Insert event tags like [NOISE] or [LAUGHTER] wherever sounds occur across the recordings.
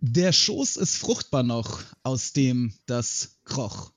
Der Schoß ist fruchtbar noch, aus dem das kroch.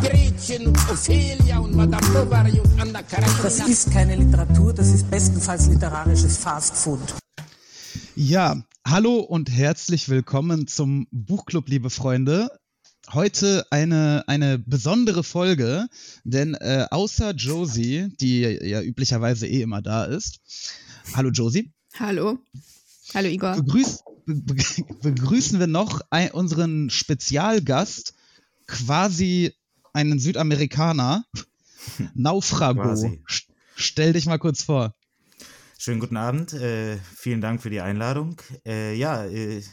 Gretchen und Ophelia und Madame Bovary und Anna Karenina. Das ist keine Literatur, das ist bestenfalls literarisches Fastfood. Ja, hallo und herzlich willkommen zum Buchclub, liebe Freunde. Heute eine, eine besondere Folge, denn äh, außer Josie, die ja üblicherweise eh immer da ist. Hallo Josie. Hallo. Hallo Igor. Begrüß, be, be, begrüßen wir noch ein, unseren Spezialgast, quasi einen Südamerikaner, [LAUGHS] Naufrago. Quasi. St- Stell dich mal kurz vor. Schönen guten Abend, äh, vielen Dank für die Einladung. Äh, ja, äh, äh,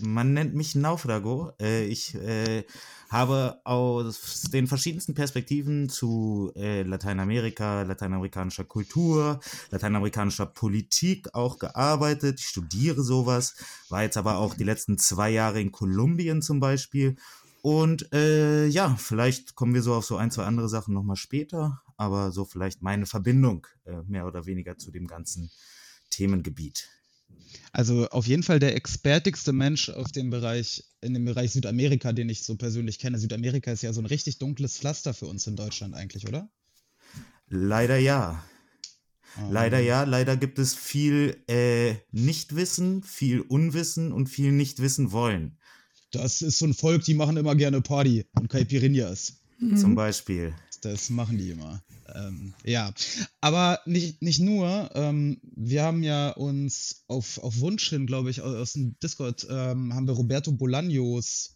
man nennt mich Naufrago. Äh, ich äh, habe aus den verschiedensten Perspektiven zu Lateinamerika, lateinamerikanischer Kultur, lateinamerikanischer Politik auch gearbeitet. Ich studiere sowas, war jetzt aber auch die letzten zwei Jahre in Kolumbien zum Beispiel. Und äh, ja, vielleicht kommen wir so auf so ein, zwei andere Sachen nochmal später, aber so vielleicht meine Verbindung äh, mehr oder weniger zu dem ganzen Themengebiet. Also auf jeden Fall der expertigste Mensch auf dem Bereich, in dem Bereich Südamerika, den ich so persönlich kenne. Südamerika ist ja so ein richtig dunkles Pflaster für uns in Deutschland eigentlich, oder? Leider ja. Ähm, Leider ja, leider gibt es viel äh, Nichtwissen, viel Unwissen und viel Nichtwissen wollen. Das ist so ein Volk, die machen immer gerne Party und Caipirinhas. Zum Beispiel. Das machen die immer. Ähm, ja, aber nicht, nicht nur. Ähm, wir haben ja uns auf, auf Wunsch hin, glaube ich, aus, aus dem Discord, ähm, haben wir Roberto Bolaños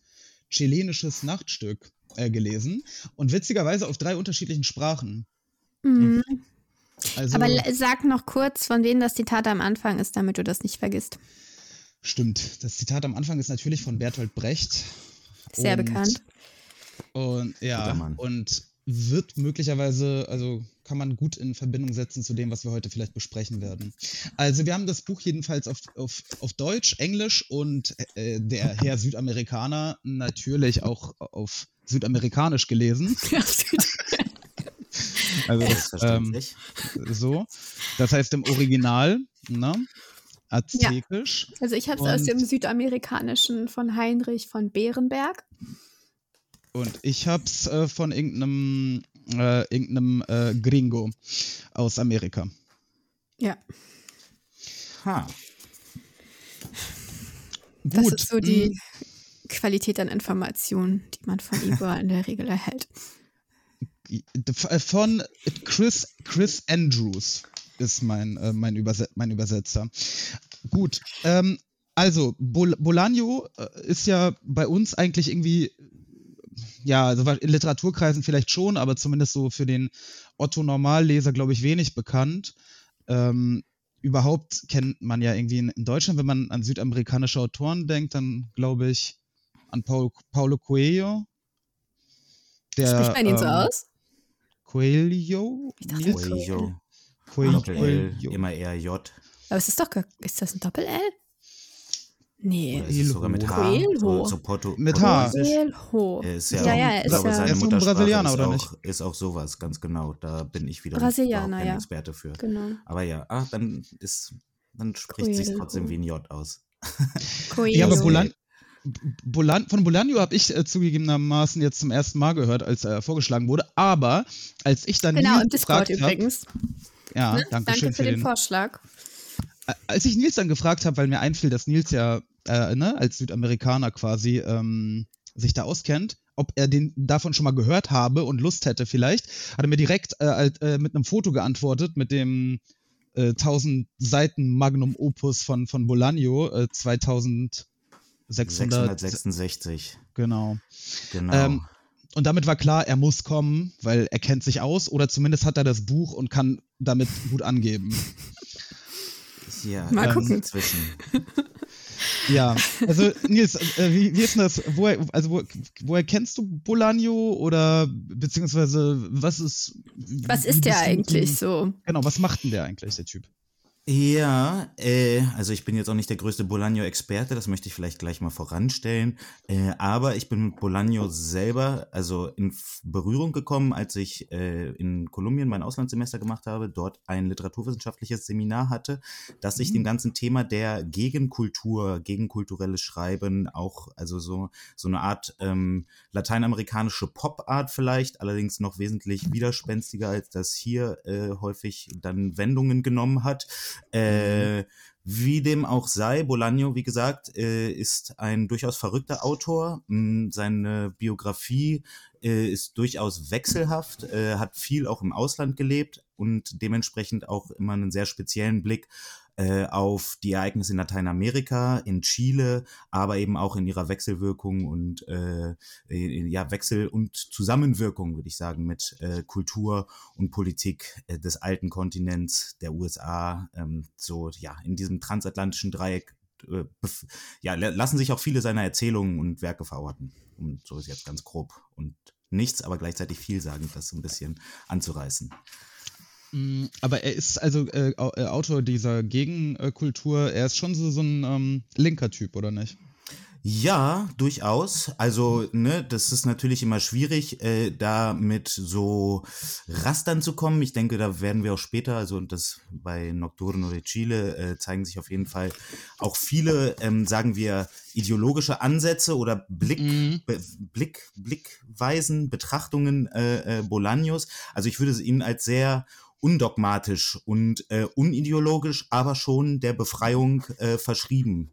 chilenisches Nachtstück äh, gelesen. Und witzigerweise auf drei unterschiedlichen Sprachen. Mhm. Also, Aber sag noch kurz, von wem das Zitat am Anfang ist, damit du das nicht vergisst. Stimmt. Das Zitat am Anfang ist natürlich von Bertolt Brecht. Sehr Und- bekannt. Und ja, und wird möglicherweise, also kann man gut in Verbindung setzen zu dem, was wir heute vielleicht besprechen werden. Also wir haben das Buch jedenfalls auf, auf, auf Deutsch, Englisch und äh, der [LAUGHS] Herr Südamerikaner natürlich auch auf Südamerikanisch gelesen. [LAUGHS] Also das, ähm, so. Das heißt im Original, ne? Aztekisch. Also ich habe es aus dem Südamerikanischen von Heinrich von Bärenberg. Und ich hab's äh, von irgendeinem, äh, irgendeinem äh, Gringo aus Amerika. Ja, Ha. das Gut, ist so die Qualität an Informationen, die man von Igor in der Regel erhält. Äh, Von Chris, Chris Andrews ist mein, äh, mein, Überse mein Übersetzer. Gut, ähm, also Bol Bolaño äh, ist ja bei uns eigentlich irgendwie, ja, also in Literaturkreisen vielleicht schon, aber zumindest so für den Otto-Normalleser, glaube ich, wenig bekannt. Ähm, überhaupt kennt man ja irgendwie in, in Deutschland, wenn man an südamerikanische Autoren denkt, dann glaube ich an Paul, Paulo Coelho. Der, Spricht man ihn so ähm, aus? Coelho? Ich dachte? Coelho. Doppel-L, Coelho. immer eher J. Aber es ist doch, ist das ein Doppel-L? Nee. Oder ist es sogar mit H? So, so Porto Mit H. Coelho. Ist ja, Ja, auch- ja, ist glaube, ja- seine ist Brasilianer, ist oder auch, nicht? ist auch sowas, ganz genau. Da bin ich wieder Brasilianer, kein ja. Experte für. Genau. Aber ja, ah, dann ist, dann spricht sich trotzdem wie ein J aus. Coelho. Ja, aber Bolan Bolan von Bolaño habe ich äh, zugegebenermaßen jetzt zum ersten Mal gehört, als er vorgeschlagen wurde. Aber als ich dann Genau, im Discord gefragt hab- übrigens. Ja, Ne? danke Danke schön für den Vorschlag. als ich Nils dann gefragt habe, weil mir einfiel, dass Nils ja äh, ne, als Südamerikaner quasi ähm, sich da auskennt, ob er den davon schon mal gehört habe und Lust hätte vielleicht, hat er mir direkt äh, äh, mit einem Foto geantwortet mit dem äh, 1000 Seiten Magnum Opus von, von Bolaño, äh, 2600. 666. Genau. Genau. Ähm, und damit war klar, er muss kommen, weil er kennt sich aus oder zumindest hat er das Buch und kann damit gut angeben. ja, Mal ähm, gucken. Zwischen. [LAUGHS] Ja, also Nils, äh, wie, wie ist denn das? Woher, also wo, woher kennst du Bolaño oder beziehungsweise was ist? Was ist der eigentlich so? Genau, was macht denn der eigentlich, der Typ? Ja, äh, also ich bin jetzt auch nicht der größte Bolaño-Experte, das möchte ich vielleicht gleich mal voranstellen. Äh, aber ich bin mit Bolaño selber also in Berührung gekommen, als ich äh, in Kolumbien mein Auslandssemester gemacht habe, dort ein literaturwissenschaftliches Seminar hatte, das sich dem ganzen Thema der Gegenkultur, gegenkulturelles Schreiben, auch also so, so eine Art ähm, lateinamerikanische Pop-Art vielleicht, allerdings noch wesentlich widerspenstiger, als das hier äh, häufig dann Wendungen genommen hat. Äh, wie dem auch sei, Bolaño, wie gesagt, äh, ist ein durchaus verrückter Autor. Mm, Seine Biografie äh, ist durchaus wechselhaft, äh, hat viel auch im Ausland gelebt und dementsprechend auch immer einen sehr speziellen Blick äh, auf die Ereignisse in Lateinamerika, in Chile, aber eben auch in ihrer Wechselwirkung und äh, ja Wechsel und Zusammenwirkung, würde ich sagen, mit äh, Kultur und Politik äh, des alten Kontinents der USA. Ähm, so ja in diesem transatlantischen Dreieck äh, ja la- lassen sich auch viele seiner Erzählungen und Werke verorten. Und so ist jetzt ganz grob und nichts, aber gleichzeitig vielsagend, das so ein bisschen anzureißen. Mm, Aber er ist also äh, äh, Autor dieser Gegenkultur. Er ist schon so, so ein ähm, linker Typ, oder nicht? Ja, durchaus. Also, ne, das ist natürlich immer schwierig, äh, da mit so Rastern zu kommen. Ich denke, da werden wir auch später, also das bei Nocturno de Chile äh, zeigen sich auf jeden Fall auch viele, ähm, sagen wir, ideologische Ansätze oder Blick, Be Blick, Blickweisen, Betrachtungen äh, äh, Bolaños. Also ich würde ihn als sehr undogmatisch und äh, unideologisch, aber schon der Befreiung äh, verschrieben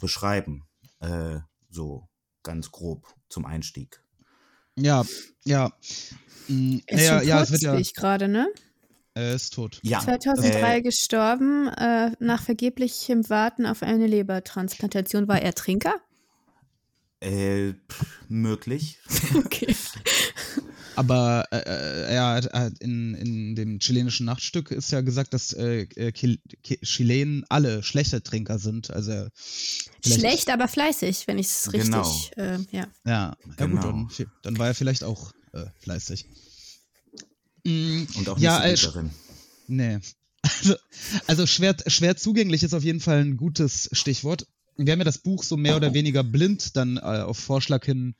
beschreiben. Äh, so ganz grob zum Einstieg. Ja, ja. Er ist ja, tot, es wird ja. sehe ich gerade, ne? Er ist tot. Ja. 2003 Äh, gestorben, äh, nach vergeblichem Warten auf eine Lebertransplantation. War er Trinker? äh, pff, möglich. [LAUGHS] Okay. [LAUGHS] Aber äh, äh, er hat, er hat in, in dem chilenischen Nachtstück ist ja gesagt, dass äh, äh, Chil- Chi- Chilenen alle schlechte Trinker sind. Also Schlecht, aber fleißig, wenn ich es richtig. Genau. Äh, ja. Ja, ja Genau. gut, dann, dann war er vielleicht auch äh, fleißig. Mm, Und auch nicht ja, so äh, darin. Nee. Also, also schwer, schwer zugänglich ist auf jeden Fall ein gutes Stichwort. Wir haben ja das Buch so mehr oder weniger blind dann äh, auf Vorschlag hin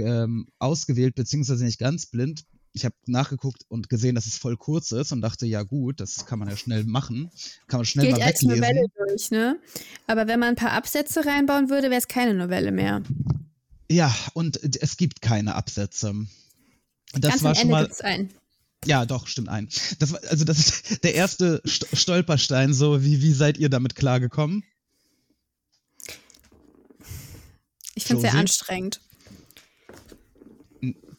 ähm, ausgewählt, beziehungsweise nicht ganz blind. Ich habe nachgeguckt und gesehen, dass es voll kurz ist und dachte, ja gut, das kann man ja schnell machen. Kann man schnell Geht mal als weglesen. Novelle durch, ne? Aber wenn man ein paar Absätze reinbauen würde, wäre es keine Novelle mehr. Ja, und es gibt keine Absätze. Das Ganz war schon mal. Ja, doch, stimmt ein. Das war, also das ist [LAUGHS] der erste St Stolperstein. So, wie, wie seid ihr damit klargekommen? Ich finde es sehr anstrengend.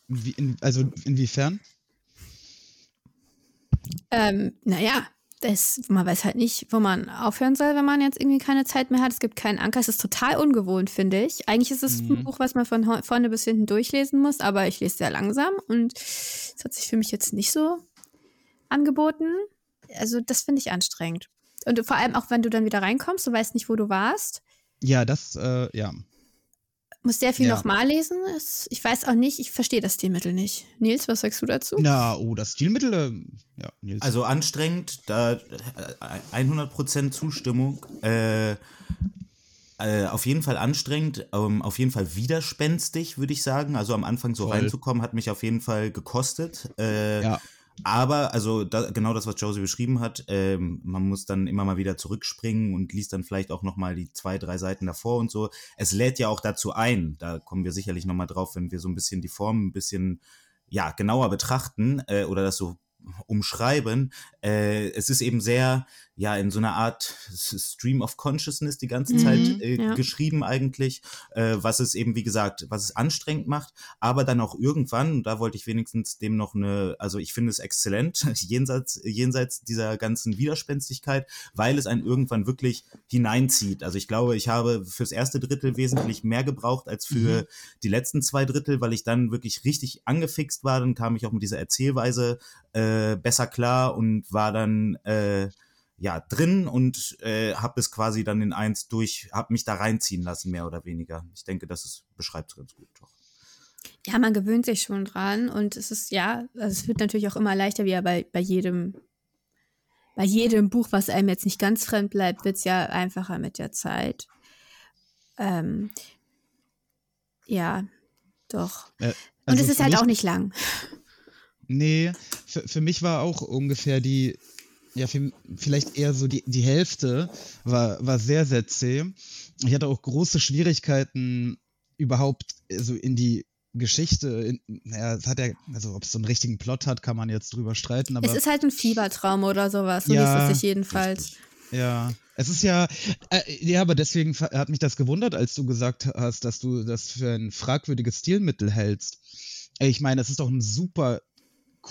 Wie, in, also inwiefern? Ähm, naja, das, man weiß halt nicht, wo man aufhören soll, wenn man jetzt irgendwie keine Zeit mehr hat. Es gibt keinen Anker. Es ist total ungewohnt, finde ich. Eigentlich ist es Mhm. ein Buch, was man von vorne bis hinten durchlesen muss, aber ich lese sehr langsam und es hat sich für mich jetzt nicht so angeboten. Also, das finde ich anstrengend. Und vor allem auch, wenn du dann wieder reinkommst, du weißt nicht, wo du warst, Ja, das, äh, ja. Musst sehr viel Ja. nochmal lesen. Es, ich weiß auch nicht, ich verstehe das Stilmittel nicht. Nils, was sagst du dazu? Na, oh, das Stilmittel, äh, ja, Nils. Also anstrengend, da äh, 100% Zustimmung. Äh, äh, auf jeden Fall anstrengend, ähm, auf jeden Fall widerspenstig, würde ich sagen. Also am Anfang so Voll. reinzukommen, hat mich auf jeden Fall gekostet. Äh, ja. Aber, also da, genau das, was Josie beschrieben hat, ähm, man muss dann immer mal wieder zurückspringen und liest dann vielleicht auch nochmal die zwei, drei Seiten davor und so. Es lädt ja auch dazu ein, da kommen wir sicherlich nochmal drauf, wenn wir so ein bisschen die Form ein bisschen ja, genauer betrachten äh, oder das so umschreiben. Äh, es ist eben sehr, ja, in so einer Art Stream of Consciousness die ganze Mhm, Zeit äh, ja. geschrieben eigentlich, äh, was es eben, wie gesagt, was es anstrengend macht, aber dann auch irgendwann, und da wollte ich wenigstens dem noch eine, also ich finde es exzellent, [LAUGHS] jenseits, jenseits dieser ganzen Widerspenstigkeit, weil es einen irgendwann wirklich hineinzieht. Also ich glaube, ich habe fürs erste Drittel wesentlich mehr gebraucht als für die letzten zwei Drittel, weil ich dann wirklich richtig angefixt war. Dann kam ich auch mit dieser Erzählweise äh, besser klar und war dann äh, ja drin und äh, habe es quasi dann in eins durch, habe mich da reinziehen lassen mehr oder weniger. Ich denke, das beschreibt es ganz gut. Doch. Ja, man gewöhnt sich schon dran und es ist, ja, also es wird natürlich auch immer leichter, wie ja bei, bei jedem, bei jedem Buch, was einem jetzt nicht ganz fremd bleibt, wird es ja einfacher mit der Zeit. Ähm, ja, doch. Äh, und also es ist für halt mich- auch nicht lang. Nee, für, für mich war auch ungefähr die, ja, vielleicht eher so die, die Hälfte war, war sehr, sehr zäh. Ich hatte auch große Schwierigkeiten, überhaupt so in die Geschichte, in, naja, es hat ja, also ob es so einen richtigen Plot hat, kann man jetzt drüber streiten, aber Es ist halt ein Fiebertraum oder sowas, so Ja, liest es sich jedenfalls. Ja, es ist ja, äh, ja, aber deswegen hat mich das gewundert, als du gesagt hast, dass du das für ein fragwürdiges Stilmittel hältst. Ich meine, es ist doch ein super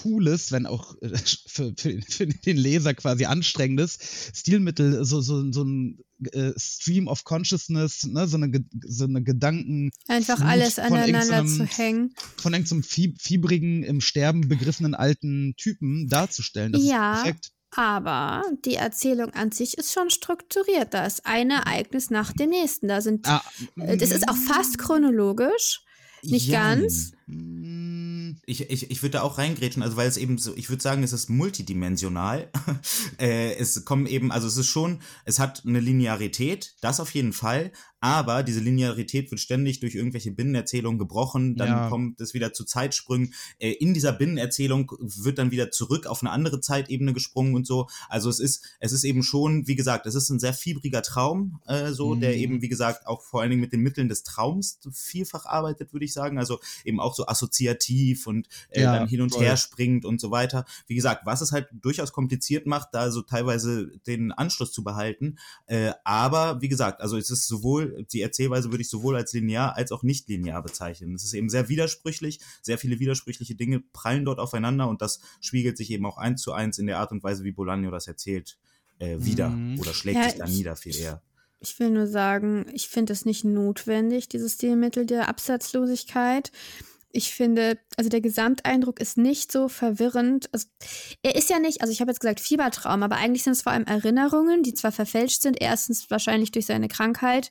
cooles, wenn auch äh, [LAUGHS] für, für, für den Leser quasi anstrengendes Stilmittel, so, so, so ein äh, Stream of Consciousness, ne, so eine, so eine Gedanken Einfach alles aneinander zu hängen. von irgendeinem fie fiebrigen, im Sterben begriffenen alten Typen darzustellen. Das Ja. ist perfekt. Aber die Erzählung an sich ist schon strukturiert. Da ist ein Ereignis nach dem nächsten. Da sind, Ah, äh, das ist auch fast chronologisch. Nicht Jein. ganz. Mm, Ich, ich, ich würde da auch reingrätschen, also weil es eben so, ich würde sagen, es ist multidimensional. [LAUGHS] äh, es kommen eben, also es ist schon, es hat eine Linearität, das auf jeden Fall, aber diese Linearität wird ständig durch irgendwelche Binnenerzählungen gebrochen, dann Ja. kommt es wieder zu Zeitsprüngen. Äh, in dieser Binnenerzählung wird dann wieder zurück auf eine andere Zeitebene gesprungen und so. Also es ist, es ist eben schon, wie gesagt, es ist ein sehr fiebriger Traum, äh, so, der Mhm. eben, wie gesagt, auch vor allen Dingen mit den Mitteln des Traums vielfach arbeitet, würde ich sagen. Also eben auch so assoziativ und äh, Ja, dann hin und voll. her springt und so weiter. Wie gesagt, was es halt durchaus kompliziert macht, da so teilweise den Anschluss zu behalten. Äh, aber wie gesagt, also es ist sowohl, die Erzählweise würde ich sowohl als linear als auch nicht linear bezeichnen. Es ist eben sehr widersprüchlich, sehr viele widersprüchliche Dinge prallen dort aufeinander und das spiegelt sich eben auch eins zu eins in der Art und Weise, wie Bolaño das erzählt, äh, wieder Mhm. oder schlägt Ja, sich da nieder viel eher. Ich will nur sagen, ich finde es nicht notwendig, dieses Stilmittel der Absatzlosigkeit. Ich finde, also der Gesamteindruck ist nicht so verwirrend. Also, er ist ja nicht, also ich habe jetzt gesagt Fiebertraum, aber eigentlich sind es vor allem Erinnerungen, die zwar verfälscht sind, erstens wahrscheinlich durch seine Krankheit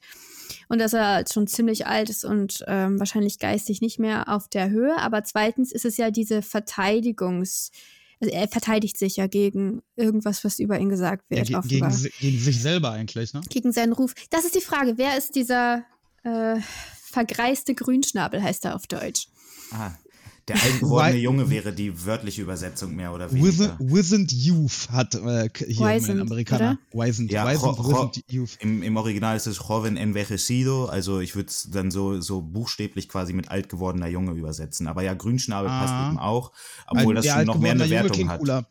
und dass er schon ziemlich alt ist und ähm, wahrscheinlich geistig nicht mehr auf der Höhe, aber zweitens ist es ja diese Verteidigungs- also er verteidigt sich ja gegen irgendwas, was über ihn gesagt Ja, wird. offenbar gegen, si- gegen sich selber eigentlich, ne? gegen seinen Ruf. Das ist die Frage. Wer ist dieser äh, vergreiste Grünschnabel, heißt er auf Deutsch? Ah, der altgewordene Junge wäre die wörtliche Übersetzung mehr oder weniger. Wizened Youth hat äh, hier Wizened, mein Amerikaner. Wizened, Ja, Wizened, Wizened Youth. Im, Im Original ist es Joven envejecido, also ich würde es dann so, so buchstäblich quasi mit alt gewordener Junge übersetzen. Aber ja, Grünschnabel Ah. passt eben auch, obwohl das Der schon noch mehr eine Wertung hat. cooler.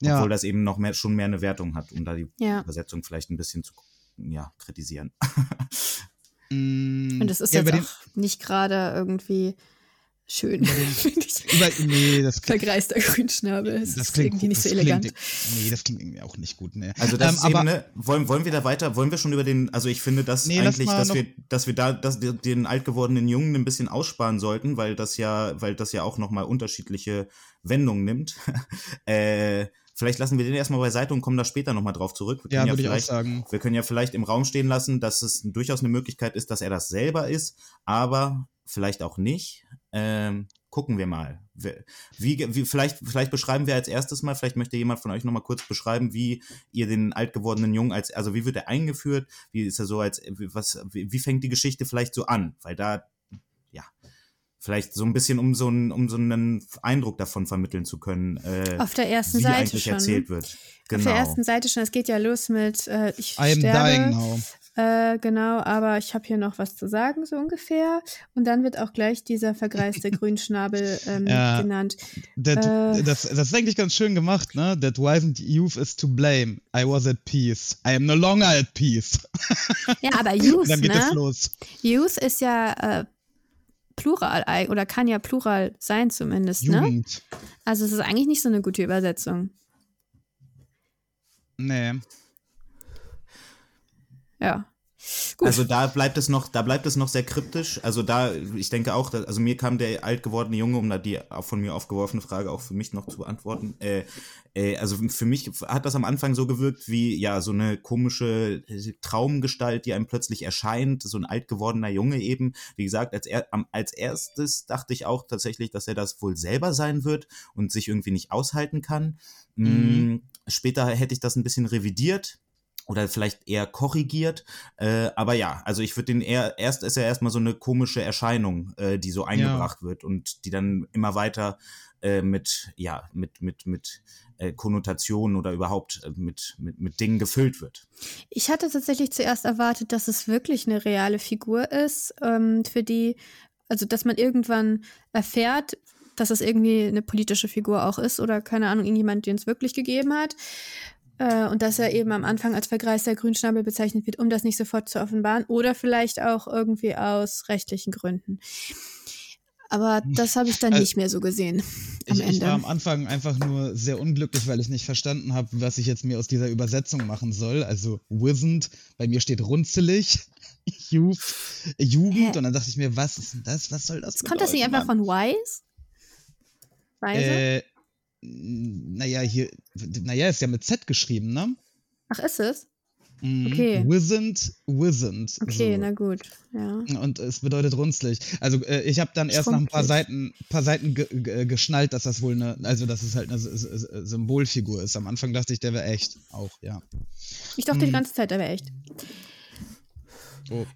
Ja, Obwohl das eben noch mehr, schon mehr eine Wertung hat, um da die Ja. Übersetzung vielleicht ein bisschen zu ja, kritisieren. [LAUGHS] mm, Und das ist ja, jetzt auch nicht gerade irgendwie schön, [LAUGHS] über, nee, das klingt, Vergreister Grünschnabel. Das, das klingt irgendwie nicht so elegant. Klingt, nee, das klingt irgendwie auch nicht gut, nee. Also das Ähm, ist eben, ne, wollen, wollen wir da weiter, wollen wir schon über den, also ich finde das Nee, eigentlich, dass wir, dass wir da dass wir den alt gewordenen Jungen ein bisschen aussparen sollten, weil das ja, weil das ja auch nochmal unterschiedliche Wendungen nimmt. [LAUGHS] äh, vielleicht lassen wir den erstmal beiseite und kommen da später nochmal drauf zurück. Wir Ja, können würde ich auch sagen. Wir können ja vielleicht im Raum stehen lassen, dass es durchaus eine Möglichkeit ist, dass er das selber ist, aber vielleicht auch nicht. Ähm, gucken wir mal. Wie, wie, vielleicht, vielleicht beschreiben wir als erstes mal, vielleicht möchte jemand von euch nochmal kurz beschreiben, wie ihr den alt gewordenen Jungen als, also wie wird er eingeführt? Wie ist er so als, wie, was, wie, wie fängt die Geschichte vielleicht so an? Weil da, ja, vielleicht so ein bisschen, um so einen, um so einen Eindruck davon vermitteln zu können, äh, Auf der ersten wie Seite eigentlich schon. erzählt wird. Genau. Auf der ersten Seite schon. Es geht ja los mit äh, ich I am sterbe. Äh, genau, aber ich habe hier noch was zu sagen, so ungefähr. Und dann wird auch gleich dieser vergreiste [LAUGHS] Grünschnabel ähm, Ja. genannt. That, Äh. das, das ist eigentlich ganz schön gemacht, ne? That wizened youth is to blame. I was at peace. I am no longer at peace. Ja, aber [LAUGHS] Youth, Dann geht es ne? los. Youth ist ja äh, Plural oder kann ja Plural sein zumindest, ne? Jugend. Also es ist eigentlich nicht so eine gute Übersetzung. Nee. Ja. Gut. Also da bleibt es noch, da bleibt es noch sehr kryptisch. Also da, ich denke auch, dass, also mir kam der alt gewordene Junge, um da die von mir aufgeworfene Frage auch für mich noch zu beantworten. Äh, äh, also für mich hat das am Anfang so gewirkt wie ja so eine komische Traumgestalt, die einem plötzlich erscheint, so ein alt gewordener Junge eben. Wie gesagt, als er als erstes dachte ich auch tatsächlich, dass er das wohl selber sein wird und sich irgendwie nicht aushalten kann. Mm, Später hätte ich das ein bisschen revidiert oder vielleicht eher korrigiert. Äh, aber ja, also ich würde den eher, erst ist er erstmal so eine komische Erscheinung, äh, die so eingebracht wird und die dann immer weiter äh, mit, ja, mit, mit, mit äh, Konnotationen oder überhaupt äh, mit, mit, mit Dingen gefüllt wird. Ich hatte tatsächlich zuerst erwartet, dass es wirklich eine reale Figur ist, ähm, für die, also dass man irgendwann erfährt, dass es irgendwie eine politische Figur auch ist oder keine Ahnung, irgendjemand, den es wirklich gegeben hat. Äh, und dass er eben am Anfang als vergreister Grünschnabel bezeichnet wird, um das nicht sofort zu offenbaren. Oder vielleicht auch irgendwie aus rechtlichen Gründen. Aber das habe ich dann Also, nicht mehr so gesehen am Ich, ich Ende. war am Anfang einfach nur sehr unglücklich, weil ich nicht verstanden habe, was ich jetzt mir aus dieser Übersetzung machen soll. Also Wizened, bei mir steht runzelig, [LAUGHS] Youth, Jugend. Hä? Und dann dachte ich mir, was ist denn das? Was soll das Kommt das nicht einfach von Wise? Weise? Äh, naja, hier, naja, ist ja mit Z geschrieben, ne? Ach, ist es? Mhm. Okay. Wizened, Wizened. Okay, so. na gut. Ja. Und es bedeutet runzlig. Also äh, ich habe dann erst nach ein paar. Seiten, paar Seiten ge ge geschnallt, dass das wohl eine, also dass es halt eine S- S- Symbolfigur ist. Am Anfang dachte ich, der wäre echt. Auch, ja. Ich dachte die ganze Zeit, der wäre echt.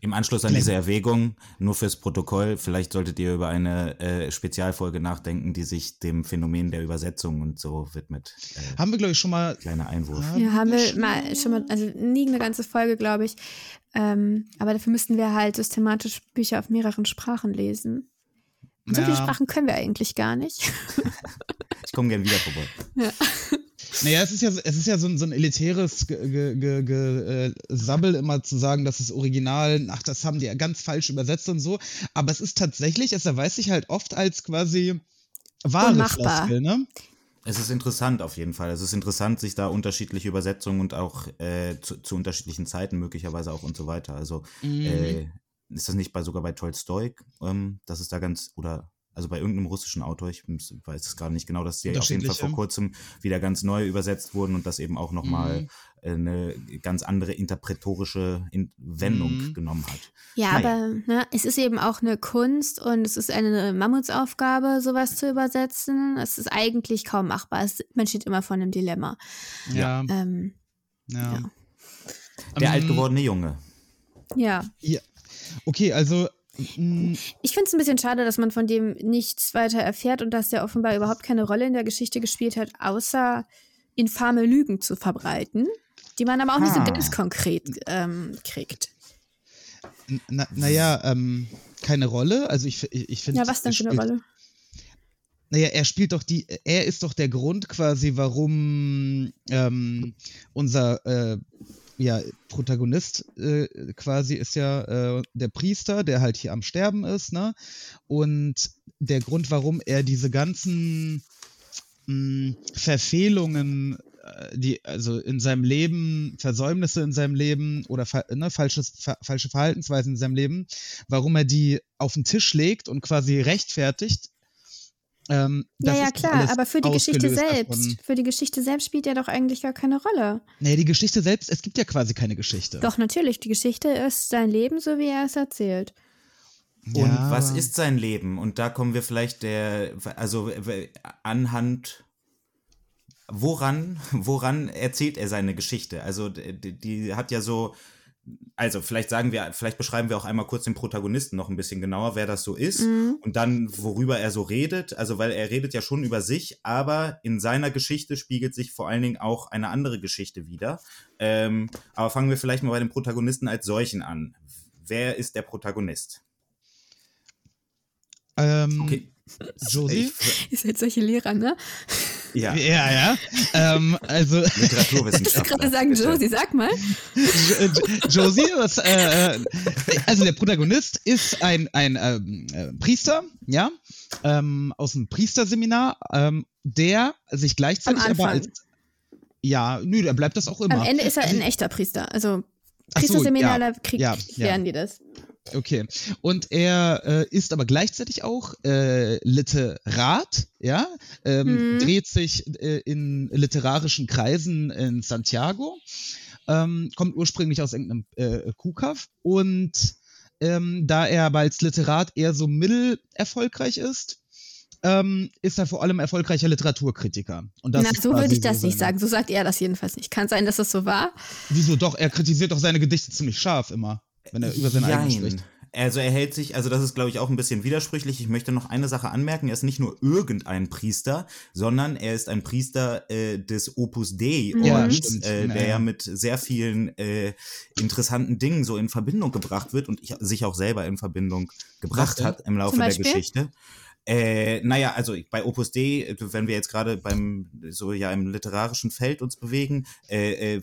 Im Anschluss an diese Erwägung, nur fürs Protokoll, vielleicht solltet ihr über eine äh, Spezialfolge nachdenken, die sich dem Phänomen der Übersetzung und so widmet. Äh, Haben wir, glaube ich, schon mal. kleiner Einwurf. Ja, haben wir mal schon mal, also nie eine ganze Folge, glaube ich. Ähm, aber dafür müssten wir halt systematisch Bücher auf mehreren Sprachen lesen. Und so viele Ja. Sprachen können wir eigentlich gar nicht. [LAUGHS] Ich komme gern wieder vorbei. Naja, es ist ja, es ist ja so ein, so ein elitäres Ge Ge Ge Ge äh, Sabbel, immer zu sagen, dass das Original, ach, das haben die ja ganz falsch übersetzt und so. Aber es ist tatsächlich, es erweist sich halt oft als quasi wahre Unmachbar. Floskel, ne? Es ist interessant auf jeden Fall. Es ist interessant, sich da unterschiedliche Übersetzungen und auch äh, zu, zu unterschiedlichen Zeiten möglicherweise auch und so weiter. Also Mhm. äh, ist das nicht bei sogar bei Tolstoi, ähm, dass es da ganz oder also bei irgendeinem russischen Autor, ich weiß es gerade nicht genau, dass die auf jeden Fall vor kurzem wieder ganz neu übersetzt wurden und das eben auch nochmal Mhm. eine ganz andere interpretorische In Wendung Mhm. genommen hat. Ja, Naja. aber ne, es ist eben auch eine Kunst und es ist eine Mammutsaufgabe, sowas zu übersetzen. Es ist eigentlich kaum machbar. Es, man steht immer vor einem Dilemma. Ja. Ähm, ja. ja. Der Ähm, alt gewordene Junge. ja. Okay, also. Ich finde es ein bisschen schade, dass man von dem nichts weiter erfährt und dass der offenbar überhaupt keine Rolle in der Geschichte gespielt hat, außer infame Lügen zu verbreiten, die man aber auch nicht so Ah. ganz konkret ähm, kriegt. Na, naja, ähm, keine Rolle. Also ich, ich, ich finde. Ja, was denn für eine Rolle? Naja, er spielt doch die, er ist doch der Grund quasi, warum ähm, unser äh, ja, Protagonist äh, quasi ist ja äh, der Priester, der halt hier am Sterben ist, ne? Und der Grund, warum er diese ganzen mh, Verfehlungen, äh, die also in seinem Leben, Versäumnisse in seinem Leben oder ne, falsches, fa falsche Verhaltensweisen in seinem Leben, warum er die auf den Tisch legt und quasi rechtfertigt. Ähm, Ja, das ja, klar, aber für die Geschichte selbst, davon. für die Geschichte selbst spielt er doch eigentlich gar keine Rolle. Nee, die Geschichte selbst, es gibt ja quasi keine Geschichte. Doch, natürlich, die Geschichte ist sein Leben, so wie er es erzählt. Und Ja, was aber- ist sein Leben? Und da kommen wir vielleicht der, also anhand, woran, woran erzählt er seine Geschichte? Also die, die hat ja so, also vielleicht sagen wir, vielleicht beschreiben wir auch einmal kurz den Protagonisten noch ein bisschen genauer, wer das so ist und dann worüber er so redet. Also weil er redet ja schon über sich, aber in seiner Geschichte spiegelt sich vor allen Dingen auch eine andere Geschichte wieder. Ähm, aber fangen wir vielleicht mal bei dem Protagonisten als solchen an. Wer ist der Protagonist? Ähm, Okay. Josie? Ihr seid solche Lehrer, ne? Ja, Ja, ja. ähm, also, Ich wollte Literaturwissenschaftler. gerade sagen. Josie, sag mal. Jo- Jo- Josie, was, äh, äh, also der Protagonist ist ein, ein ähm, äh, Priester, ja, ähm, aus dem Priesterseminar, ähm, der sich gleichzeitig Am aber als. Ja, nö, der bleibt das auch immer. Am Ende ist er ein echter Priester. Also, Ach so, Priesterseminar, ja, da krieg, ja, ja. lernen die das. Okay. Und er äh, ist aber gleichzeitig auch äh, Literat, ja, ähm, Mhm. dreht sich äh, in literarischen Kreisen in Santiago, ähm, kommt ursprünglich aus irgendeinem äh, Kuhkaff und ähm, da er aber als Literat eher so mittel erfolgreich ist, ähm, ist er vor allem erfolgreicher Literaturkritiker. Und das Na, so würde ich das nicht seine- sagen. So sagt er das jedenfalls nicht. Kann sein, dass das so war. Wieso doch? Er kritisiert doch seine Gedichte ziemlich scharf immer, wenn er über seine eigenen Jein. spricht. Also er hält sich, also das ist glaube ich auch ein bisschen widersprüchlich. Ich möchte noch eine Sache anmerken. Er ist nicht nur irgendein Priester, sondern er ist ein Priester äh, des Opus Dei Ja, Ordens, stimmt. äh, Ja, der ja. ja mit sehr vielen äh, interessanten Dingen so in Verbindung gebracht wird und ich, sich auch selber in Verbindung gebracht hat im Laufe der? Geschichte. Äh, naja, also bei Opus Dei, äh, wenn wir jetzt gerade beim so ja im literarischen Feld uns bewegen, äh, äh,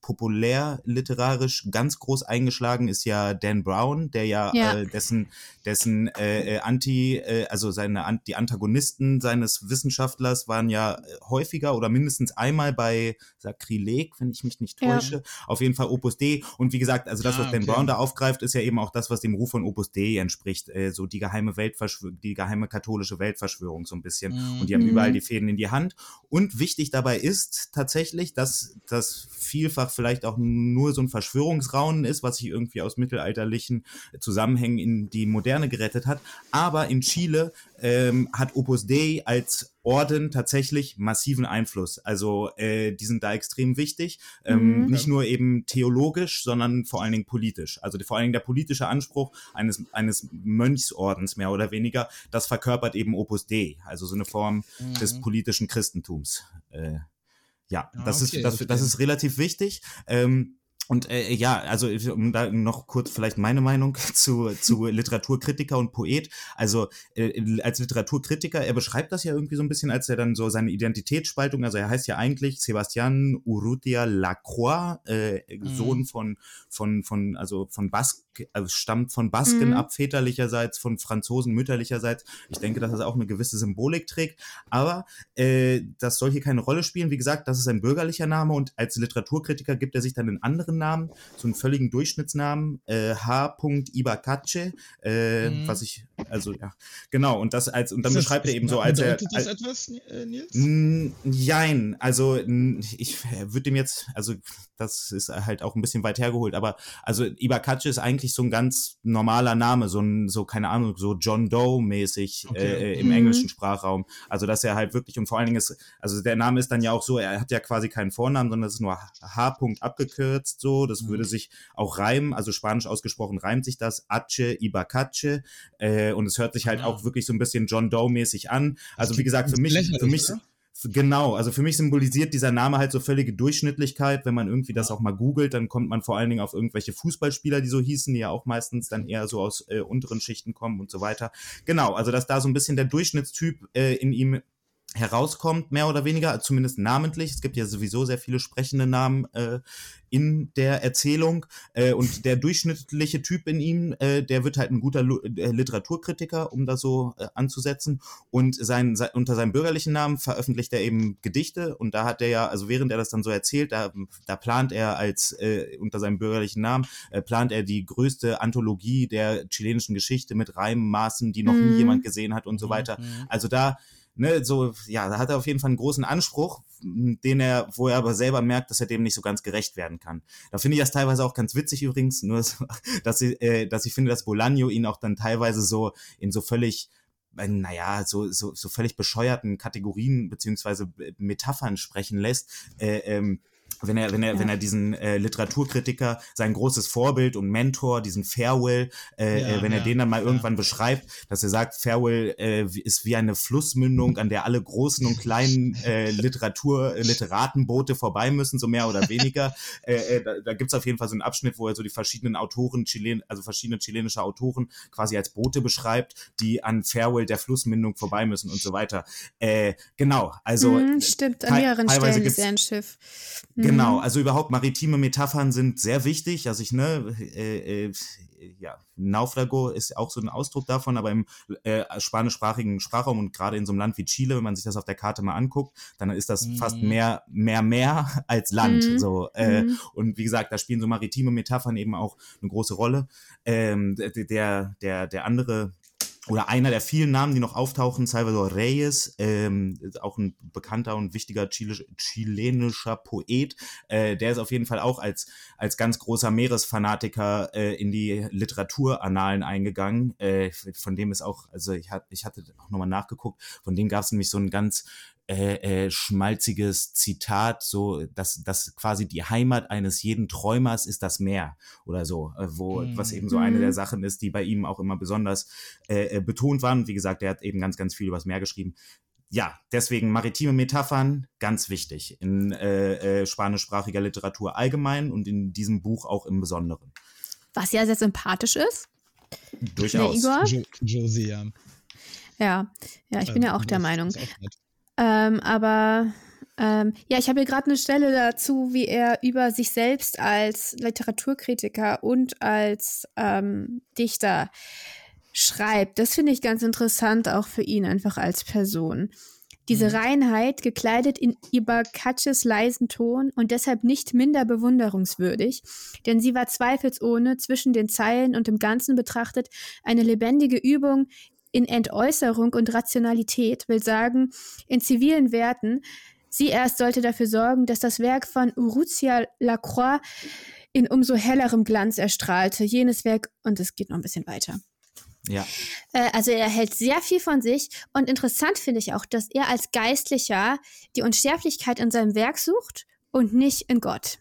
populär literarisch ganz groß eingeschlagen ist ja Dan Brown, der ja, Ja. Äh, dessen dessen äh, äh, Anti, äh, also seine An die Antagonisten seines Wissenschaftlers waren ja äh, häufiger oder mindestens einmal bei Sakrileg, wenn ich mich nicht Ja. täusche. Auf jeden Fall Opus Dei. Und wie gesagt, also das, Ah, was Dan okay. Brown da aufgreift, ist ja eben auch das, was dem Ruf von Opus Dei entspricht. Äh, so die geheime Weltverschwörung, die geheime katholische Weltverschwörung so ein bisschen. Mhm. Und die haben überall die Fäden in die Hand. Und wichtig dabei ist tatsächlich, dass das vielfach vielleicht auch nur so ein Verschwörungsraunen ist, was sich irgendwie aus mittelalterlichen Zusammenhängen in die Moderne gerettet hat. Aber in Chile ähm, hat Opus Dei als Orden tatsächlich massiven Einfluss. Also äh, die sind da extrem wichtig. Ähm, Mhm. Nicht nur eben theologisch, sondern vor allen Dingen politisch. Also vor allen Dingen der politische Anspruch eines, eines Mönchsordens mehr oder weniger, das verkörpert eben Opus Dei. Also so eine Form des politischen Christentums. Äh, ja, Ah, das, okay, ist, das, okay. das ist relativ wichtig. Ähm, und äh, ja, also um da noch kurz vielleicht meine Meinung [LAUGHS] zu, zu Literaturkritiker und Poet. Also äh, als Literaturkritiker, er beschreibt das ja irgendwie so ein bisschen, als er dann so seine Identitätsspaltung, also er heißt ja eigentlich Sebastian Urrutia Lacroix, äh, Sohn von, von, von, also von Bask, also stammt von Basken Mhm. ab, väterlicherseits, von Franzosen mütterlicherseits. Ich denke, dass das auch eine gewisse Symbolik trägt. Aber äh, das soll hier keine Rolle spielen. Wie gesagt, das ist ein bürgerlicher Name und als Literaturkritiker gibt er sich dann einen anderen Namen, so einen völligen Durchschnittsnamen, äh, H. Ibakace, äh, Mhm. was ich, also ja, genau, und das als, und dann das- beschreibt er eben so, als er. das Als, etwas, äh, Nils? Mm, Jein, also n- ich würde dem jetzt, also das ist halt auch ein bisschen weit hergeholt, aber also Ibakache ist eigentlich so ein ganz normaler Name, so ein, so keine Ahnung, so John Doe mäßig Okay. äh, im Mhm. englischen Sprachraum. Also dass er halt wirklich und vor allen Dingen ist, also der Name ist dann ja auch so, er hat ja quasi keinen Vornamen, sondern es ist nur H. -Punkt abgekürzt so. Das Mhm. würde sich auch reimen, also Spanisch ausgesprochen reimt sich das Ache Ibakache äh, und es hört sich halt Ah. auch wirklich so ein bisschen John Doe mäßig an. Also wie gesagt, für mich, für mich oder? Genau, also für mich symbolisiert dieser Name halt so völlige Durchschnittlichkeit. Wenn man irgendwie das auch mal googelt, dann kommt man vor allen Dingen auf irgendwelche Fußballspieler, die so hießen, die ja auch meistens dann eher so aus äh, unteren Schichten kommen und so weiter. Genau, also dass da so ein bisschen der Durchschnittstyp äh, in ihm herauskommt, mehr oder weniger, zumindest namentlich. Es gibt ja sowieso sehr viele sprechende Namen äh, in der Erzählung. Äh, und der durchschnittliche Typ in ihm, äh, der wird halt ein guter Lu äh, Literaturkritiker, um das so äh, anzusetzen. Und sein, se unter seinem bürgerlichen Namen veröffentlicht er eben Gedichte. Und da hat er ja, also während er das dann so erzählt, da, da plant er als äh, unter seinem bürgerlichen Namen, äh, plant er die größte Anthologie der chilenischen Geschichte mit Reimmaßen, die noch nie Mhm. jemand gesehen hat und so weiter. Mhm. Also da, ne, so, ja, da hat er auf jeden Fall einen großen Anspruch, den er, wo er aber selber merkt, dass er dem nicht so ganz gerecht werden kann. Da finde ich das teilweise auch ganz witzig übrigens, nur, [LAUGHS] so, dass, ich, äh, dass ich finde, dass Bolaño ihn auch dann teilweise so in so völlig äh, naja, so, so, so völlig bescheuerten Kategorien beziehungsweise Metaphern sprechen lässt. Äh, ähm, wenn er, wenn er, wenn er diesen äh, Literaturkritiker, sein großes Vorbild und Mentor, diesen Farewell, äh, Ja, äh, wenn er ja, den dann mal ja. irgendwann beschreibt, dass er sagt, Farewell äh, ist wie eine Flussmündung, an der alle großen und kleinen äh, Literatur, äh, Literatenboote vorbei müssen, so mehr oder weniger. [LAUGHS] äh, da da gibt's auf jeden Fall so einen Abschnitt, wo er so die verschiedenen Autoren, Chilen, also verschiedene chilenische Autoren quasi als Boote beschreibt, die an Farewell der Flussmündung vorbei müssen und so weiter. Äh, genau, also Mhm, stimmt, an mehreren Stellen ist er ein Schiff. Genau, Genau, also überhaupt maritime Metaphern sind sehr wichtig. Also ich, ne, äh, äh, ja, Naufrago ist auch so ein Ausdruck davon, aber im äh, spanischsprachigen Sprachraum und gerade in so einem Land wie Chile, wenn man sich das auf der Karte mal anguckt, dann ist das Mhm. fast mehr, mehr, mehr [LAUGHS] als Land. Mhm. So, äh, Mhm. Und wie gesagt, da spielen so maritime Metaphern eben auch eine große Rolle. Ähm, der, der, der, der andere oder einer der vielen Namen, die noch auftauchen, Salvador Reyes, ähm, auch ein bekannter und wichtiger chilisch, chilenischer Poet, äh, der ist auf jeden Fall auch als, als ganz großer Meeresfanatiker äh, in die Literaturannalen eingegangen. Äh, von dem ist auch, also ich, hat, ich hatte auch nochmal nachgeguckt, von dem gab es nämlich so ein ganz äh, äh, schmalziges Zitat, so dass, dass quasi die Heimat eines jeden Träumers ist das Meer oder so, äh, wo Mhm. was eben so eine der Mhm. Sachen ist, die bei ihm auch immer besonders äh, äh, betont waren. Wie gesagt, er hat eben ganz, ganz viel übers Meer geschrieben. Ja, deswegen maritime Metaphern ganz wichtig in äh, äh, spanischsprachiger Literatur allgemein und in diesem Buch auch im Besonderen. Was ja sehr sympathisch ist. Durchaus. Jo ja. Ja, ich bin ja auch der Das Meinung. auch. Ähm, aber ähm, ja, ich habe hier gerade eine Stelle dazu, wie er über sich selbst als Literaturkritiker und als ähm, Dichter schreibt. Das finde ich ganz interessant, auch für ihn einfach als Person. Diese Reinheit, gekleidet in Ibakaches leisen Ton und deshalb nicht minder bewunderungswürdig, denn sie war zweifelsohne zwischen den Zeilen und im Ganzen betrachtet eine lebendige Übung in Entäußerung und Rationalität, will sagen, in zivilen Werten. Sie erst sollte dafür sorgen, dass das Werk von Urrutia Lacroix in umso hellerem Glanz erstrahlte. Jenes Werk, und es geht noch ein bisschen weiter. Ja. Äh, also er hält sehr viel von sich und interessant finde ich auch, dass er als Geistlicher die Unsterblichkeit in seinem Werk sucht und nicht in Gott.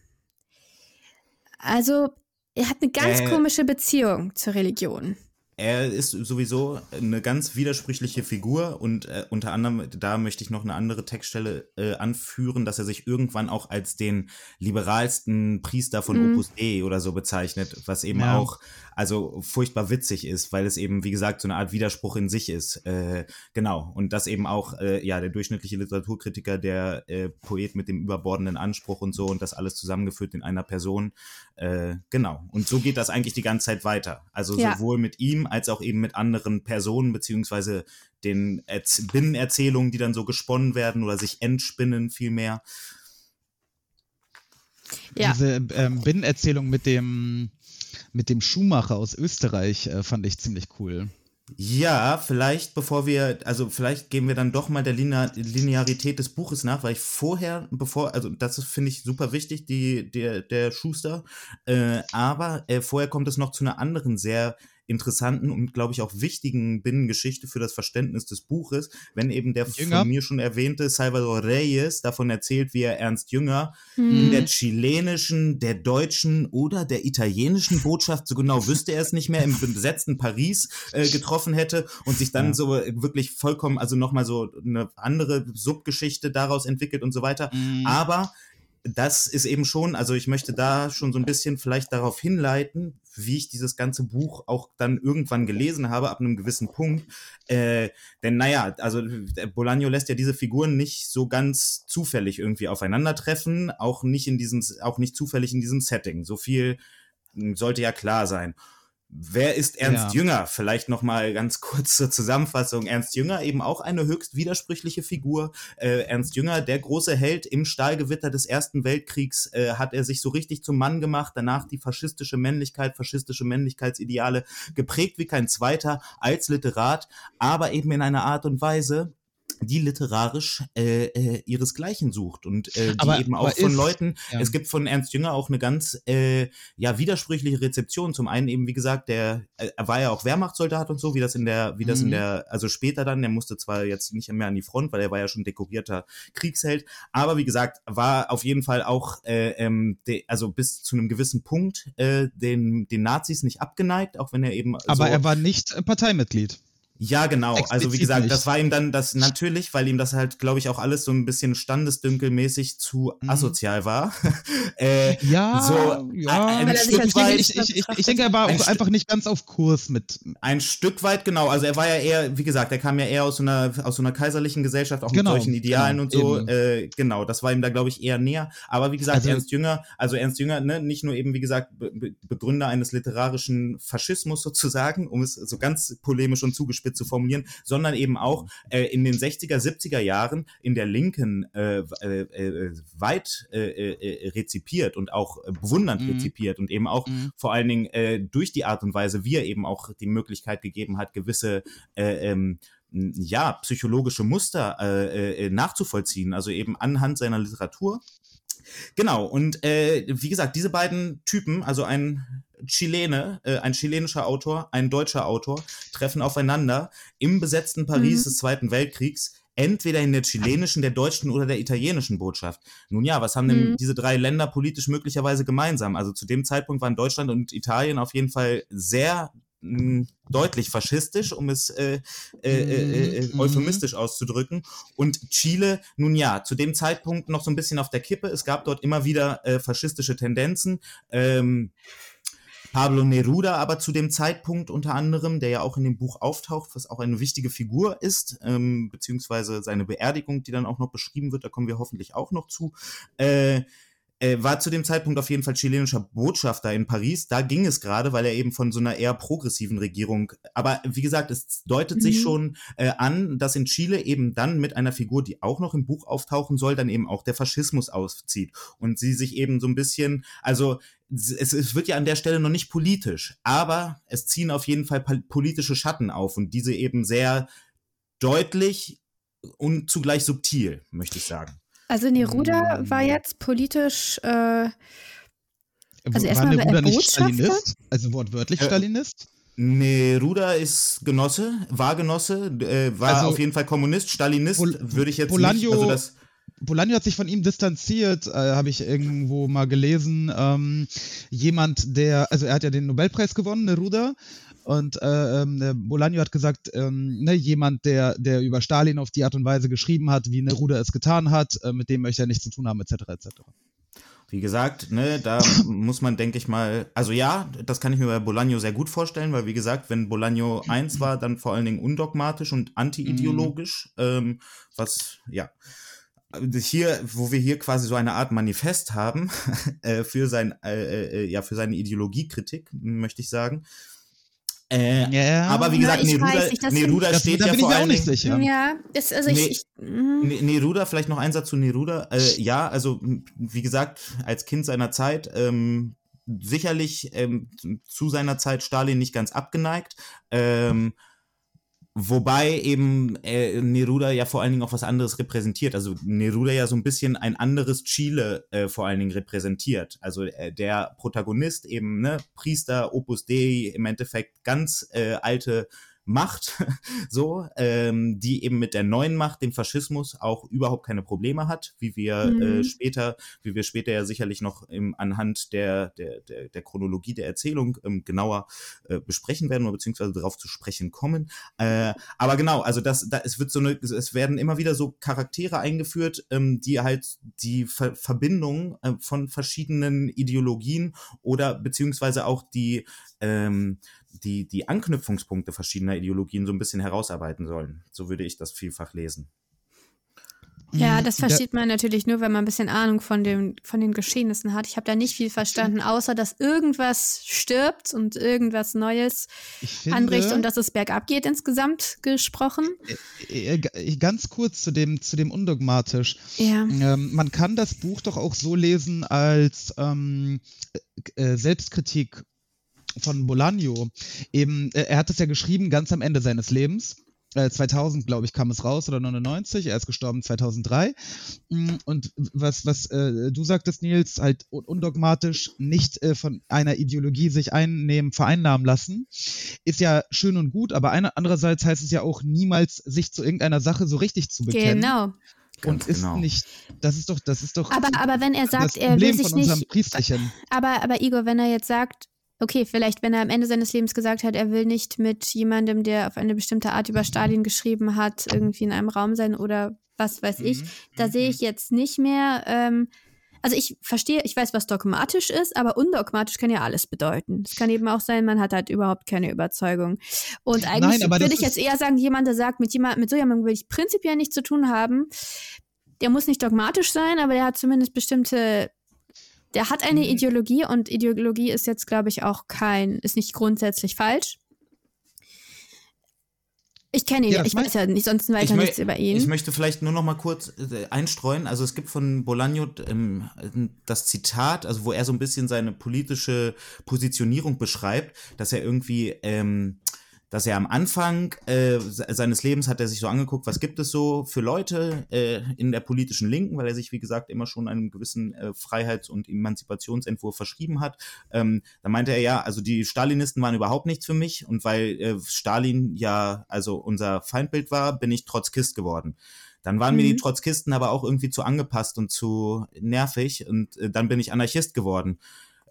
Also er hat eine ganz Äh. komische Beziehung zur Religion. Er ist sowieso eine ganz widersprüchliche Figur und äh, unter anderem, da möchte ich noch eine andere Textstelle äh, anführen, dass er sich irgendwann auch als den liberalsten Priester von Mhm. Opus Dei oder so bezeichnet, was eben Ja. auch also furchtbar witzig ist, weil es eben, wie gesagt, so eine Art Widerspruch in sich ist. Äh, genau. Und das eben auch, äh, ja, der durchschnittliche Literaturkritiker, der äh, Poet mit dem überbordenden Anspruch und so und das alles zusammengeführt in einer Person. Äh, genau. Und so geht das eigentlich die ganze Zeit weiter. Also Ja. sowohl mit ihm als auch eben mit anderen Personen, beziehungsweise den Erz Binnenerzählungen, die dann so gesponnen werden oder sich entspinnen vielmehr. Ja. Diese ähm, Binnenerzählung mit dem, mit dem Schuhmacher aus Österreich äh, fand ich ziemlich cool. Ja, vielleicht bevor wir, also vielleicht gehen wir dann doch mal der Linear Linearität des Buches nach, weil ich vorher, bevor, also das finde ich super wichtig, die, der, der Schuster, äh, aber äh, vorher kommt es noch zu einer anderen sehr interessanten und glaube ich auch wichtigen Binnengeschichte für das Verständnis des Buches, wenn eben der Jünger? von mir schon erwähnte Salvador Reyes davon erzählt, wie er Ernst Jünger Mhm. in der chilenischen, der deutschen oder der italienischen Botschaft, so genau wüsste er es nicht mehr, im besetzten Paris äh, getroffen hätte und sich dann Ja. so wirklich vollkommen, also nochmal so eine andere Subgeschichte daraus entwickelt und so weiter. Mhm. Aber das ist eben schon, also ich möchte da schon so ein bisschen vielleicht darauf hinleiten, wie ich dieses ganze Buch auch dann irgendwann gelesen habe, ab einem gewissen Punkt. Äh, denn naja, also der Bolaño lässt ja diese Figuren nicht so ganz zufällig irgendwie aufeinandertreffen, auch nicht in diesem, auch nicht zufällig in diesem Setting. So viel sollte ja klar sein. Wer ist Ernst Ja. Jünger? Vielleicht noch mal ganz kurz zur Zusammenfassung. Ernst Jünger eben auch eine höchst widersprüchliche Figur. Äh, Ernst Jünger, der große Held im Stahlgewitter des Ersten Weltkriegs, äh, hat er sich so richtig zum Mann gemacht. Danach die faschistische Männlichkeit, faschistische Männlichkeitsideale geprägt wie kein zweiter als Literat, aber eben in einer Art und Weise, die literarisch äh, äh, ihresgleichen sucht und äh, die Aber- eben auch von ist- Leuten, ja. es gibt von Ernst Jünger auch eine ganz äh, ja widersprüchliche Rezeption. Zum einen eben wie gesagt, der äh, er war ja auch Wehrmachtssoldat und so, wie das in der wie das in Mhm. der also später dann, der musste zwar jetzt nicht mehr an die Front, weil er war ja schon dekorierter Kriegsheld, aber wie gesagt, war auf jeden Fall auch äh, ähm, de, also bis zu einem gewissen Punkt äh, den den Nazis nicht abgeneigt, auch wenn er eben Aber so, er war nicht äh, Parteimitglied. Ja, genau. also wie Explizit gesagt, nicht. das war ihm dann das natürlich, weil ihm das halt, glaube ich, auch alles so ein bisschen standesdünkelmäßig zu Mhm. asozial war. [LAUGHS] äh, Ja, so ja. ein, ein Stück als weit, ich, ich, ich, ich denke, er war Ein einfach nicht ganz auf Kurs mit. ein Stück weit genau. Also er war ja eher, wie gesagt, er kam ja eher aus so einer aus so einer kaiserlichen Gesellschaft, auch Genau, mit solchen Idealen genau, und so. eben. Äh, genau, das war ihm da glaube ich eher näher. Aber wie gesagt, Also- Ernst Jünger, also Ernst Jünger, ne, nicht nur eben wie gesagt Be Be Begründer eines literarischen Faschismus sozusagen, um es so ganz polemisch und zugespitzt zu formulieren, sondern eben auch äh, in den 60er, 70er Jahren in der Linken äh, äh, äh, weit äh, äh, rezipiert und auch bewundernd Mhm. rezipiert und eben auch Mhm. vor allen Dingen durch die Art und Weise, wie er eben auch die Möglichkeit gegeben hat, gewisse äh, ähm, ja, psychologische Muster äh, nachzuvollziehen, also eben anhand seiner Literatur. Genau, und äh, wie gesagt, diese beiden Typen, also ein Chilene, äh, ein chilenischer Autor, ein deutscher Autor, treffen aufeinander im besetzten Paris Mhm. des Zweiten Weltkriegs, entweder in der chilenischen, der deutschen oder der italienischen Botschaft. Nun ja, was haben denn Mhm. diese drei Länder politisch möglicherweise gemeinsam? Also zu dem Zeitpunkt waren Deutschland und Italien auf jeden Fall sehr mh, deutlich faschistisch, um es äh, äh, äh, äh, Mhm. euphemistisch auszudrücken. Und Chile, nun ja, zu dem Zeitpunkt noch so ein bisschen auf der Kippe. Es gab dort immer wieder äh, faschistische Tendenzen. Ähm, Pablo Neruda aber zu dem Zeitpunkt unter anderem, der ja auch in dem Buch auftaucht, was auch eine wichtige Figur ist, ähm, beziehungsweise seine Beerdigung, die dann auch noch beschrieben wird, da kommen wir hoffentlich auch noch zu, äh, äh, war zu dem Zeitpunkt auf jeden Fall chilenischer Botschafter in Paris. Da ging es gerade, weil er eben von so einer eher progressiven Regierung, aber wie gesagt, es deutet sich Mhm. schon äh, an, dass in Chile eben dann mit einer Figur, die auch noch im Buch auftauchen soll, dann eben auch der Faschismus auszieht und sie sich eben so ein bisschen, also es, es wird ja an der Stelle noch nicht politisch, aber es ziehen auf jeden Fall politische Schatten auf und diese eben sehr deutlich und zugleich subtil, möchte ich sagen. Also Neruda Mm. war jetzt politisch, äh, Also war erstmal war er Neruda nicht? Stalinist? Also wortwörtlich Äh, Stalinist? Neruda ist Genosse, war Genosse, äh, war Also, auf jeden Fall Kommunist, Stalinist, Bol- würde ich jetzt Bolaño- nicht, also das, Bolaño hat sich von ihm distanziert, äh, habe ich irgendwo mal gelesen. Ähm, jemand, der, also er hat ja den Nobelpreis gewonnen, Neruda. Und äh, ähm, Bolaño hat gesagt, ähm, ne, jemand, der, der über Stalin auf die Art und Weise geschrieben hat, wie Neruda es getan hat, äh, mit dem möchte er nichts zu tun haben, etc. etc. wie gesagt, ne, da [COUGHS] muss man, denke ich mal, also ja, das kann ich mir bei Bolaño sehr gut vorstellen, weil wie gesagt, wenn Bolaño eins war, dann vor allen Dingen undogmatisch und anti-ideologisch, ähm, was, ja, hier, wo wir hier quasi so eine Art Manifest haben [LAUGHS] äh, für sein, äh, äh, ja, für seine Ideologiekritik, möchte ich sagen. Äh, Ja. aber wie gesagt, Ja, ich Neruda, weiß Neruda das, steht da ja bin ich vor mir auch allen nicht Dingen, sicher. ja, das, also Nee. ich, ich mm, Ne- Neruda, vielleicht noch ein Satz zu Neruda. Äh, ja, also wie gesagt, als Kind seiner Zeit ähm, sicherlich ähm, zu seiner Zeit Stalin nicht ganz abgeneigt. Ähm, wobei eben äh, Neruda ja vor allen Dingen auch was anderes repräsentiert. Also Neruda ja so ein bisschen ein anderes Chile äh, vor allen Dingen repräsentiert. Also äh, der Protagonist eben, ne, Priester, Opus Dei, im Endeffekt ganz äh, alte Macht, [LAUGHS] so, ähm, die eben mit der neuen Macht, dem Faschismus, auch überhaupt keine Probleme hat, wie wir Mhm. äh, später, wie wir später ja sicherlich noch im, anhand der, der, der, der Chronologie der Erzählung ähm, genauer äh, besprechen werden oder beziehungsweise darauf zu sprechen kommen. Äh, aber genau, also das, da, es wird so eine, es werden immer wieder so Charaktere eingeführt, ähm, die halt die Ver Verbindung äh, von verschiedenen Ideologien oder beziehungsweise auch die ähm, die, die Anknüpfungspunkte verschiedener Ideologien so ein bisschen herausarbeiten sollen. So würde ich das vielfach lesen. ja, Mhm, das da- versteht man natürlich nur, wenn man ein bisschen Ahnung von, dem, von den Geschehnissen hat. Ich habe da nicht viel verstanden, außer dass irgendwas stirbt und irgendwas Neues finde, anbricht und dass es bergab geht insgesamt gesprochen. äh, äh, ganz kurz zu dem, zu dem undogmatisch. Ja. Ähm, man kann das Buch doch auch so lesen als ähm, äh, Selbstkritik von Bolaño. Eben, äh, er hat es ja geschrieben ganz am Ende seines Lebens. Äh, 2000, glaube ich, kam es raus oder 99. Er ist gestorben 2003. Mm, Und was, was äh, du sagtest, Nils, halt un- undogmatisch nicht äh, von einer Ideologie sich einnehmen, vereinnahmen lassen, ist ja schön und gut, aber eine, andererseits heißt es ja auch niemals, sich zu irgendeiner Sache so richtig zu bekennen. Genau. Und Ganz ist genau. nicht, das ist doch, das ist doch Aber, aber wenn er sagt, er Problem will sich von unserem nicht. Priesterchen. Aber, aber Igor, wenn er jetzt sagt, okay, vielleicht, wenn er am Ende seines Lebens gesagt hat, er will nicht mit jemandem, der auf eine bestimmte Art über Stalin geschrieben hat, irgendwie in einem Raum sein oder was weiß ich, Mhm. da sehe ich jetzt nicht mehr. Ähm, also ich verstehe, ich weiß, was dogmatisch ist, aber undogmatisch kann ja alles bedeuten. Es kann eben auch sein, man hat halt überhaupt keine Überzeugung. Und eigentlich Nein, würde ich jetzt eher sagen, jemand, der sagt, mit jemand, mit so jemandem will ich prinzipiell nichts zu tun haben, der muss nicht dogmatisch sein, aber der hat zumindest bestimmte, der hat Mhm. eine Ideologie und Ideologie ist jetzt, glaube ich, auch kein, ist nicht grundsätzlich falsch. Ich kenne ihn, Ja, ich weiß ja nicht, sonst weiter nichts über ihn. Ich möchte vielleicht nur noch mal kurz äh, einstreuen. Also es gibt von Bolaño ähm, das Zitat, also wo er so ein bisschen seine politische Positionierung beschreibt, dass er irgendwie, ähm, dass er am Anfang äh, se- seines Lebens hat er sich so angeguckt, was gibt es so für Leute äh, in der politischen Linken, weil er sich, wie gesagt, immer schon einem gewissen äh, Freiheits- und Emanzipationsentwurf verschrieben hat. Ähm, da meinte er ja, also die Stalinisten waren überhaupt nichts für mich und weil äh, Stalin ja also unser Feindbild war, bin ich Trotzkist geworden. Dann waren mir die Mhm. Trotzkisten aber auch irgendwie zu angepasst und zu nervig und äh, dann bin ich Anarchist geworden.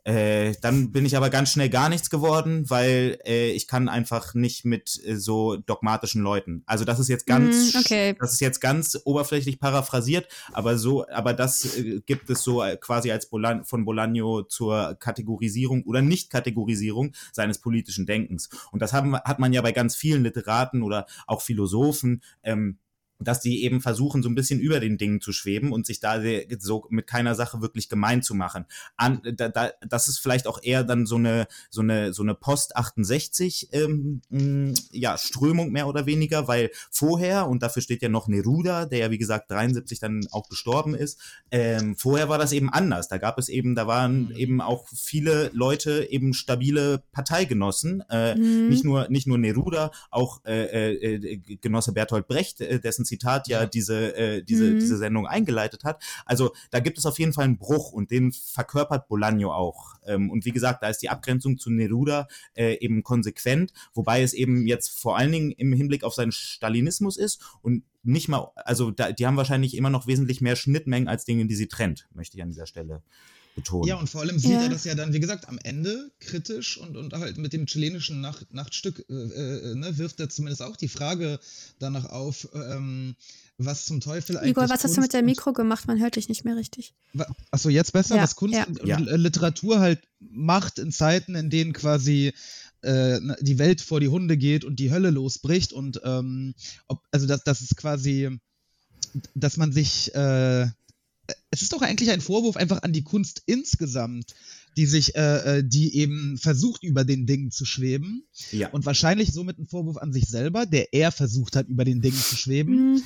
Äh, dann bin ich aber ganz schnell gar nichts geworden, weil äh, ich kann einfach nicht mit äh, so dogmatischen Leuten. Also das ist jetzt ganz, Mm, okay. das ist jetzt ganz oberflächlich paraphrasiert, aber so, aber das äh, gibt es so äh, quasi als Bolan von Bolaño zur Kategorisierung oder Nicht-Kategorisierung seines politischen Denkens. Und das haben, hat man ja bei ganz vielen Literaten oder auch Philosophen. Ähm, dass die eben versuchen, so ein bisschen über den Dingen zu schweben und sich da so mit keiner Sache wirklich gemein zu machen. An, da, da, das ist vielleicht auch eher dann so eine, so eine, so eine Post-68 ähm, mh, ja, Strömung mehr oder weniger, weil vorher, und dafür steht ja noch Neruda, der ja wie gesagt 73 dann auch gestorben ist, ähm, vorher war das eben anders. Da gab es eben, da waren eben auch viele Leute eben stabile Parteigenossen, äh, Mhm. nicht nur nicht nur Neruda, auch äh, äh, äh, Genosse Bertolt Brecht, äh, dessen Zitat ja, diese äh, diese Mhm. diese Sendung eingeleitet hat. Also da gibt es auf jeden Fall einen Bruch und den verkörpert Bolaño auch. Ähm, und wie gesagt, da ist die Abgrenzung zu Neruda äh, eben konsequent, wobei es eben jetzt vor allen Dingen im Hinblick auf seinen Stalinismus ist und nicht mal, also da, die haben wahrscheinlich immer noch wesentlich mehr Schnittmengen als Dinge, die sie trennt, möchte ich an dieser Stelle betonen. Ja, und vor allem sieht Ja. er das ja dann, wie gesagt, am Ende kritisch und, und halt mit dem chilenischen Nacht, Nachtstück äh, äh, ne, wirft er zumindest auch die Frage danach auf, ähm, was zum Teufel eigentlich. Igor, was hast du mit Kunst der Mikro gemacht? Man hört dich nicht mehr richtig. Achso, jetzt besser, Ja, was Kunst ja. und, Ja. äh, Literatur halt macht in Zeiten, in denen quasi äh, na, die Welt vor die Hunde geht und die Hölle losbricht und ähm, ob, also das, das ist quasi, dass man sich, äh, es ist doch eigentlich ein Vorwurf einfach an die Kunst insgesamt, die sich, äh, äh, die eben versucht, über den Dingen zu schweben ja. und wahrscheinlich somit ein Vorwurf an sich selber, der er versucht hat, über den Dingen zu schweben. Mhm.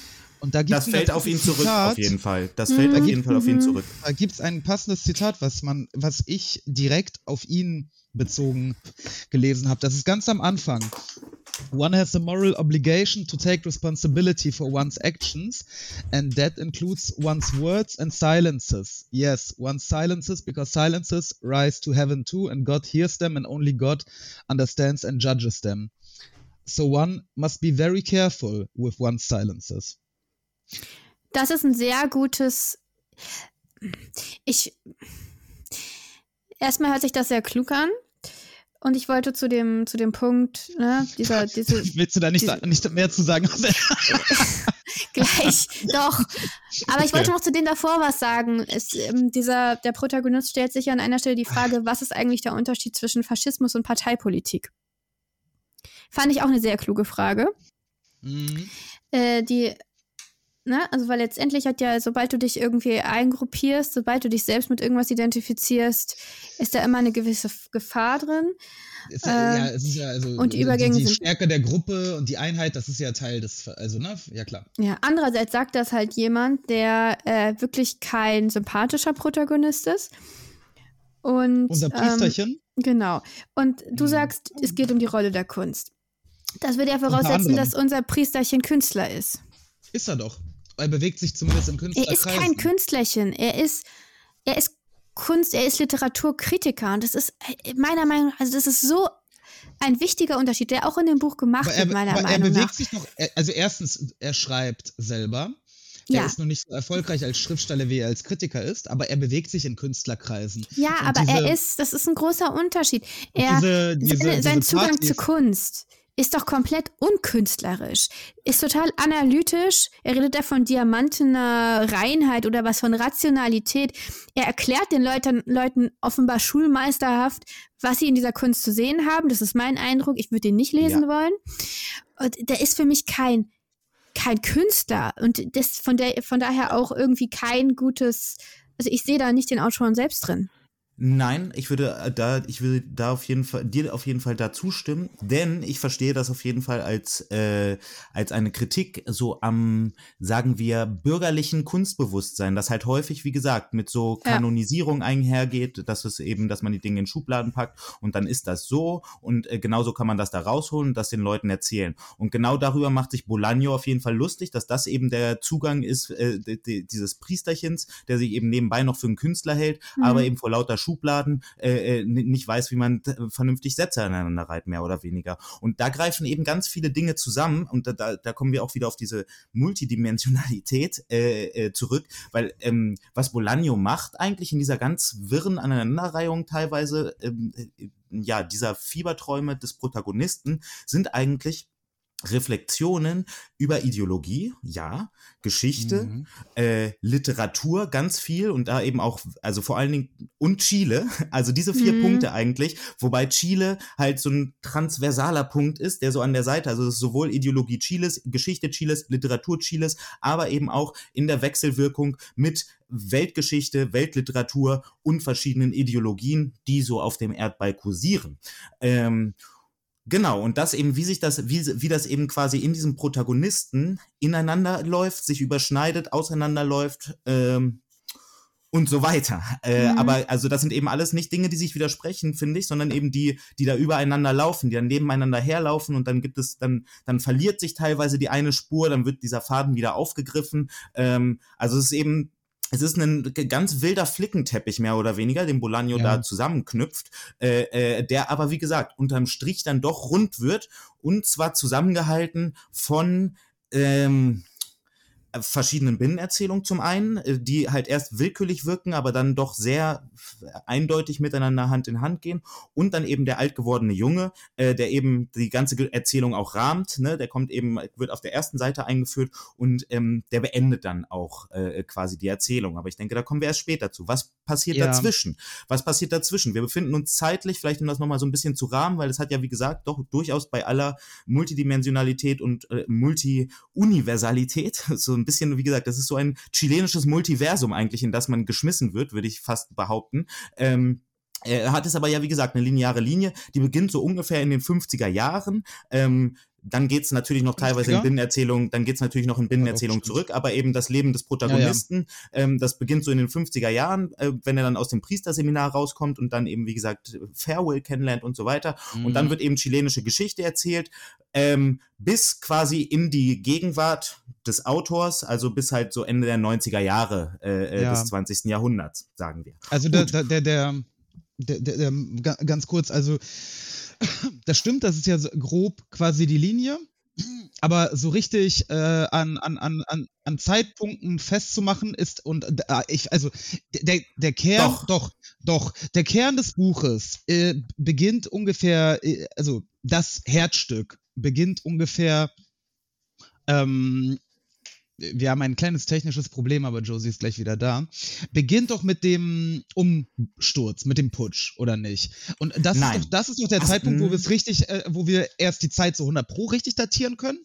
Und da gibt's das fällt auf ihn zurück, Zitat. auf jeden Fall. Das fällt Mhm. auf jeden Fall auf ihn zurück. Da gibt es ein passendes Zitat, was man, was ich direkt auf ihn bezogen gelesen habe. Das ist ganz am Anfang. One has a moral obligation to take responsibility for one's actions, and that includes one's words and silences. Yes, one's silences, because silences rise to heaven too, and God hears them, and only God understands and judges them. So one must be very careful with one's silences. Das ist ein sehr gutes. Ich. Erstmal hört sich das sehr klug an. Und ich wollte zu dem, zu dem Punkt, ne, dieser, [LAUGHS] diese, Willst du da nicht, diese- nicht mehr zu sagen? [LAUGHS] [LAUGHS] gleich, doch. Aber ich wollte noch zu dem davor was sagen. Es, ähm, dieser, der Protagonist stellt sich an einer Stelle die Frage, was ist eigentlich der Unterschied zwischen Faschismus und Parteipolitik? Fand ich auch eine sehr kluge Frage. Mhm. äh, die, ne, also weil letztendlich hat ja, sobald du dich irgendwie eingruppierst, sobald du dich selbst mit irgendwas identifizierst, ist da immer eine gewisse Gefahr drin. Ist ja, Ähm, ja, es ist ja also und die Übergänge die, die Stärke der Gruppe und die Einheit, das ist ja Teil des, also ne, ja klar. Ja, andererseits sagt das halt jemand, der äh, wirklich kein sympathischer Protagonist ist. Und, Unser ähm, Priesterchen, Genau. Und du Mhm. sagst, es geht um die Rolle der Kunst. Das würde ja voraussetzen, dass unser Priesterchen Künstler ist. ist er doch. Er bewegt sich zumindest im Er Künstlerkreis. ist kein Künstlerchen. Er ist, er ist Kunst, er ist Literaturkritiker. Und das ist meiner Meinung nach, also das ist so ein wichtiger Unterschied, der auch in dem Buch gemacht er, wird, meiner aber er Meinung bewegt nach. sich noch, er, also erstens, er schreibt selber. Der Ja. ist noch nicht so erfolgreich als Schriftsteller, wie er als Kritiker ist, aber er bewegt sich in Künstlerkreisen. Ja, Und aber diese- er ist, das ist ein großer Unterschied. Er, diese- diese- sein Zugang Partys- zu Kunst ist doch komplett unkünstlerisch, ist total analytisch. Er redet da von diamantener Reinheit oder was von Rationalität. Er erklärt den Leuten, Leuten offenbar schulmeisterhaft, was sie in dieser Kunst zu sehen haben. Das ist mein Eindruck. Ich würde ihn nicht lesen Ja. wollen. Und der ist für mich kein kein Künstler und das von der von daher auch irgendwie kein gutes. Also ich sehe da nicht den Autoren selbst drin. Nein, ich würde äh, da, ich würde da auf jeden Fall, dir auf jeden Fall da zustimmen, denn ich verstehe das auf jeden Fall als, äh, als eine Kritik so am, sagen wir, bürgerlichen Kunstbewusstsein, das halt häufig, wie gesagt, mit so Ja. Kanonisierung einhergeht, dass es eben, dass man die Dinge in Schubladen packt und dann ist das so und äh, genauso kann man das da rausholen und das den Leuten erzählen. Und genau darüber macht sich Bolaño auf jeden Fall lustig, dass das eben der Zugang ist, äh, di- di- dieses Priesterchens, der sich eben nebenbei noch für einen Künstler hält, Mhm. aber eben vor lauter Schubladen äh, äh, nicht weiß, wie man äh, vernünftig Sätze aneinander reiht, mehr oder weniger. Und da greifen eben ganz viele Dinge zusammen und da, da, da kommen wir auch wieder auf diese Multidimensionalität äh, äh, zurück, weil ähm, was Bolaño macht eigentlich in dieser ganz wirren Aneinanderreihung teilweise, ähm, äh, ja, dieser Fieberträume des Protagonisten sind eigentlich Reflexionen über Ideologie, ja, Geschichte, Mhm. äh, Literatur, ganz viel und da eben auch, also vor allen Dingen, und Chile, [LAUGHS] also diese vier Mhm. Punkte eigentlich, wobei Chile halt so ein transversaler Punkt ist, der so an der Seite, also es ist sowohl Ideologie Chiles, Geschichte Chiles, Literatur Chiles, aber eben auch in der Wechselwirkung mit Weltgeschichte, Weltliteratur und verschiedenen Ideologien, die so auf dem Erdball kursieren. Ähm, Genau, und das eben, wie sich das, wie, wie das eben quasi in diesem Protagonisten ineinander läuft, sich überschneidet, auseinanderläuft ähm, und so weiter. Äh, Mhm. Aber also das sind eben alles nicht Dinge, die sich widersprechen, finde ich, sondern eben die, die da übereinander laufen, die dann nebeneinander herlaufen und dann gibt es, dann, dann verliert sich teilweise die eine Spur, dann wird dieser Faden wieder aufgegriffen. Ähm, also es ist eben es ist ein ganz wilder Flickenteppich mehr oder weniger, den Bolaño Ja. da zusammenknüpft, äh, äh, der aber wie gesagt unterm Strich dann doch rund wird und zwar zusammengehalten von ähm, verschiedenen Binnenerzählungen zum einen, äh, die halt erst willkürlich wirken, aber dann doch sehr f- eindeutig miteinander Hand in Hand gehen und dann eben der alt gewordene Junge, äh, der eben die ganze Erzählung auch rahmt, ne? der kommt eben, wird auf der ersten Seite eingeführt und ähm, der beendet dann auch äh, quasi die Erzählung. Aber ich denke, da kommen wir erst später zu. Was passiert Ja. dazwischen? Was passiert dazwischen? Wir befinden uns zeitlich, vielleicht um das nochmal so ein bisschen zu rahmen, weil es hat ja, wie gesagt, doch durchaus bei aller Multidimensionalität und äh, Multi-Universalität, [LAUGHS] so ein bisschen, wie gesagt, das ist so ein chilenisches Multiversum eigentlich, in das man geschmissen wird, würde ich fast behaupten. Ähm, er hat es aber ja, wie gesagt, eine lineare Linie, die beginnt so ungefähr in den 50er Jahren. Ähm, dann geht's natürlich noch teilweise in 50er? Binnenerzählung, dann geht's natürlich noch in Binnenerzählung stimmt. zurück, aber eben das Leben des Protagonisten, ähm, das beginnt so in den 50er Jahren, äh, wenn er dann aus dem Priesterseminar rauskommt und dann eben, wie gesagt, Farewell kennenlernt und so weiter. Und dann Mhm. wird eben chilenische Geschichte erzählt, ähm, bis quasi in die Gegenwart des Autors, also bis halt so Ende der 90er Jahre äh, äh, Ja. des 20. Jahrhunderts, sagen wir. Also der, der, der, der, der, der, der, ga- ganz kurz, also das stimmt, das ist ja so grob quasi die Linie, aber so richtig äh, an, an, an, an, Zeitpunkten festzumachen ist und äh, ich, also der, der Kern, Doch. doch, doch, der Kern des Buches äh, beginnt ungefähr, äh, also das Herzstück beginnt ungefähr ähm, wir haben ein kleines technisches Problem, aber Josie ist gleich wieder da. Beginnt doch mit dem Umsturz, mit dem Putsch, oder nicht? Und das, Nein. ist doch, das ist doch der Ach, Zeitpunkt, wo mh. wir es richtig, äh, wo wir erst die Zeit zu 100 Pro richtig datieren können.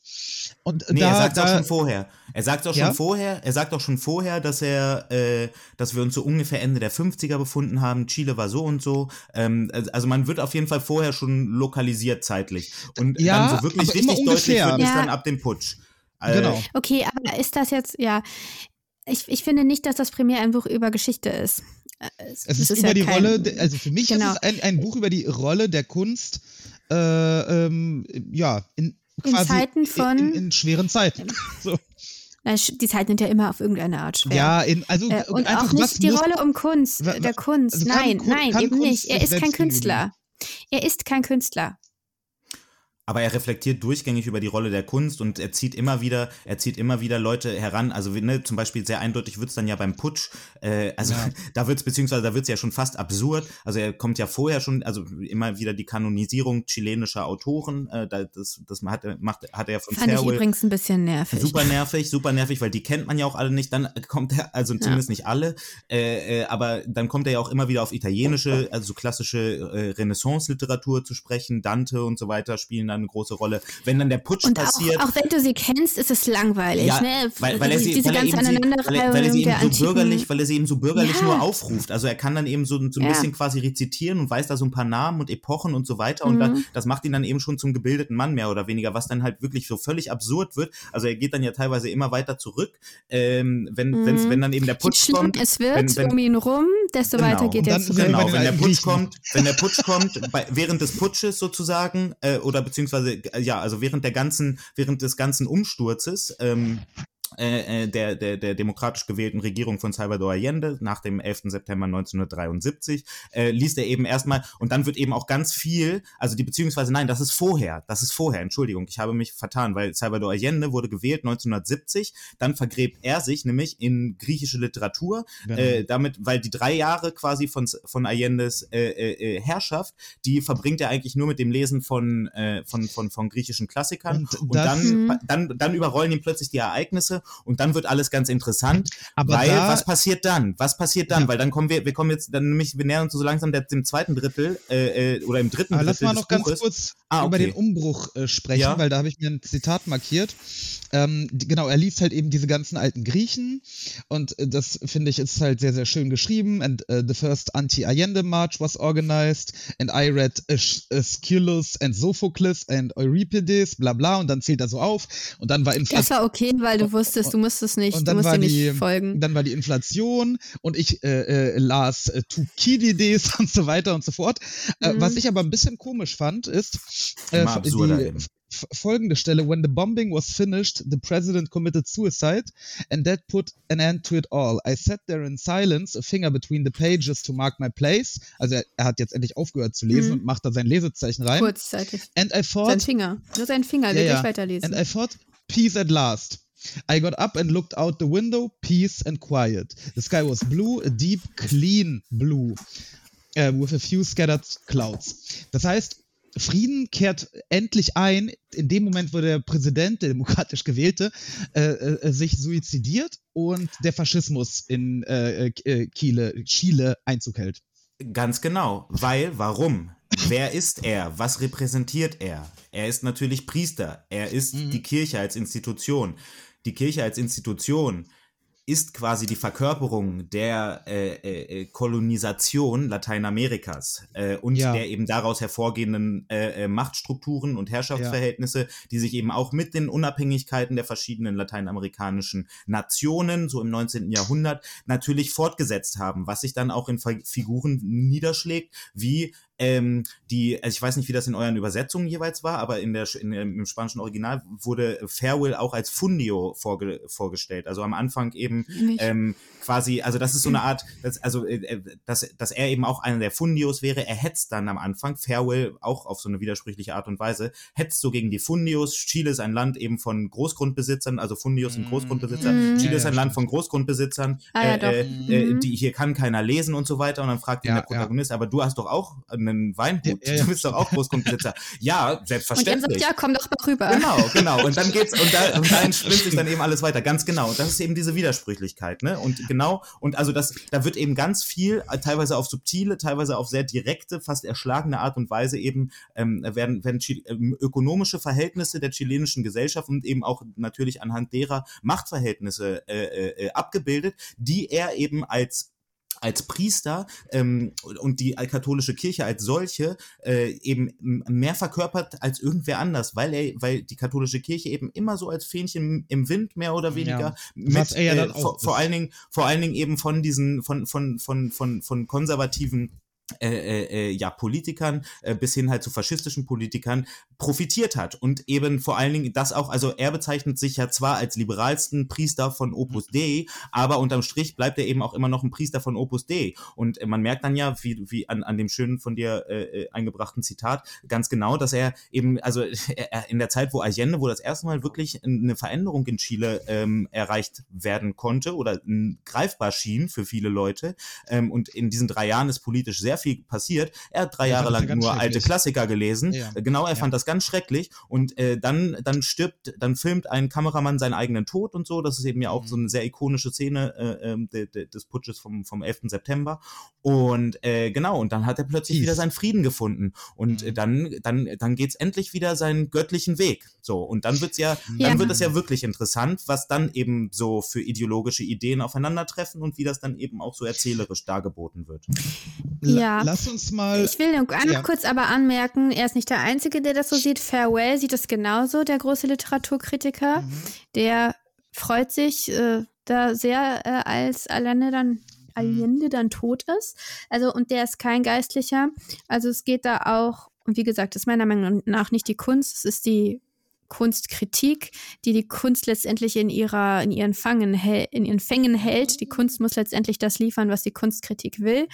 Und Nee, da, er sagt auch da, schon vorher. Er sagt auch Ja? schon vorher, er sagt auch schon vorher, dass er, äh, dass wir uns so ungefähr Ende der 50er befunden haben. Chile war so und so. Ähm, also man wird auf jeden Fall vorher schon lokalisiert zeitlich. Und Ja, dann so wirklich richtig deutlich wird es Ja. dann ab dem Putsch. Genau. Okay, aber ist das jetzt, ja, ich, ich finde nicht, dass das primär ein Buch über Geschichte ist. Es das ist, ja über die kein- Rolle, also für mich Genau. ist es ein, ein Buch über die Rolle der Kunst, äh, ähm, ja, in, In quasi Zeiten von- in, in schweren Zeiten. [LAUGHS] So. Na, sch- Die Zeiten sind ja immer auf irgendeine Art schwer. Ja, in, also Äh, und einfach, auch was nicht die muss- Rolle um Kunst, der Kunst. also nein, Kun- nein, eben Kunst nicht. Er ist kein? Künstler. Er ist kein Künstler. Aber er reflektiert durchgängig über die Rolle der Kunst und er zieht immer wieder, er zieht immer wieder Leute heran. Also ne, zum Beispiel sehr eindeutig wird es dann ja beim Putsch, äh, also ja. [LAUGHS] da wird es beziehungsweise da wird es ja schon fast absurd. Also er kommt ja vorher schon, also immer wieder die Kanonisierung chilenischer Autoren. Äh, das das hat, macht, hat er von Fand Fairwell ich übrigens ein bisschen nervig. Super nervig, super nervig, weil die kennt man ja auch alle nicht. Dann kommt er, also zumindest ja. nicht alle, äh, äh, aber dann kommt er ja auch immer wieder auf italienische, also so klassische äh, Renaissance-Literatur zu sprechen. Dante und so weiter spielen dann eine große Rolle. Wenn dann der Putsch und passiert. Auch, auch wenn du sie kennst, ist es langweilig, ja, ne? Weil, weil er sie, Diese weil er ganze eben sie, weil er, weil er sie eben so bürgerlich, weil er sie eben so bürgerlich Ja. nur aufruft. Also er kann dann eben so, so ein Ja. bisschen quasi rezitieren und weiß da so ein paar Namen und Epochen und so weiter. Und Mhm. dann, das macht ihn dann eben schon zum gebildeten Mann mehr oder weniger, was dann halt wirklich so völlig absurd wird. Also er geht dann ja teilweise immer weiter zurück, ähm, wenn, wenn's, wenn dann eben der Putsch kommt. es wird wenn, wenn, um ihn rum, desto Genau. weiter geht er zurück. bei Genau, wenn der alten Putsch kommt, wenn der Putsch kommt, [LAUGHS] bei, während des Putsches sozusagen, äh, oder beziehungsweise, äh, ja, also während der ganzen, während des ganzen Umsturzes, ähm, äh, äh, der, der, der demokratisch gewählten Regierung von Salvador Allende nach dem 11. September 1973, äh, liest er eben erstmal und dann wird eben auch ganz viel, also die beziehungsweise nein, das ist vorher, das ist vorher, Entschuldigung, ich habe mich vertan, weil Salvador Allende wurde gewählt 1970, dann vergräbt er sich nämlich in griechische Literatur, Genau. äh, damit, weil die drei Jahre quasi von, von Allendes äh, äh, äh, Herrschaft, die verbringt er eigentlich nur mit dem Lesen von, äh, von, von, von griechischen Klassikern Und und, dann, dann, dann überrollen ihn plötzlich die Ereignisse und dann wird alles ganz interessant, Aber weil was passiert dann? Was passiert dann? Ja. Weil dann kommen wir, wir kommen jetzt, dann nämlich, wir nähern uns so langsam der, dem zweiten Drittel äh, äh, oder im dritten Aber Drittel lass mal noch ganz Buches. kurz Ah, über okay. den Umbruch äh, sprechen, Ja. weil da habe ich mir ein Zitat markiert. Ähm, die, genau, er liest halt eben diese ganzen alten Griechen und äh, das finde ich ist halt sehr, sehr schön geschrieben. And uh, the first anti-Allende march was organized and I read Aesch- Aeschylus and Sophocles and Euripides, bla bla und dann zählt er so auf und dann war Das Inflation. war okay, weil du wusstest, du musstest nicht, Und du dann musst war, dir nicht die, folgen. dann war die Inflation und ich äh, äh, las äh, Thukydides [LAUGHS] und so weiter und so fort. Äh, Mhm. was ich aber ein bisschen komisch fand, ist äh, die folgende Stelle. When the bombing was finished, the president committed suicide and that put an end to it all. I sat there in silence, a finger between the pages to mark my place. Also er, er hat jetzt endlich aufgehört zu lesen Mhm. und macht da sein Lesezeichen rein. Kurzzeitig. And I Sein thought, Finger. Nur sein Finger, Ja, will ja. ich weiterlesen. And I thought, peace at last. I got up and looked out the window, peace and quiet. The sky was blue, a deep, clean blue, uh, with a few scattered clouds. Das heißt, Frieden kehrt endlich ein, in dem Moment, wo der Präsident, der demokratisch gewählte, äh, äh, sich suizidiert und der Faschismus in äh, äh, Chile, Chile Einzug hält. Ganz genau. Weil, warum? Wer ist er? Was repräsentiert er? Er ist natürlich Priester. Er ist die Kirche als Institution. Die Kirche als Institution ist quasi die Verkörperung der äh, äh, Kolonisation Lateinamerikas äh, und Ja. der eben daraus hervorgehenden äh, äh, Machtstrukturen und Herrschaftsverhältnisse, die sich eben auch mit den Unabhängigkeiten der verschiedenen lateinamerikanischen Nationen, so im 19. Jahrhundert, natürlich fortgesetzt haben, was sich dann auch in Fi- Figuren niederschlägt, wie ähm, die, also ich weiß nicht, wie das in euren Übersetzungen jeweils war, aber in der, in, im spanischen Original wurde Farewell auch als Fundio vorge, vorgestellt. Also am Anfang eben ähm, quasi, also das ist so eine Art, das, also äh, äh, dass, dass er eben auch einer der Fundios wäre. Er hetzt dann am Anfang, Farewell auch auf so eine widersprüchliche Art und Weise, hetzt so gegen die Fundios. Chile ist ein Land eben von Großgrundbesitzern, also Fundios sind Großgrundbesitzer. Mhm. Chile Ja, ist ja, ein Land von Großgrundbesitzern. Ah, ja, äh, äh, äh, Mhm. die, hier kann keiner lesen und so weiter. Und dann fragt ihn Ja, der Protagonist, aber du hast doch auch einen Weingut. Ja, ja. Du bist doch auch Großgrundbesitzer. ja, Und er selbstverständlich. sagt, ja, komm doch mal rüber. Genau, genau. Und dann geht's, und da, und da entspinnt sich dann eben alles weiter. Ganz genau. Und das ist eben diese Widersprüchlichkeit, ne? Und genau, und also das, da wird eben ganz viel, teilweise auf subtile, teilweise auf sehr direkte, fast erschlagene Art und Weise eben, ähm, werden, werden ähm, ökonomische Verhältnisse der chilenischen Gesellschaft und eben auch natürlich anhand derer Machtverhältnisse äh, äh, äh, abgebildet, die er eben als als Priester ähm, und die katholische Kirche als solche äh, eben mehr verkörpert als irgendwer anders, weil er, weil die katholische Kirche eben immer so als Fähnchen im Wind mehr oder weniger Ja. mit, äh, vor, vor allen Dingen, vor allen Dingen eben von diesen, von, von, von, von, von konservativen äh, äh, äh, ja, Politikern äh, bis hin halt zu faschistischen Politikern profitiert hat. Und eben vor allen Dingen das auch, also er bezeichnet sich ja zwar als liberalsten Priester von Opus Dei, aber unterm Strich bleibt er eben auch immer noch ein Priester von Opus Dei. Und äh, man merkt dann ja, wie, wie an, an dem schönen von dir äh, äh eingebrachten Zitat ganz genau, dass er eben, also [LAUGHS] er, in der Zeit, wo Allende, wo das erste Mal wirklich eine Veränderung in Chile ähm, erreicht werden konnte oder greifbar schien für viele Leute ähm, und in diesen drei Jahren ist politisch sehr viel passiert. Er hat drei Ja, Jahre lang nur alte. Klassiker gelesen. Ja. Äh, Genau, er Ja. fand das ganz schrecklich. Und äh, dann, dann stirbt, dann filmt ein Kameramann seinen eigenen Tod und so. Das ist eben ja auch so Mhm. eine sehr ikonische Szene äh, ähm, de, de, des Putsches vom, vom 11. September. Und äh, genau, und dann hat er plötzlich Peace. wieder seinen Frieden gefunden. Und Mhm. dann, dann, dann geht's endlich wieder seinen göttlichen Weg. So, und dann wird's ja, Ja. dann wird es ja wirklich interessant, was dann eben so für ideologische Ideen aufeinandertreffen und wie das dann eben auch so erzählerisch dargeboten wird. La- Ja. Lass uns mal. Ich will nur ganz Ja. kurz aber anmerken, er ist nicht der Einzige, der das so sieht. Farewell sieht es genauso, der große Literaturkritiker. Mhm. Der freut sich äh, da sehr, äh, als Allende dann, Allende dann tot ist. Also, und der ist kein Geistlicher. Also es geht da auch, und wie gesagt, das ist meiner Meinung nach nicht die Kunst, es ist die Kunstkritik, die die Kunst letztendlich in ihrer in ihren Fangen in ihren Fängen hält. Die Kunst muss letztendlich das liefern, was die Kunstkritik will.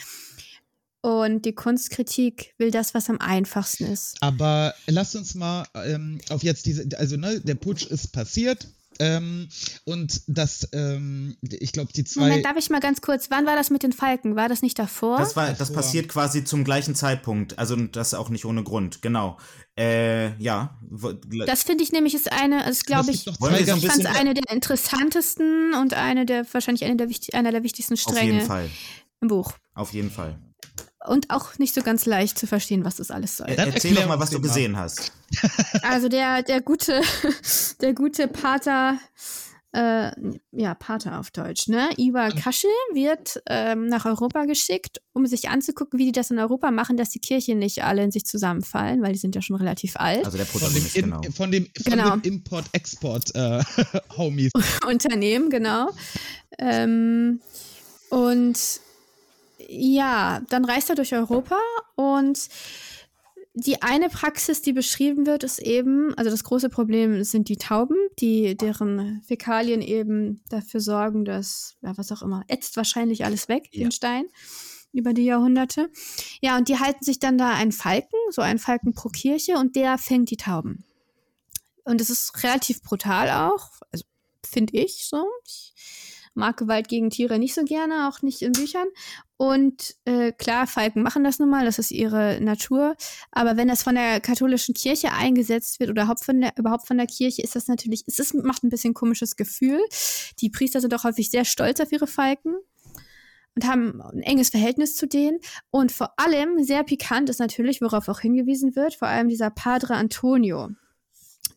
Und die Kunstkritik will das, was am einfachsten ist. Aber lass uns mal ähm, auf jetzt diese, also ne, der Putsch ist passiert ähm, und das, ähm, ich glaube die zwei. Moment, darf ich mal ganz kurz, wann war das mit den Falken? War das nicht davor? Das war, das Davor. passiert quasi zum gleichen Zeitpunkt. Also das auch nicht ohne Grund. Genau. Äh, ja. Das finde ich nämlich ist eine, ist glaube ich, so ich fand es eine der interessantesten und eine der, wahrscheinlich eine der, wichtig, einer der wichtigsten auf jeden Stränge Fall. im Buch. Auf jeden Fall. Und auch nicht so ganz leicht zu verstehen, was das alles soll. Dann erzähl doch mal, was du den mal. gesehen hast. [LAUGHS] Also der, der gute, [LAUGHS] der gute Pater, äh, ja, Pater auf Deutsch, ne? Iwa Kaschel wird ähm, nach Europa geschickt, um sich anzugucken, wie die das in Europa machen, dass die Kirchen nicht alle in sich zusammenfallen, weil die sind ja schon relativ alt. Also der von dem, Protagonist, in, genau. von dem, von Genau. dem Import-Export äh. [LAUGHS] Unternehmen, genau. Ähm, und ja, dann reist er durch Europa und die eine Praxis, die beschrieben wird, ist eben, also das große Problem sind die Tauben, die deren Fäkalien eben dafür sorgen, dass, ja, was auch immer, ätzt wahrscheinlich alles weg, Ja. den Stein, über die Jahrhunderte. Ja, und die halten sich dann da einen Falken, so einen Falken pro Kirche, und der fängt die Tauben. Und es ist relativ brutal auch, also finde ich so. Ich mag Gewalt gegen Tiere nicht so gerne, auch nicht in Büchern. Und äh, klar, Falken machen das nun mal, das ist ihre Natur. Aber wenn das von der katholischen Kirche eingesetzt wird oder überhaupt von der, überhaupt von der Kirche, ist das natürlich, es ist, macht ein bisschen komisches Gefühl. Die Priester sind auch häufig sehr stolz auf ihre Falken und haben ein enges Verhältnis zu denen. Und vor allem sehr pikant ist natürlich, worauf auch hingewiesen wird, vor allem dieser Padre Antonio,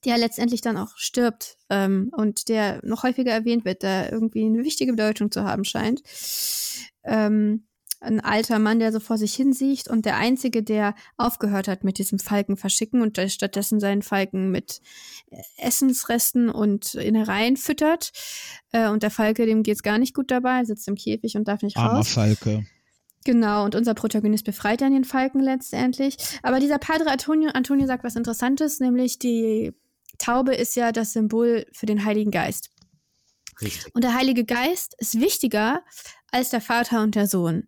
der letztendlich dann auch stirbt ähm, und der noch häufiger erwähnt wird, der irgendwie eine wichtige Bedeutung zu haben scheint. Ähm, ein alter Mann, der so vor sich hinsieht und der einzige, der aufgehört hat mit diesem Falken verschicken und stattdessen seinen Falken mit äh, Essensresten und Innereien füttert. Äh, und der Falke, dem geht's gar nicht gut dabei, sitzt im Käfig und darf nicht Armer raus. Falke. Genau, und unser Protagonist befreit dann den Falken letztendlich. Aber dieser Padre Antonio, Antonio sagt was Interessantes, nämlich die Taube ist ja das Symbol für den Heiligen Geist. Richtig. Und der Heilige Geist ist wichtiger als der Vater und der Sohn.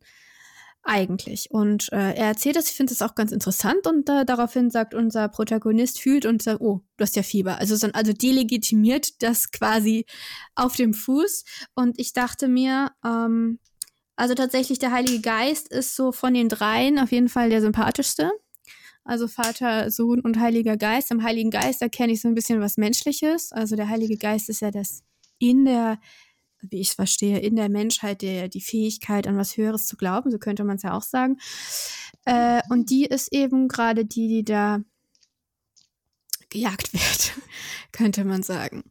Eigentlich. Und äh, er erzählt das, ich finde das auch ganz interessant und äh, daraufhin sagt unser Protagonist, fühlt und sagt, oh, du hast ja Fieber. Also, so, also delegitimiert das quasi auf dem Fuß. Und ich dachte mir, ähm, also tatsächlich der Heilige Geist ist so von den dreien auf jeden Fall der sympathischste. Also Vater, Sohn und Heiliger Geist. Am Heiligen Geist erkenne ich so ein bisschen was Menschliches. Also der Heilige Geist ist ja das in der, wie ich es verstehe, in der Menschheit der, die Fähigkeit, an was Höheres zu glauben. So könnte man es ja auch sagen. Äh, und die ist eben gerade die, die da gejagt wird, [LAUGHS] könnte man sagen.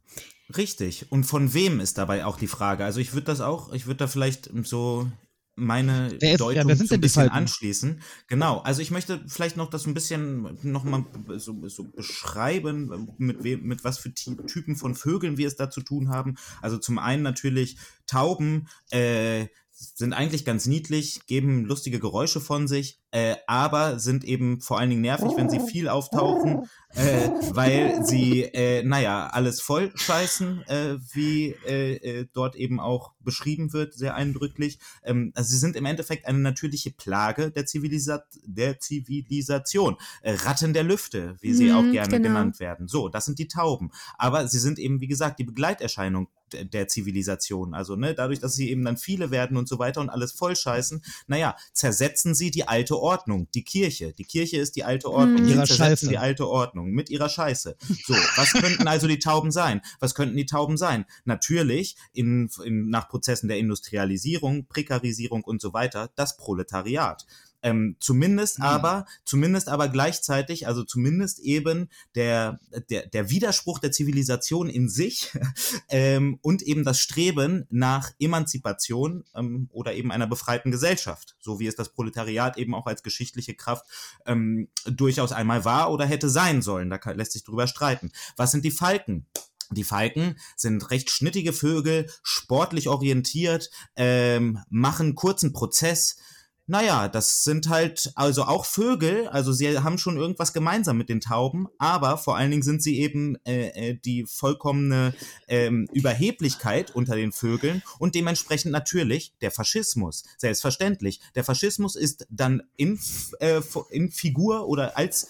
Richtig. Und von wem ist dabei auch die Frage? Also ich würde das auch, ich würde da vielleicht so meine ist- ja, Deutung sind so ein bisschen anschließen. Genau. Also ich möchte vielleicht noch das ein bisschen noch mal so, so beschreiben, mit wem, mit was für Ty- Typen von Vögeln wir es da zu tun haben. Also zum einen natürlich Tauben äh, sind eigentlich ganz niedlich, geben lustige Geräusche von sich. Äh, aber sind eben vor allen Dingen nervig, wenn sie viel auftauchen, äh, weil sie, äh, naja, alles voll scheißen, äh, wie äh, äh, dort eben auch beschrieben wird, sehr eindrücklich. Ähm, also sie sind im Endeffekt eine natürliche Plage der, Zivilisa der Zivilisation. Äh, Ratten der Lüfte, wie sie Mhm, auch gerne genau. genannt werden. So, das sind die Tauben. Aber sie sind eben, wie gesagt, die Begleiterscheinung der, der Zivilisation. Also, ne, dadurch, dass sie eben dann viele werden und so weiter und alles voll scheißen, naja, zersetzen sie die alte Ordnung, die Kirche. Die Kirche ist die alte Ordnung. Mhm. Sie Ihrer Scheiße. die alte Ordnung mit ihrer Scheiße. So, was könnten also die Tauben sein? Was könnten die Tauben sein? Natürlich in, in, nach Prozessen der Industrialisierung, Prekarisierung und so weiter, das Proletariat. Ähm, zumindest Mhm. aber, zumindest aber gleichzeitig, also zumindest eben der, der, der Widerspruch der Zivilisation in sich [LAUGHS] ähm, und eben das Streben nach Emanzipation ähm, oder eben einer befreiten Gesellschaft, so wie es das Proletariat eben auch als geschichtliche Kraft ähm, durchaus einmal war oder hätte sein sollen. Da kann, lässt sich drüber streiten. Was sind die Falken? Die Falken sind recht schnittige Vögel, sportlich orientiert, ähm, machen kurzen Prozess. Naja, das sind halt also auch Vögel, also sie haben schon irgendwas gemeinsam mit den Tauben, aber vor allen Dingen sind sie eben äh, äh, die vollkommene ähm, Überheblichkeit unter den Vögeln und dementsprechend natürlich der Faschismus. Selbstverständlich. Der Faschismus ist dann in, äh, in Figur oder als,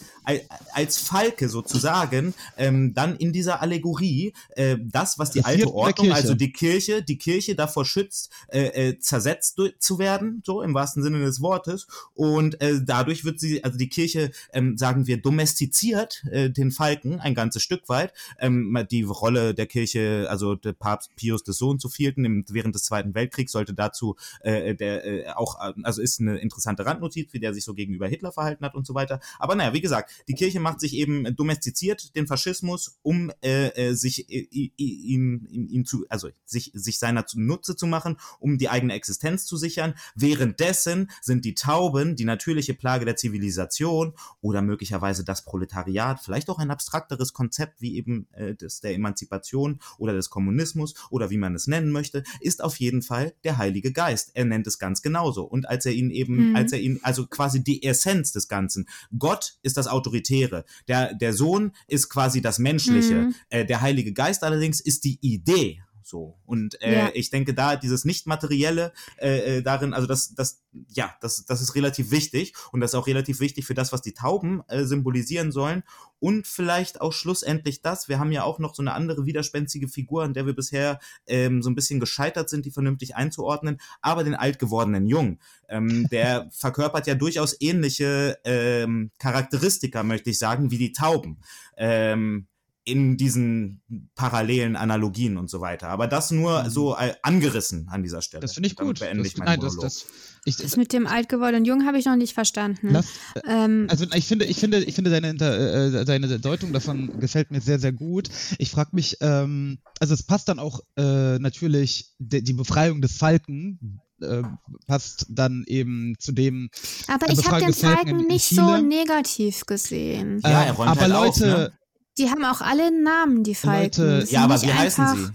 als, Falke sozusagen ähm, dann in dieser Allegorie äh, das, was die Das alte Ordnung, also die Kirche, die Kirche davor schützt, äh, äh, zersetzt zu werden, so im wahrsten Sinne des Wortes. Und äh, dadurch wird sie, also die Kirche, ähm, sagen wir, domestiziert äh, den Falken ein ganzes Stück weit. Ähm, die Rolle der Kirche, also der Papst Pius des Sohn zu vierten im, während des Zweiten Weltkriegs sollte dazu äh, der äh, auch, äh, also ist eine interessante Randnotiz, wie der sich so gegenüber Hitler verhalten hat und so weiter. Aber naja, wie gesagt, die Kirche macht sich eben domestiziert den Faschismus, um äh, äh, sich äh, ihn, ihn, ihn zu, also sich, sich seiner zunutze zu machen, um die eigene Existenz zu sichern. Währenddessen sind die Tauben die natürliche Plage der Zivilisation oder möglicherweise das Proletariat, vielleicht auch ein abstrakteres Konzept wie eben äh, das der Emanzipation oder des Kommunismus oder wie man es nennen möchte, ist auf jeden Fall der Heilige Geist. Er nennt es ganz genauso. Und als er ihn eben, Mhm. als er ihn, also quasi die Essenz des Ganzen. Gott ist das Autoritäre. Der, der Sohn ist quasi das Menschliche. Mhm. Äh, der Heilige Geist allerdings ist die Idee. So. Und äh, Ja. ich denke, da dieses Nicht-Materielle äh, äh, darin, also das, das, ja, das, das ist relativ wichtig und das ist auch relativ wichtig für das, was die Tauben äh, symbolisieren sollen. Und vielleicht auch schlussendlich das, wir haben ja auch noch so eine andere widerspenstige Figur, an der wir bisher ähm, so ein bisschen gescheitert sind, die vernünftig einzuordnen, aber den alt gewordenen Jungen. Ähm, der [LAUGHS] verkörpert ja durchaus ähnliche ähm, Charakteristika, möchte ich sagen, wie die Tauben. Ähm, in diesen parallelen Analogien und so weiter. Aber das nur Mhm. so äh, angerissen an dieser Stelle. Das finde ich Damit gut. beende Das, ich meinen nein, das, Monolog. das, ich, Das mit dem alt gewordenen Jungen habe ich noch nicht verstanden. lass, ähm, Also ich finde, ich finde, ich finde deine, äh, deine Deutung davon gefällt mir sehr, sehr gut. Ich frage mich, ähm, also es passt dann auch äh, natürlich de, die Befreiung des Falken äh, passt dann eben zu dem. aber äh, ich habe den Falken nicht Chile. so negativ gesehen. Ja, äh, er räumt aber halt auf, Leute, ne? Die haben auch alle einen Namen, die Falken. Leute- Ja, aber wie heißen sie?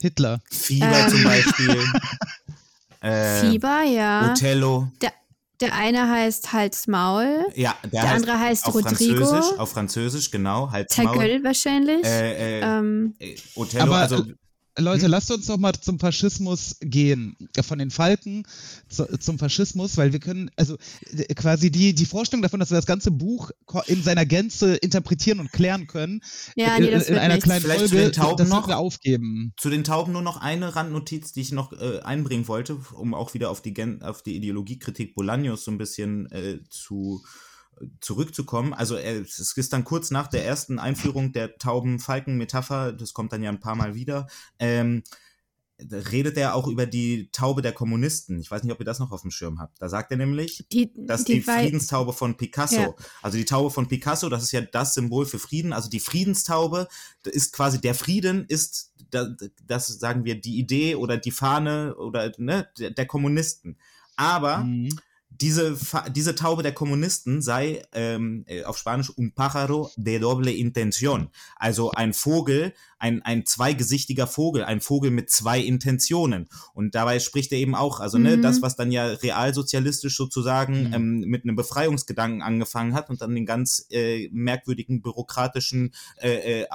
Hitler. Fieber Ähm. zum Beispiel. äh, [LAUGHS] Fieber, ja. Othello. Der, der eine heißt Hals Maul. Ja, der, Der andere heißt auf Rodrigo. Französisch, auf Französisch, genau. Halsmaul. Tagel wahrscheinlich. Äh, äh, ähm, äh, Othello, Aber, also Leute, Hm? lasst uns doch mal zum Faschismus gehen. Äh, Von den Falken zu, zum Faschismus, weil wir können, also äh, quasi die, die Vorstellung davon, dass wir das ganze Buch in seiner Gänze interpretieren und klären können, ja, in, nee, das in wird einer nichts. kleinen Vielleicht zu Folge, den Tauben das noch? wir aufgeben. Zu den Tauben nur noch eine Randnotiz, die ich noch äh, einbringen wollte, um auch wieder auf die, Gen auf die Ideologiekritik Bolaños so ein bisschen äh, zu zurückzukommen. Also äh, es ist dann kurz nach der ersten Einführung der Tauben-Falken-Metapher, das kommt dann ja ein paar Mal wieder, ähm, redet er auch über die Taube der Kommunisten. Ich weiß nicht, ob ihr das noch auf dem Schirm habt. Da sagt er nämlich, Die, dass die, Wei- Friedenstaube von Picasso, Ja. also die Taube von Picasso, das ist ja das Symbol für Frieden, also die Friedenstaube ist quasi der Frieden ist da- das sagen wir die Idee oder die Fahne oder ne, der, der Kommunisten. Aber Mhm. Diese, diese Taube der Kommunisten sei ähm, äh, auf Spanisch un pájaro de doble intención, also ein Vogel, ein, ein zweigesichtiger Vogel, ein Vogel mit zwei Intentionen. Und dabei spricht er eben auch, also ne, Mhm. das, was dann ja realsozialistisch sozusagen Mhm. ähm, mit einem Befreiungsgedanken angefangen hat und dann den ganz äh, merkwürdigen bürokratischen äh, äh,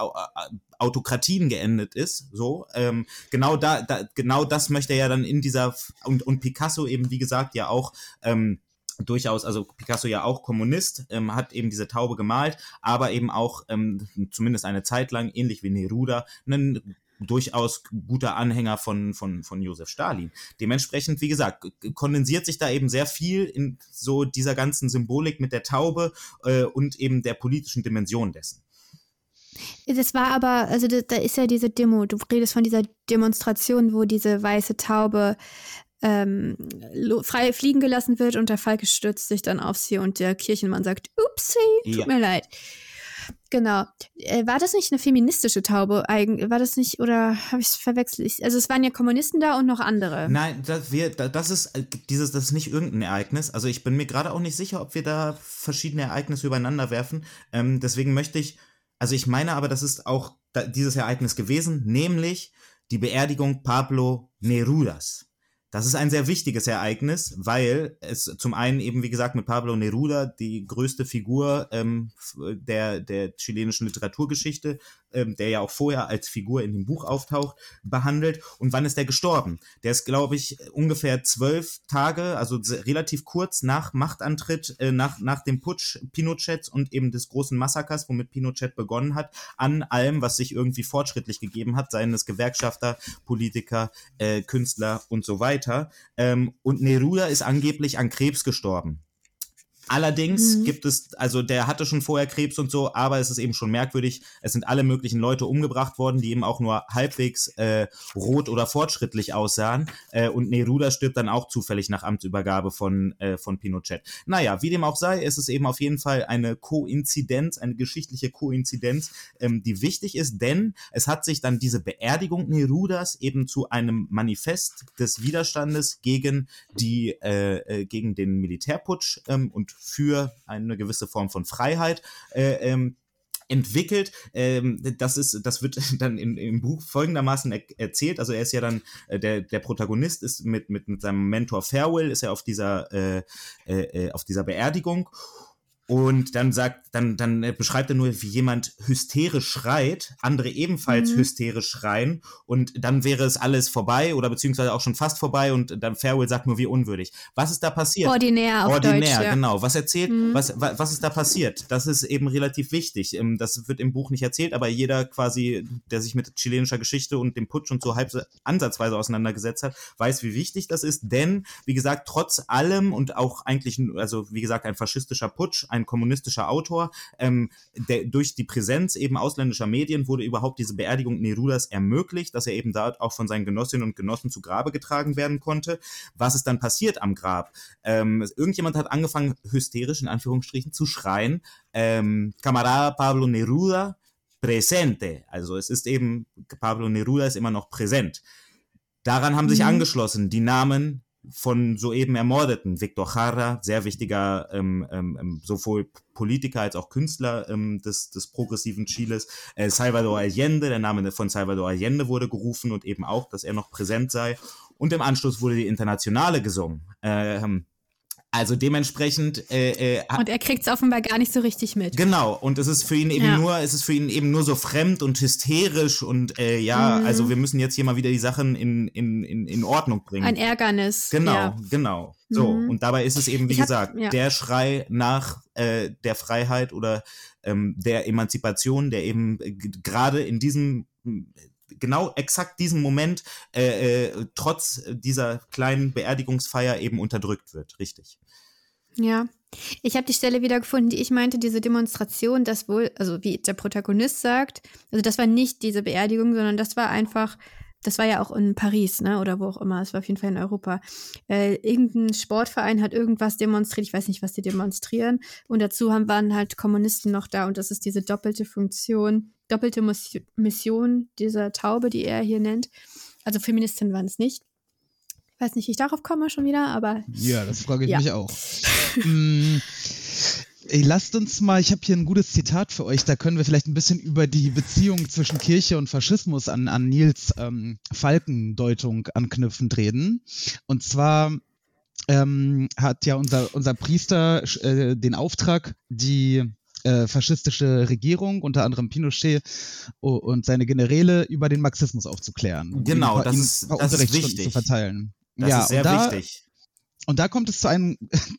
Autokratien geendet ist. So, ähm, genau da, da, genau das möchte er ja dann in dieser und, und Picasso eben, wie gesagt, ja auch ähm, durchaus, also Picasso ja auch Kommunist, ähm, hat eben diese Taube gemalt, aber eben auch ähm, zumindest eine Zeit lang, ähnlich wie Neruda, ein durchaus guter Anhänger von, von, von Josef Stalin. Dementsprechend, wie gesagt, kondensiert sich da eben sehr viel in so dieser ganzen Symbolik mit der Taube äh, und eben der politischen Dimension dessen. Das war aber, also da, da ist ja diese Demo, du redest von dieser Demonstration, wo diese weiße Taube ähm, frei fliegen gelassen wird und der Falke stürzt sich dann auf sie und der Kirchenmann sagt, upsie, tut Ja. mir leid. Genau. Äh, war das nicht eine feministische Taube? Eigen, war das nicht, oder habe ich es verwechselt? Also es waren ja Kommunisten da und noch andere. Nein, das, wir, da- das ist äh, dieses, das ist nicht irgendein Ereignis. Also ich bin mir gerade auch nicht sicher, ob wir da verschiedene Ereignisse übereinander werfen. Ähm, deswegen möchte ich, also ich meine aber, das ist auch dieses Ereignis gewesen, nämlich die Beerdigung Pablo Nerudas. Das ist ein sehr wichtiges Ereignis, weil es zum einen eben, wie gesagt, mit Pablo Neruda die größte Figur ähm, der, der chilenischen Literaturgeschichte, ähm, der ja auch vorher als Figur in dem Buch auftaucht, behandelt. Und wann ist der gestorben? Der ist, glaube ich, ungefähr zwölf Tage, also relativ kurz nach Machtantritt, äh, nach, nach dem Putsch Pinochets und eben des großen Massakers, womit Pinochet begonnen hat, an allem, was sich irgendwie fortschrittlich gegeben hat, seien es Gewerkschafter, Politiker, äh, Künstler und so weiter. Ähm, und Neruda ist angeblich an Krebs gestorben. Allerdings Mhm. gibt es, also der hatte schon vorher Krebs und so, aber es ist eben schon merkwürdig, es sind alle möglichen Leute umgebracht worden, die eben auch nur halbwegs äh, rot oder fortschrittlich aussahen. Äh, und Neruda stirbt dann auch zufällig nach Amtsübergabe von, äh, von Pinochet. Naja, wie dem auch sei, ist es eben auf jeden Fall eine Koinzidenz, eine geschichtliche Koinzidenz, ähm, die wichtig ist, denn es hat sich dann diese Beerdigung Nerudas eben zu einem Manifest des Widerstandes gegen die äh, äh, gegen den Militärputsch ähm, und für eine gewisse Form von Freiheit äh, ähm, entwickelt. Ähm, das ist, das wird [LAUGHS] dann in, im Buch folgendermaßen er erzählt. Also er ist ja dann äh, der der Protagonist ist mit mit mit seinem Mentor Farewell ist er auf dieser äh, äh, äh, auf dieser Beerdigung und dann sagt, dann, dann äh, beschreibt er nur, wie jemand hysterisch schreit, andere ebenfalls Mhm. hysterisch schreien und dann wäre es alles vorbei oder beziehungsweise auch schon fast vorbei und dann Farewell sagt nur, wie unwürdig. Was ist da passiert? Ordinär auf Ordinär, Deutsch, ja. genau. Was erzählt, Mhm. was, wa- was ist da passiert? Das ist eben relativ wichtig. Ähm, Das wird im Buch nicht erzählt, aber jeder quasi, der sich mit chilenischer Geschichte und dem Putsch und so halb so ansatzweise auseinandergesetzt hat, weiß, wie wichtig das ist. Denn, wie gesagt, trotz allem und auch eigentlich, also wie gesagt, ein faschistischer Putsch, ein kommunistischer Autor, ähm, der, durch die Präsenz eben ausländischer Medien wurde überhaupt diese Beerdigung Nerudas ermöglicht, dass er eben dort auch von seinen Genossinnen und Genossen zu Grabe getragen werden konnte. Was ist dann passiert am Grab? Ähm, irgendjemand hat angefangen, hysterisch in Anführungsstrichen zu schreien, ähm, Camarada Pablo Neruda presente. Also es ist eben, Pablo Neruda ist immer noch präsent. Daran haben sich Mhm. angeschlossen die Namen von soeben Ermordeten. Victor Jara, sehr wichtiger ähm, ähm, ähm, sowohl Politiker als auch Künstler ähm, des, des progressiven Chiles. Äh, Salvador Allende, der Name von Salvador Allende wurde gerufen und eben auch, dass er noch präsent sei. Und im Anschluss wurde die Internationale gesungen. Ähm, also dementsprechend äh, äh, Und er kriegt es offenbar gar nicht so richtig mit. Genau, und es ist für ihn eben Ja. nur, es ist für ihn eben nur so fremd und hysterisch und äh, ja, Mhm. also wir müssen jetzt hier mal wieder die Sachen in, in, in, in Ordnung bringen. Ein Ärgernis. Genau, Ja. genau. So, Mhm. und dabei ist es eben, wie hab- gesagt, ja. der Schrei nach äh, der Freiheit oder ähm, der Emanzipation, der eben äh, gerade in diesem genau exakt diesem Moment äh, äh, trotz dieser kleinen Beerdigungsfeier eben unterdrückt wird, richtig. Ja. Ich habe die Stelle wieder gefunden, die ich meinte, diese Demonstration, das wohl, also wie der Protagonist sagt, also das war nicht diese Beerdigung, sondern das war einfach, das war ja auch in Paris, ne, oder wo auch immer, es war auf jeden Fall in Europa. Äh, irgendein Sportverein hat irgendwas demonstriert, ich weiß nicht, was die demonstrieren, und dazu haben, waren halt Kommunisten noch da und das ist diese doppelte Funktion, doppelte Mission dieser Taube, die er hier nennt. Also Feministinnen waren es nicht. Ich weiß nicht, wie ich darauf komme schon wieder, aber Ja, das frage ich Ja. mich auch. [LAUGHS] Mm, ey, lasst uns mal, ich habe hier ein gutes Zitat für euch, da können wir vielleicht ein bisschen über die Beziehung zwischen Kirche und Faschismus an, an Nils ähm, Falkendeutung anknüpfend reden. Und zwar ähm, hat ja unser, unser Priester äh, den Auftrag, die äh, faschistische Regierung, unter anderem Pinochet und seine Generäle, über den Marxismus aufzuklären. Genau, das ist- das ist wichtig. zu verteilen. Das ja, ist sehr da, wichtig. Und da kommt es zu einem, [LAUGHS]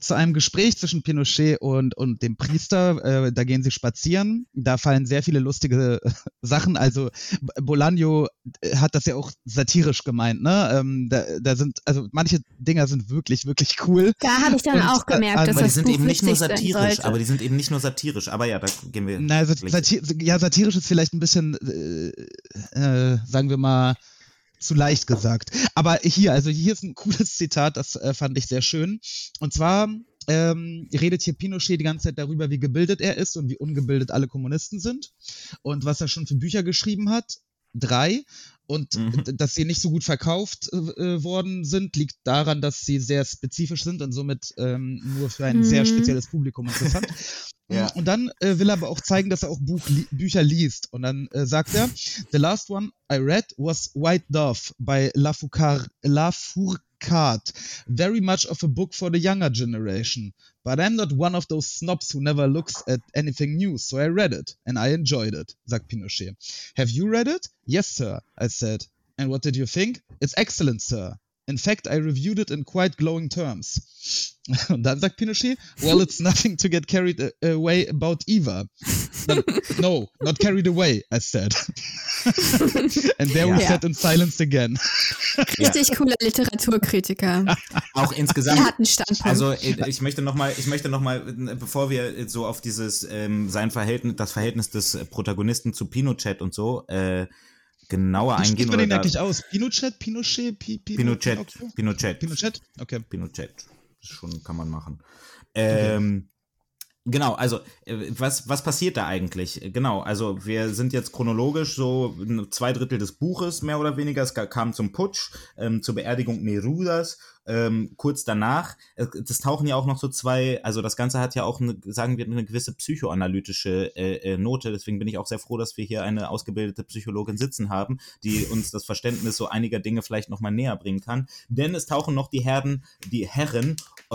zu, einem Gespräch zwischen Pinochet und, und dem Priester. Äh, da gehen sie spazieren. Da fallen sehr viele lustige äh, Sachen. Also Bolaño äh, hat das ja auch satirisch gemeint. Ne? Ähm, da, da sind, also manche Dinger sind wirklich, wirklich cool. Da habe ich dann Und, auch gemerkt, aber dass Aber die das sind eben nicht nur satirisch, aber die sind eben nicht nur satirisch. Aber ja, da gehen wir. Na, gleich- satir ja, satirisch ist vielleicht ein bisschen, äh, äh, sagen wir mal, zu leicht gesagt. Aber hier, also hier ist ein cooles Zitat, das äh, fand ich sehr schön. Und zwar ähm, redet hier Pinochet die ganze Zeit darüber, wie gebildet er ist und wie ungebildet alle Kommunisten sind und was er schon für Bücher geschrieben hat. Drei. Und Mhm. dass sie nicht so gut verkauft äh, worden sind, liegt daran, dass sie sehr spezifisch sind und somit ähm, nur für ein sehr Mhm. spezielles Publikum interessant. Und dann äh, will er aber auch zeigen, dass er auch Buch li Bücher liest. Und dann äh, sagt er, The last one I read was White Dove by Lafourcade. Lafourcade. Very much of a book for the younger generation. But I'm not one of those snobs who never looks at anything new, so I read it and I enjoyed it, sagt Pinochet. Have you read it? Yes, sir, I said. And what did you think? It's excellent, sir. In fact, I reviewed it in quite glowing terms. [LAUGHS] Und dann sagt Pinochet, well, it's nothing to get carried a- away about Eva. [LAUGHS] Dann, no, not carried away, I said. [LAUGHS] And there we Ja. sat in silence again. Richtig cooler Literaturkritiker. Auch Er insgesamt. hat einen Standpunkt. Also ich möchte noch mal, ich möchte noch mal, bevor wir so auf dieses ähm, sein Verhältnis, das Verhältnis des Protagonisten zu Pinochet und so äh, genauer Wie eingehen spricht man den eigentlich aus? Pinochet? Pinochet? Pi Pino- Pinochet, Pinocchio? Pinochet, Pinochet? Okay. Pinochet, Das schon kann man machen. Ähm, Genau, also äh, was, was passiert da eigentlich? Genau, also wir sind jetzt chronologisch so zwei Drittel des Buches, mehr oder weniger. Es kam zum Putsch, ähm, zur Beerdigung Nerudas. Ähm, kurz danach, äh, das tauchen ja auch noch so zwei, also das Ganze hat ja auch, eine, sagen wir, eine gewisse psychoanalytische äh, äh, Note. Deswegen bin ich auch sehr froh, dass wir hier eine ausgebildete Psychologin sitzen haben, die uns das Verständnis so einiger Dinge vielleicht nochmal näher bringen kann. Denn es tauchen noch die Herren, die Herren äh,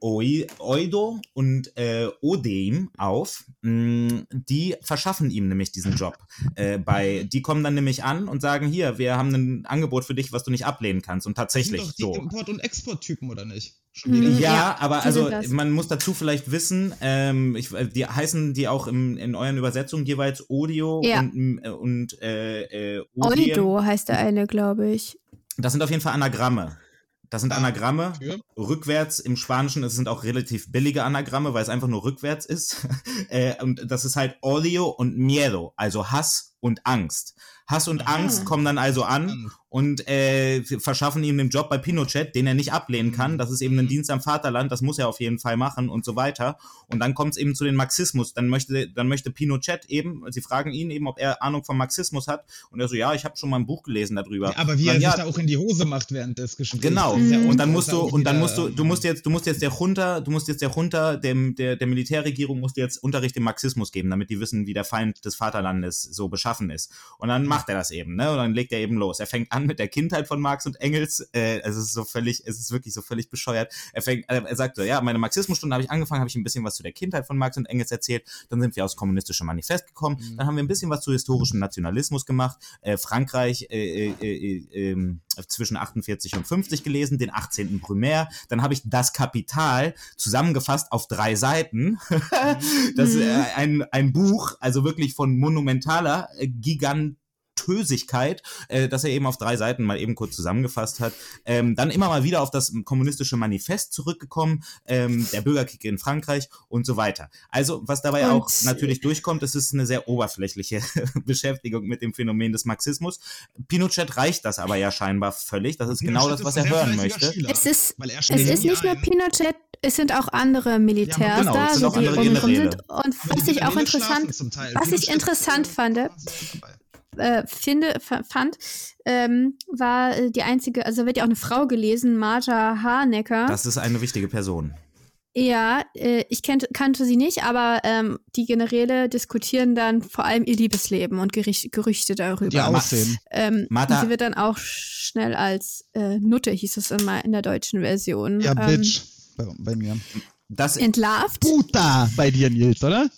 Oi- Oido und äh, Odeim auf. Mm, Die verschaffen ihm nämlich diesen Job. Äh, bei, die kommen dann nämlich an und sagen, hier, wir haben ein Angebot für dich, was du nicht ablehnen kannst. Und tatsächlich so. Import- und Exporttypen, oder nicht? Schon Mhm. wieder? Ja, Ja, aber also man muss dazu vielleicht wissen, ähm, ich, äh, die heißen die auch im, in euren Übersetzungen jeweils Odio Ja. und, äh, und äh, äh. Oido heißt der eine, glaube ich. Das sind auf jeden Fall Anagramme. Das sind Ah, Anagramme. Für? Rückwärts im Spanischen, es sind auch relativ billige Anagramme, weil es einfach nur rückwärts ist. [LAUGHS] äh, und das ist halt Odio und Miedo, also Hass und Angst. Hass und Ah. Angst kommen dann also an. Und äh, verschaffen ihm den Job bei Pinochet, den er nicht ablehnen kann. Mhm. Das ist eben ein Mhm. Dienst am Vaterland, das muss er auf jeden Fall machen und so weiter. Und dann kommt es eben zu den Marxismus. Dann möchte, dann möchte Pinochet eben, sie fragen ihn eben, ob er Ahnung vom Marxismus hat. Und er so, ja, ich habe schon mal ein Buch gelesen darüber. Ja, aber wie er Dann, ja, sich da auch in die Hose macht während des Gesprächs. Genau. Auch- Und dann musst du, und dann musst du, du musst jetzt, du musst jetzt der Junta, du musst jetzt der Junta, dem, der, der Militärregierung musst du jetzt Unterricht im Marxismus geben, damit die wissen, wie der Feind des Vaterlandes so beschaffen ist. Und dann macht er das eben, ne? Und dann legt er eben los. Er fängt an mit der Kindheit von Marx und Engels. Äh, es ist so völlig, es ist wirklich so völlig bescheuert. Er fängt, er sagt so, ja, meine Marxismusstunde habe ich angefangen, habe ich ein bisschen was zu der Kindheit von Marx und Engels erzählt. Dann sind wir aufs kommunistische Manifest gekommen. Mhm. Dann haben wir ein bisschen was zu historischem Nationalismus gemacht. Äh, Frankreich äh, äh, äh, äh, zwischen 48 und 50 gelesen, den 18. Primär. Dann habe ich das Kapital zusammengefasst auf drei Seiten. [LAUGHS] das ist Mhm. äh, ein, ein Buch, also wirklich von monumentaler äh, Gigantösigkeit, äh, das er eben auf drei Seiten mal eben kurz zusammengefasst hat. Ähm, dann immer mal wieder auf das kommunistische Manifest zurückgekommen, ähm, der Bürgerkrieg in Frankreich und so weiter. Also, was dabei Und- auch natürlich durchkommt, es ist eine sehr oberflächliche [LAUGHS] Beschäftigung mit dem Phänomen des Marxismus. Pinochet reicht das aber ja scheinbar völlig. Das ist genau das, Pinochet was er hören möchte. Schüler, Es ist, weil er es ist nicht nur. Pinochet, es sind auch andere Militärs genau, da, die um rum sind. Und was ich auch interessant, was ich Pinochet interessant fand, äh, finde, fa- fand, ähm, war äh, die einzige, also wird ja auch eine Frau gelesen, Marja Harnecker. Das ist eine wichtige Person. Ja, äh, ich kennt, kannte sie nicht, aber ähm, die Generäle diskutieren dann vor allem ihr Liebesleben und Gericht, Gerüchte darüber. Ihr Aussehen. Ähm, Martha- und sie wird dann auch schnell als äh, Nutte, hieß es immer in der deutschen Version, Ja, ähm, Bitch. Bei, bei mir. Das, entlarvt. Puta bei dir, Nils, oder?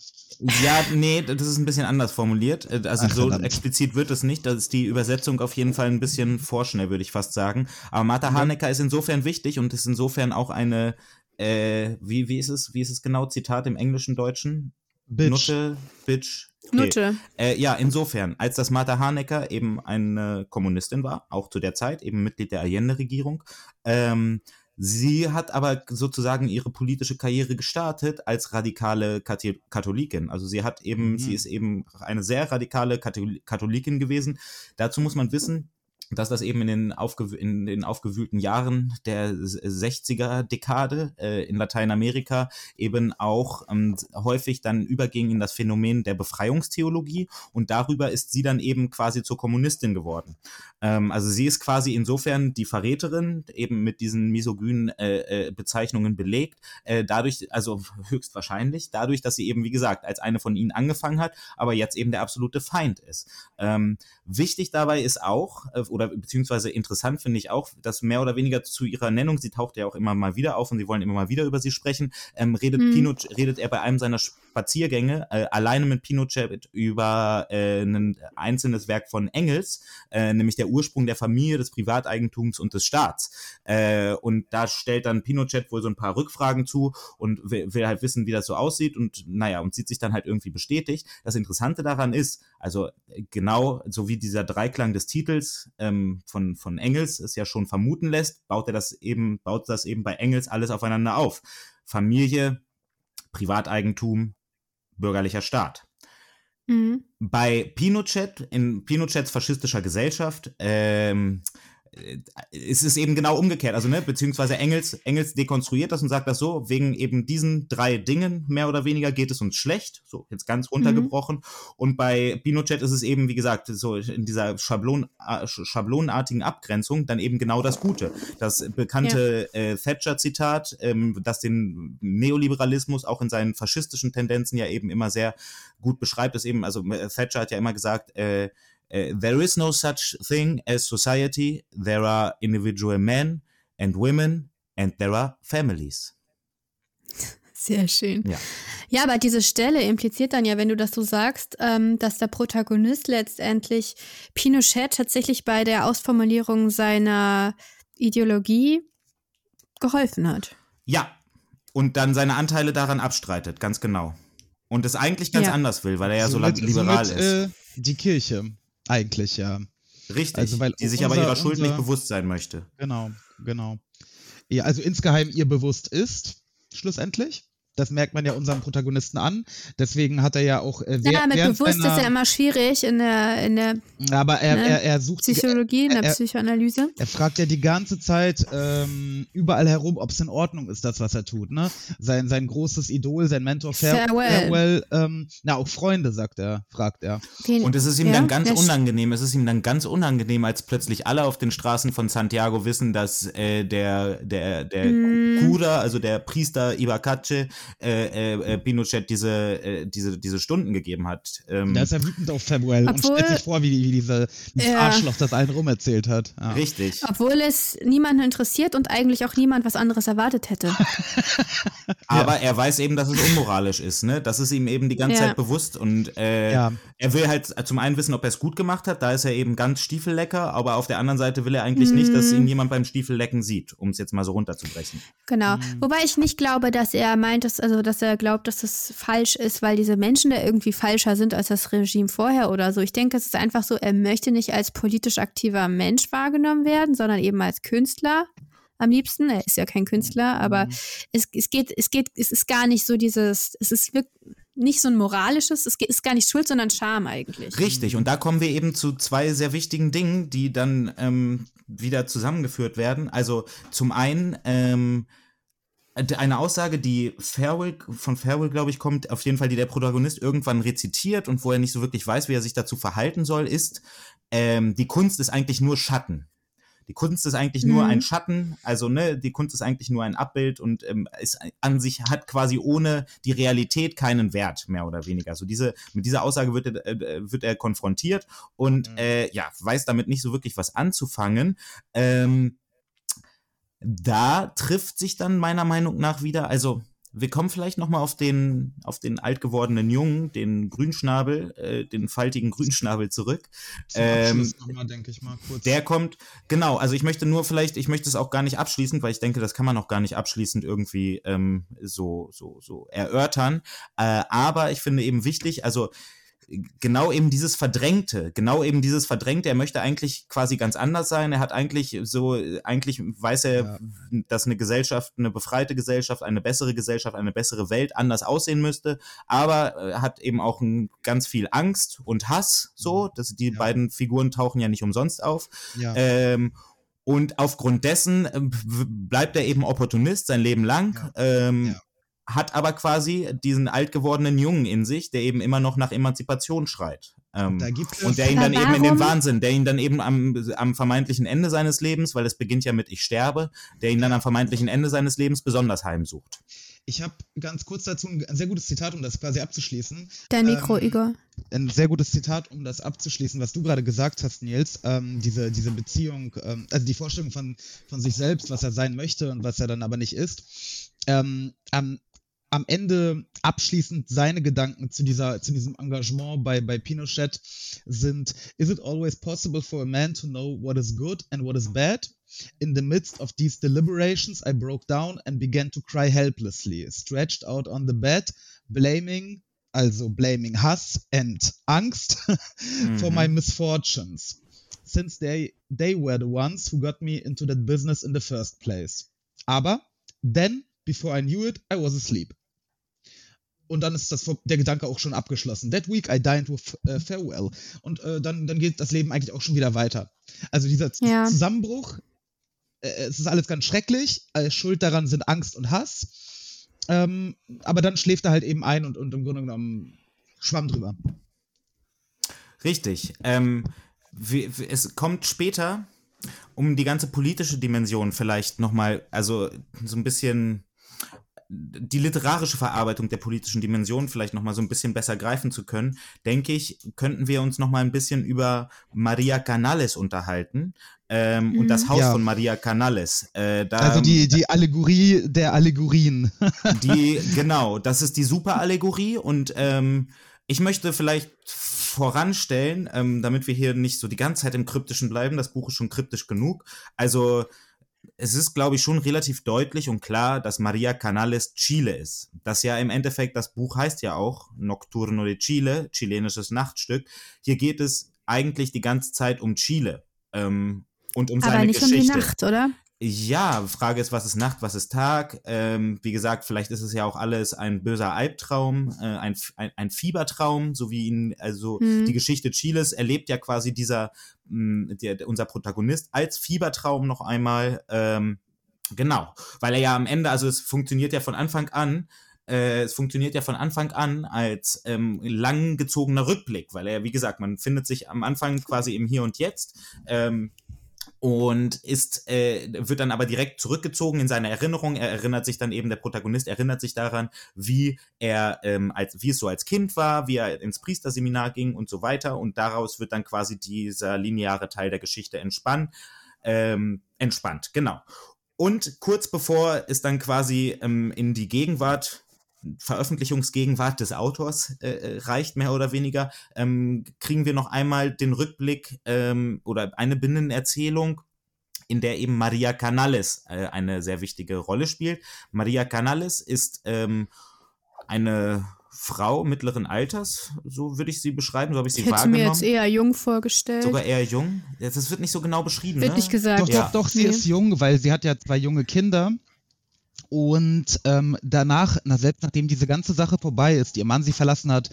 Ja, nee, das ist ein bisschen anders formuliert. Äh, Also Ach, so verdammt. explizit wird es nicht. Das ist die Übersetzung auf jeden Fall ein bisschen vorschnell, würde ich fast sagen. Aber Martha Hanecker ist insofern wichtig und ist insofern auch eine, äh, wie, wie ist es, wie ist es genau, Zitat im englischen, deutschen? Bitch. Nutte, Bitch. Okay. Nutte. Äh, ja, insofern, als das Martha Hanecker eben eine Kommunistin war, auch zu der Zeit, eben Mitglied der Allende-Regierung, ähm, sie hat aber sozusagen ihre politische Karriere gestartet als radikale Katholikin. Also sie hat eben, Mhm. sie ist eben eine sehr radikale Kathol Katholikin gewesen. Dazu muss man wissen, dass das eben in den, aufgew in den aufgewühlten Jahren der 60er-Dekade äh, in Lateinamerika eben auch ähm, häufig dann überging in das Phänomen der Befreiungstheologie und darüber ist sie dann eben quasi zur Kommunistin geworden. Ähm, also sie ist quasi insofern die Verräterin, eben mit diesen misogynen äh, äh, Bezeichnungen belegt, äh, dadurch, also höchstwahrscheinlich, dadurch, dass sie eben, wie gesagt, als eine von ihnen angefangen hat, aber jetzt eben der absolute Feind ist. Ähm, wichtig dabei ist auch, äh, oder beziehungsweise interessant finde ich auch, dass mehr oder weniger zu ihrer Nennung, sie taucht ja auch immer mal wieder auf und sie wollen immer mal wieder über sie sprechen, ähm, redet, Mhm. Pinochet, redet er bei einem seiner Spaziergänge äh, alleine mit Pinochet über äh, ein einzelnes Werk von Engels, äh, nämlich der Ursprung der Familie, des Privateigentums und des Staats. Äh, und da stellt dann Pinochet wohl so ein paar Rückfragen zu und will, will halt wissen, wie das so aussieht und naja, und sieht sich dann halt irgendwie bestätigt. Das Interessante daran ist, also äh, genau so wie dieser Dreiklang des Titels ähm, von, von Engels es ja schon vermuten lässt, baut er das eben, baut das eben bei Engels alles aufeinander auf. Familie, Privateigentum, bürgerlicher Staat. Mhm. Bei Pinochet, in Pinochets faschistischer Gesellschaft, ähm, äh, ist es eben genau umgekehrt. Also, ne, beziehungsweise Engels, Engels dekonstruiert das und sagt das so, wegen eben diesen drei Dingen, mehr oder weniger, geht es uns schlecht. So, jetzt ganz runtergebrochen. Und bei Pinochet ist es eben, wie gesagt, so in dieser Schablon, äh, sch- schablonenartigen Abgrenzung dann eben genau das Gute. Das bekannte äh, Thatcher-Zitat, ähm, das den Neoliberalismus auch in seinen faschistischen Tendenzen ja eben immer sehr gut beschreibt, ist eben, also äh, Thatcher hat ja immer gesagt, äh, äh, there is no such thing as society, there are individual men and women and there are families. Sehr schön. Ja. Ja, aber diese Stelle impliziert dann ja, wenn du das so sagst, ähm, dass der Protagonist letztendlich Pinochet tatsächlich bei der Ausformulierung seiner Ideologie geholfen hat. Ja, und dann seine Anteile daran abstreitet, ganz genau. Und es eigentlich ganz Ja. anders will, weil er ja so Somit- liberal somit, ist. Äh, die Kirche, eigentlich, ja. Richtig, also, weil die sich aber unser- ihrer Schuld unser- nicht bewusst sein möchte. Genau, genau. Ja, also insgeheim ihr bewusst ist, schlussendlich. Das merkt man ja unserem Protagonisten an. Deswegen hat er ja auch äh, Ja, mit bewusst ist seiner- ja immer schwierig in der, in der Aber er, ne, er, er sucht Psychologie, in der er- Psychoanalyse. Er fragt ja die ganze Zeit ähm, überall herum, ob es in Ordnung ist, das, was er tut. Ne? Sein, sein großes Idol, sein Mentor Farewell. Farewell ähm, na, auch Freunde, sagt er, fragt er. Den- Und es ist ihm ja, dann ganz unangenehm. Es ist ihm dann ganz unangenehm, als plötzlich alle auf den Straßen von Santiago wissen, dass äh, der der der Mm. Cura, also der Priester Ibacache, äh, äh, äh, Pinochet diese äh, diese diese Stunden gegeben hat. Ähm, Da ist er wütend auf und Obwohl- stellt sich vor, wie, wie diese, dieses Ja. Arschloch das allen rum erzählt hat. Ja. richtig. Obwohl es niemanden interessiert und eigentlich auch niemand was anderes erwartet hätte. [LAUGHS] Aber er weiß eben, dass es unmoralisch ist, ne? Das ist ihm eben die ganze Ja. Zeit bewusst und äh, Ja. er will halt zum einen wissen, ob er es gut gemacht hat, da ist er eben ganz stiefellecker, aber auf der anderen Seite will er eigentlich nicht, dass Mhm. ihn jemand beim Stiefellecken sieht, um es jetzt mal so runterzubrechen. Genau. Mhm. Wobei ich nicht glaube, dass er meint, dass, also dass er glaubt, dass es falsch ist, weil diese Menschen da irgendwie falscher sind als das Regime vorher oder so. Ich denke, es ist einfach so, er möchte nicht als politisch aktiver Mensch wahrgenommen werden, sondern eben als Künstler. Am liebsten, er ist ja kein Künstler, aber es, es geht, es geht, es ist gar nicht so dieses, es ist wirklich nicht so ein moralisches, es ist gar nicht Schuld, sondern Scham eigentlich. Richtig, und da kommen wir eben zu zwei sehr wichtigen Dingen, die dann ähm, wieder zusammengeführt werden. Also zum einen ähm, eine Aussage, die Farewell, von Farewell, glaube ich, kommt, auf jeden Fall, die der Protagonist irgendwann rezitiert und wo er nicht so wirklich weiß, wie er sich dazu verhalten soll, ist, ähm, die Kunst ist eigentlich nur Schatten. Die Kunst ist eigentlich nur Mhm. ein Schatten, also ne, die Kunst ist eigentlich nur ein Abbild und ähm, ist an sich hat quasi ohne die Realität keinen Wert mehr oder weniger. Also diese mit dieser Aussage wird er, äh, wird er konfrontiert und Mhm. äh, ja weiß damit nicht so wirklich was anzufangen. Ähm, da trifft sich dann meiner Meinung nach wieder, also wir kommen vielleicht noch mal auf den auf den alt gewordenen Jungen, den Grünschnabel, äh, den faltigen Grünschnabel zurück. Zum Ähm, nochmal, denke ich mal, kurz. Der kommt, genau, also ich möchte nur vielleicht, ich möchte es auch gar nicht abschließend, weil ich denke, das kann man auch gar nicht abschließend irgendwie ähm, so, so, so erörtern. Äh, aber ich finde eben wichtig, also genau eben dieses Verdrängte, genau eben dieses Verdrängte, er möchte eigentlich quasi ganz anders sein. Er hat eigentlich so, eigentlich weiß er, Ja. dass eine Gesellschaft, eine befreite Gesellschaft, eine bessere Gesellschaft, eine bessere Welt anders aussehen müsste, aber äh, hat eben auch ein, ganz viel Angst und Hass, so, dass die Ja. beiden Figuren tauchen ja nicht umsonst auf. ja. Ähm, und aufgrund dessen w- bleibt er eben Opportunist sein Leben lang, ähm, Ja. Hat aber quasi diesen alt gewordenen Jungen in sich, der eben immer noch nach Emanzipation schreit. Ähm, da gibt es und der ihn dann eben in den Wahnsinn, der ihn dann eben am, am vermeintlichen Ende seines Lebens, weil es beginnt ja mit Ich sterbe, der ihn dann am vermeintlichen Ende seines Lebens besonders heimsucht. Ich habe ganz kurz dazu ein, sehr gutes Zitat, um das quasi abzuschließen. Dein Mikro, Ähm, Igor. Ein sehr gutes Zitat, um das abzuschließen, was du gerade gesagt hast, Nils. Ähm, diese, diese Beziehung, ähm, also die Vorstellung von, von sich selbst, was er sein möchte und was er dann aber nicht ist. Ähm, am, am Ende abschließend seine Gedanken zu, dieser, zu diesem Engagement bei, bei Pinochet sind: Is it always possible for a man to know what is good and what is bad? In the midst of these deliberations, I broke down and began to cry helplessly, stretched out on the bed, blaming, also blaming Hass and Angst [LAUGHS] for Mhm. my misfortunes, since they, they were the ones who got me into that business in the first place. Aber then, before I knew it, I was asleep. Und dann ist das, der Gedanke auch schon abgeschlossen. That week I dined with äh, farewell. Und äh, dann, dann geht das Leben eigentlich auch schon wieder weiter. Also dieser Z Ja. Zusammenbruch, äh, es ist alles ganz schrecklich. Äh, Schuld daran sind Angst und Hass. Ähm, aber dann schläft er halt eben ein und, und im Grunde genommen schwamm drüber. Richtig. Ähm, wie, wie- es kommt später, um die ganze politische Dimension vielleicht nochmal, also so ein bisschen die literarische Verarbeitung der politischen Dimension vielleicht nochmal so ein bisschen besser greifen zu können, denke ich, könnten wir uns nochmal ein bisschen über Maria Canales unterhalten ähm, und das Haus Ja. von Maria Canales. Äh, da, Also die, die Allegorie der Allegorien. die, [LAUGHS] genau, das ist die Super-Allegorie und ähm, ich möchte vielleicht voranstellen, ähm, damit wir hier nicht so die ganze Zeit im Kryptischen bleiben, das Buch ist schon kryptisch genug. Also es ist, glaube ich, schon relativ deutlich und klar, dass Maria Canales Chile ist. Das ja im Endeffekt, das Buch heißt ja auch Nocturno de Chile, chilenisches Nachtstück. Hier geht es eigentlich die ganze Zeit um Chile ähm, und um Aber seine nicht um Geschichte. die Nacht, oder? Ja, Frage ist, was ist Nacht, was ist Tag? Ähm, wie gesagt, vielleicht ist es ja auch alles ein böser Albtraum, äh, ein, ein, ein Fiebertraum, so wie ihn, also Mhm. die Geschichte Chiles erlebt ja quasi dieser, mh, der, der, unser Protagonist als Fiebertraum noch einmal. Ähm, genau, weil er ja am Ende, also es funktioniert ja von Anfang an, äh, es funktioniert ja von Anfang an als ähm, langgezogener Rückblick, weil er, wie gesagt, man findet sich am Anfang quasi im Hier und Jetzt. Ähm, und ist, äh, wird dann aber direkt zurückgezogen in seine Erinnerung. Er erinnert sich dann eben, der Protagonist erinnert sich daran, wie er, ähm, als, wie es so als Kind war, wie er ins Priesterseminar ging und so weiter. Und daraus wird dann quasi dieser lineare Teil der Geschichte entspannt. Ähm, entspannt, genau. Und kurz bevor es dann quasi ähm, in die Gegenwart Veröffentlichungsgegenwart des Autors äh, äh, reicht, mehr oder weniger, ähm, kriegen wir noch einmal den Rückblick ähm, oder eine Binnenerzählung, in der eben Maria Canales äh, eine sehr wichtige Rolle spielt. Maria Canales ist ähm, eine Frau mittleren Alters, so würde ich sie beschreiben, so habe ich sie Ich hätte mir wahrgenommen. jetzt eher jung vorgestellt. Sogar eher jung. Das wird nicht so genau beschrieben. Wird ne? nicht gesagt. Doch, Ja. doch, doch, sie Nee. ist jung, weil sie hat ja zwei junge Kinder. Und ähm, danach, na, selbst nachdem diese ganze Sache vorbei ist, ihr Mann sie verlassen hat,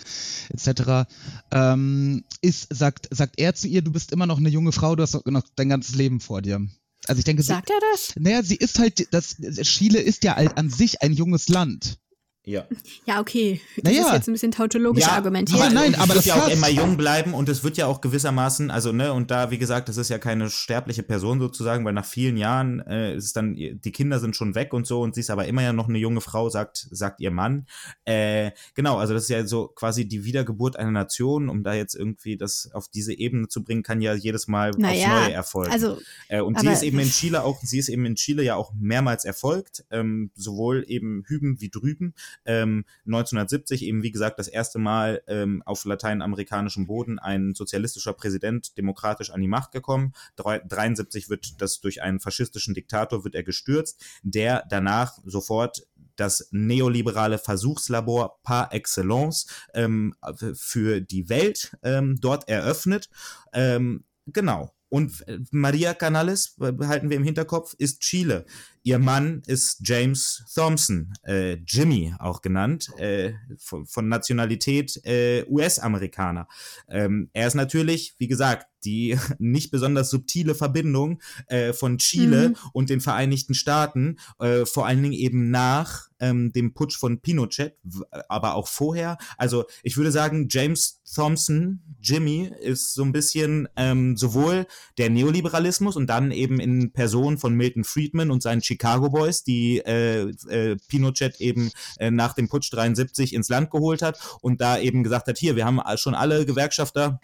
etc., ähm, ist, sagt, sagt er zu ihr, du bist immer noch eine junge Frau, du hast noch, noch dein ganzes Leben vor dir. Also ich denke, sie, Sagt er das? naja, sie ist halt, das, Chile ist ja al- an sich ein junges Land. Ja. Ja, okay. Das Naja. ist jetzt ein bisschen tautologisch argumentiert. aber nein, es aber wird das ja auch immer jung bleiben und es wird ja auch gewissermaßen, also ne, und da, wie gesagt, das ist ja keine sterbliche Person sozusagen, weil nach vielen Jahren äh, ist es dann, die Kinder sind schon weg und so und sie ist aber immer ja noch eine junge Frau, sagt, sagt ihr Mann. Äh, genau, also das ist ja so quasi die Wiedergeburt einer Nation, um da jetzt irgendwie das auf diese Ebene zu bringen, kann ja jedes Mal aufs Naja, Neue erfolgen. also, Äh, und sie ist eben in [LAUGHS] Chile auch, sie ist eben in Chile ja auch mehrmals erfolgt, ähm, sowohl eben hüben wie drüben. Ähm, 1970 eben, wie gesagt, das erste Mal ähm, auf lateinamerikanischem Boden ein sozialistischer Präsident demokratisch an die Macht gekommen. Drei- 73 wird das durch einen faschistischen Diktator wird er gestürzt, der danach sofort das neoliberale Versuchslabor par excellence ähm, für die Welt ähm, dort eröffnet. Ähm, genau. Und äh, Maria Canales, äh, behalten wir im Hinterkopf, ist Chile. Ihr Mann ist James Thompson, äh, Jimmy auch genannt, äh, von, von Nationalität äh, US-Amerikaner. Ähm, er ist natürlich, wie gesagt, die [LAUGHS] nicht besonders subtile Verbindung äh, von Chile Mhm. und den Vereinigten Staaten, äh, vor allen Dingen eben nach ähm, dem Putsch von Pinochet, aber auch vorher. Also ich würde sagen, James Thompson, Jimmy, ist so ein bisschen ähm, sowohl der Neoliberalismus und dann eben in Person von Milton Friedman und seinen Chicago Boys, die äh, äh, Pinochet eben äh, nach dem Putsch 73 ins Land geholt hat und da eben gesagt hat, hier, wir haben schon alle Gewerkschafter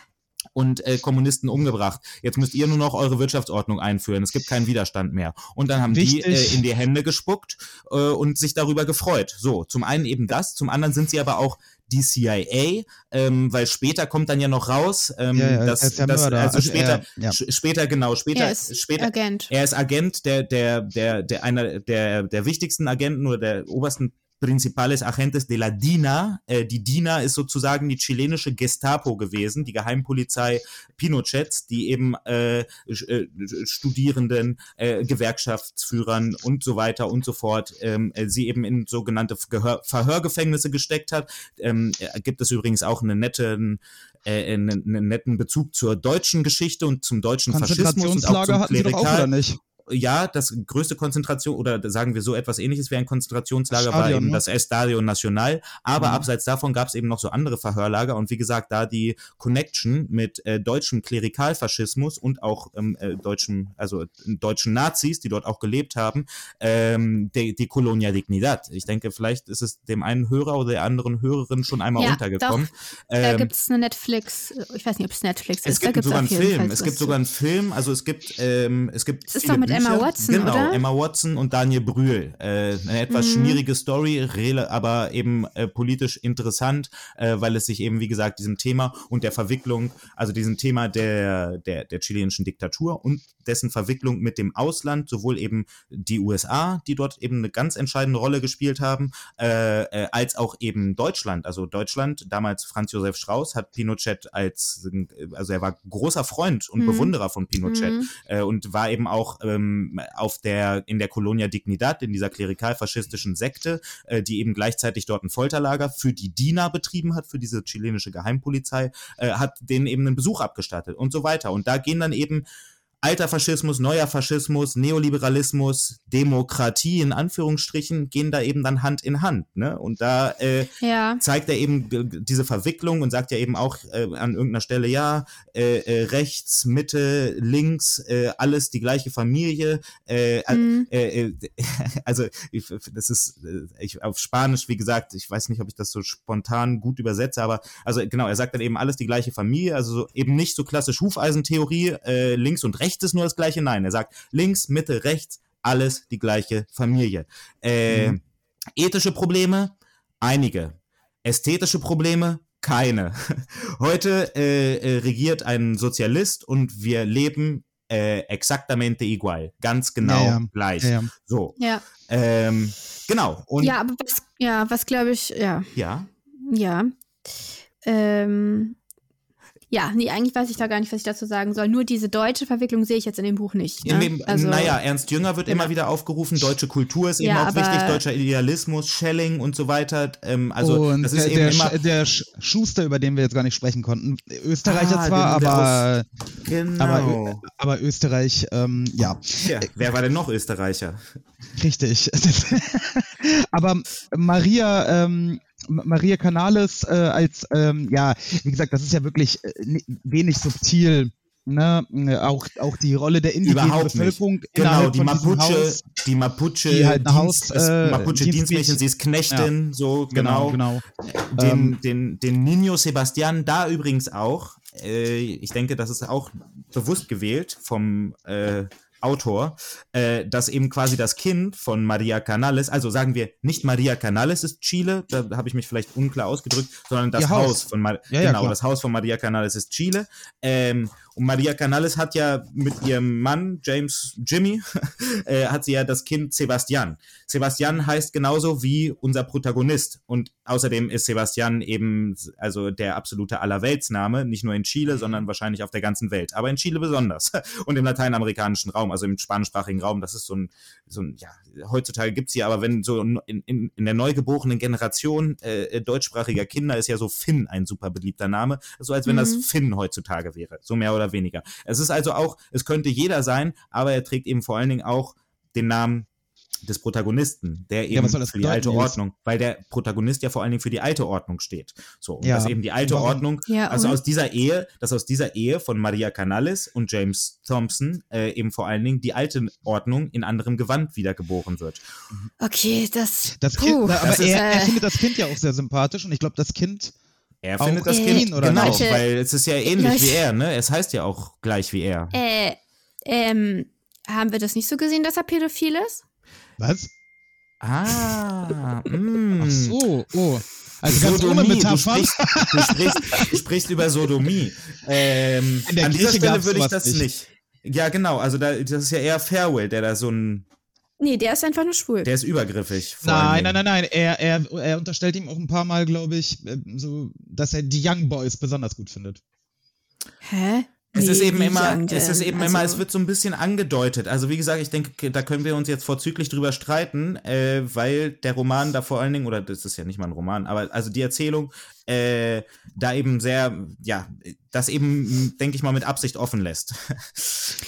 und äh, Kommunisten umgebracht. Jetzt müsst ihr nur noch eure Wirtschaftsordnung einführen. Es gibt keinen Widerstand mehr. Und dann haben die Richtig. äh, in die Hände gespuckt äh, und sich darüber gefreut. So, zum einen eben das, zum anderen sind sie aber auch die CIA, ähm, weil später kommt dann ja noch raus, ähm, Ja, ja, er dass, dass Mörder. also später, er- ja. später genau, später, Er ist später, Agent. er ist Agent, der, der, der, der einer der, der wichtigsten Agenten oder der obersten Principales Agentes de la DINA. Äh, die DINA ist sozusagen die chilenische Gestapo gewesen, die Geheimpolizei Pinochets, die eben äh, äh, Studierenden, äh, Gewerkschaftsführern und so weiter und so fort, ähm, äh, sie eben in sogenannte Gehör Verhörgefängnisse gesteckt hat. Ähm, äh, gibt es übrigens auch einen netten, einen, einen netten Bezug zur deutschen Geschichte und zum deutschen Faschismus und auch zum Konzentrationslager hatten sie doch auch, Klerikal oder nicht? Ja, das größte Konzentration oder sagen wir so etwas ähnliches wie ein Konzentrationslager war Stadion, eben ne? das Estadio Nacional. Aber Mhm. abseits davon gab es eben noch so andere Verhörlager und wie gesagt, da die Connection mit äh, deutschem Klerikalfaschismus und auch ähm, äh, deutschen, also äh, deutschen Nazis, die dort auch gelebt haben, ähm, die, die Colonia Dignidad. Ich denke, vielleicht ist es dem einen Hörer oder der anderen Hörerin schon einmal Ja, untergekommen. Da Ähm, gibt es eine Netflix, ich weiß nicht, ob es Netflix es ist, da gibt sogar einen Film. Es gibt sogar einen Film. Also es gibt, ähm, es gibt. Das ist viele doch mit Emma. Watson, genau, oder? Emma Watson und Daniel Brühl. Äh, eine etwas Mhm. schmierige Story, aber eben äh, politisch interessant, äh, weil es sich eben, wie gesagt, diesem Thema und der Verwicklung, also diesem Thema der, der, der chilenischen Diktatur und dessen Verwicklung mit dem Ausland, sowohl eben die USA, die dort eben eine ganz entscheidende Rolle gespielt haben, äh, äh, als auch eben Deutschland. Also Deutschland, damals Franz Josef Strauß, hat Pinochet als, also er war großer Freund und Mhm. Bewunderer von Pinochet Mhm. äh, und war eben auch ähm, auf der in der Colonia Dignidad, in dieser klerikal-faschistischen Sekte, äh, die eben gleichzeitig dort ein Folterlager für die DINA betrieben hat, für diese chilenische Geheimpolizei, äh, hat denen eben einen Besuch abgestattet und so weiter. Und da gehen dann eben alter Faschismus, neuer Faschismus, Neoliberalismus, Demokratie in Anführungsstrichen gehen da eben dann Hand in Hand. Ne? Und da äh, Ja. zeigt er eben diese Verwicklung und sagt ja eben auch äh, an irgendeiner Stelle, ja, äh, äh, rechts, Mitte, links, äh, alles die gleiche Familie. Äh, Mhm. [LAUGHS] also ich, das ist ich, auf Spanisch, wie gesagt, ich weiß nicht, ob ich das so spontan gut übersetze, aber also genau, er sagt dann eben alles die gleiche Familie, also so, eben nicht so klassisch Hufeisentheorie, links und rechts ist nur das gleiche, nein, er sagt links, Mitte, rechts, alles die gleiche Familie. Äh, Mhm. Ethische Probleme, einige. Ästhetische Probleme, keine. [LAUGHS] Heute äh, äh, regiert ein Sozialist und wir leben äh, exactamente igual. Ganz genau Ja, ja. gleich. Ja, ja. So. Ja. Ähm, genau. Und ja, aber was, ja, was glaube ich, ja, ja. ja. Ähm, Ja, nee, eigentlich weiß ich da gar nicht, was ich dazu sagen soll. Nur diese deutsche Verwicklung sehe ich jetzt in dem Buch nicht. Ne? dem, also, naja, Ernst Jünger wird immer wieder aufgerufen, deutsche Kultur ist eben Ja, auch aber- wichtig, deutscher Idealismus, Schelling und so weiter. Ähm, also und das ist der, eben der, immer. Sch- der Sch- Schuster, über den wir jetzt gar nicht sprechen konnten, Österreicher Ah, zwar, aber, Genau. aber, aber Österreich, ähm, ja, Tja, wer war denn noch Österreicher? richtig. [LAUGHS] aber Maria, ähm, Maria Canales äh, als, ähm, ja, wie gesagt, das ist ja wirklich äh, ni- wenig subtil. Ne, Äh, auch, auch die Rolle der indigenen Überhaupt nicht. Bevölkerung Genau, innerhalb die Mapuche, Haus. die Mapuche, die halt Dienst, Haus, äh, Mapuche Dienstmädchen- sie ist Knechtin, so genau. Genau, genau. Den, Ähm, den, den Nino Sebastian da übrigens auch. Äh, ich denke, das ist auch bewusst gewählt vom äh, Autor, äh, dass eben quasi das Kind von Maria Canales, also sagen wir nicht Maria Canales ist Chile, da habe ich mich vielleicht unklar ausgedrückt, sondern das Haus. Haus. von Mar Ja, ja, genau, klar. das Haus von Maria Canales ist Chile. Ähm, und Maria Canales hat ja mit ihrem Mann, James Jimmy, [LAUGHS] äh, hat sie ja das Kind Sebastian. Sebastian heißt genauso wie unser Protagonist. Und außerdem ist Sebastian eben also der absolute Allerweltsname, nicht nur in Chile, sondern wahrscheinlich auf der ganzen Welt. Aber in Chile besonders. [LAUGHS] Und im lateinamerikanischen Raum, also im spanischsprachigen Raum, das ist so ein, so ein ja, heutzutage gibt's hier, aber wenn so in, in, in der neugeborenen Generation äh, deutschsprachiger Kinder ist ja so Finn ein super beliebter Name. So als wenn das Mhm. Finn heutzutage wäre. So mehr oder weniger. Es ist also auch, es könnte jeder sein, aber er trägt eben vor allen Dingen auch den Namen des Protagonisten, der eben was soll das für die alte Nils? Ordnung, weil der Protagonist ja vor allen Dingen für die alte Ordnung steht. So, und Ja. dass eben die alte Warum? Ordnung, Ja, also aus dieser Ehe, dass aus dieser Ehe von Maria Canales und James Thompson äh, eben vor allen Dingen die alte Ordnung in anderem Gewand wiedergeboren wird. Okay, das. Das puh, Kind, na, aber das ist, er, er äh, findet das Kind ja auch sehr sympathisch und ich glaube, das Kind, Er Auch findet das ihn, Kind, oder genau? Leute, weil es ist ja ähnlich Leute. wie er, ne? Es heißt ja auch gleich wie er. Äh, ähm, haben wir das nicht so gesehen, dass er pädophil ist? was? Ah, mm. Ach so, oh. Also ganz ohne Sodomie, du sprichst, du, sprichst, du sprichst über Sodomie. Ähm, an dieser Kirche Stelle würde ich das nicht. nicht. Ja, genau. Also da, das ist ja eher Farewell, der da so ein, Nee, der ist einfach nur schwul. der ist übergriffig. Nein, Dingen. nein, nein, nein. Er, er, er unterstellt ihm auch ein paar Mal, glaube ich, äh, so, dass er die Young Boys besonders gut findet. Hä? Es ist eben immer, es ist eben immer, Also- es wird so ein bisschen angedeutet. Also wie gesagt, ich denke, da können wir uns jetzt vorzüglich drüber streiten, äh, weil der Roman da vor allen Dingen, oder das ist ja nicht mal ein Roman, aber also die Erzählung äh, da eben sehr, ja, das eben, denke ich mal, mit Absicht offen lässt. [LAUGHS]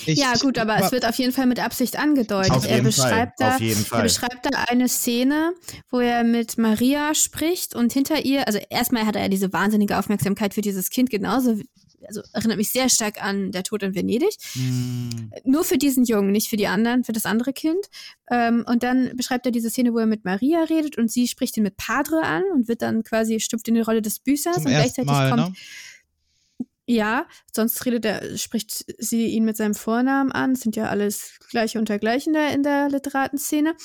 Ich, ja, gut, aber es wird auf jeden Fall mit Absicht angedeutet. Auf er jeden Fall, beschreibt da, auf jeden Fall. Er beschreibt da eine Szene, wo er mit Maria spricht und hinter ihr, also erstmal hat er ja diese wahnsinnige Aufmerksamkeit für dieses Kind, genauso, wie- also erinnert mich sehr stark an Der Tod in Venedig. Hm, Nur für diesen Jungen, nicht für die anderen, für das andere Kind. Ähm, und dann beschreibt er diese Szene, wo er mit Maria redet und sie spricht ihn mit Padre an und wird dann quasi, stüpft in die Rolle des Büßers zum und gleichzeitig Mal, kommt ne? ja, sonst redet er, spricht sie ihn mit seinem Vornamen an. Das sind ja alles Gleiche unter Gleichen da in der Literatenszene.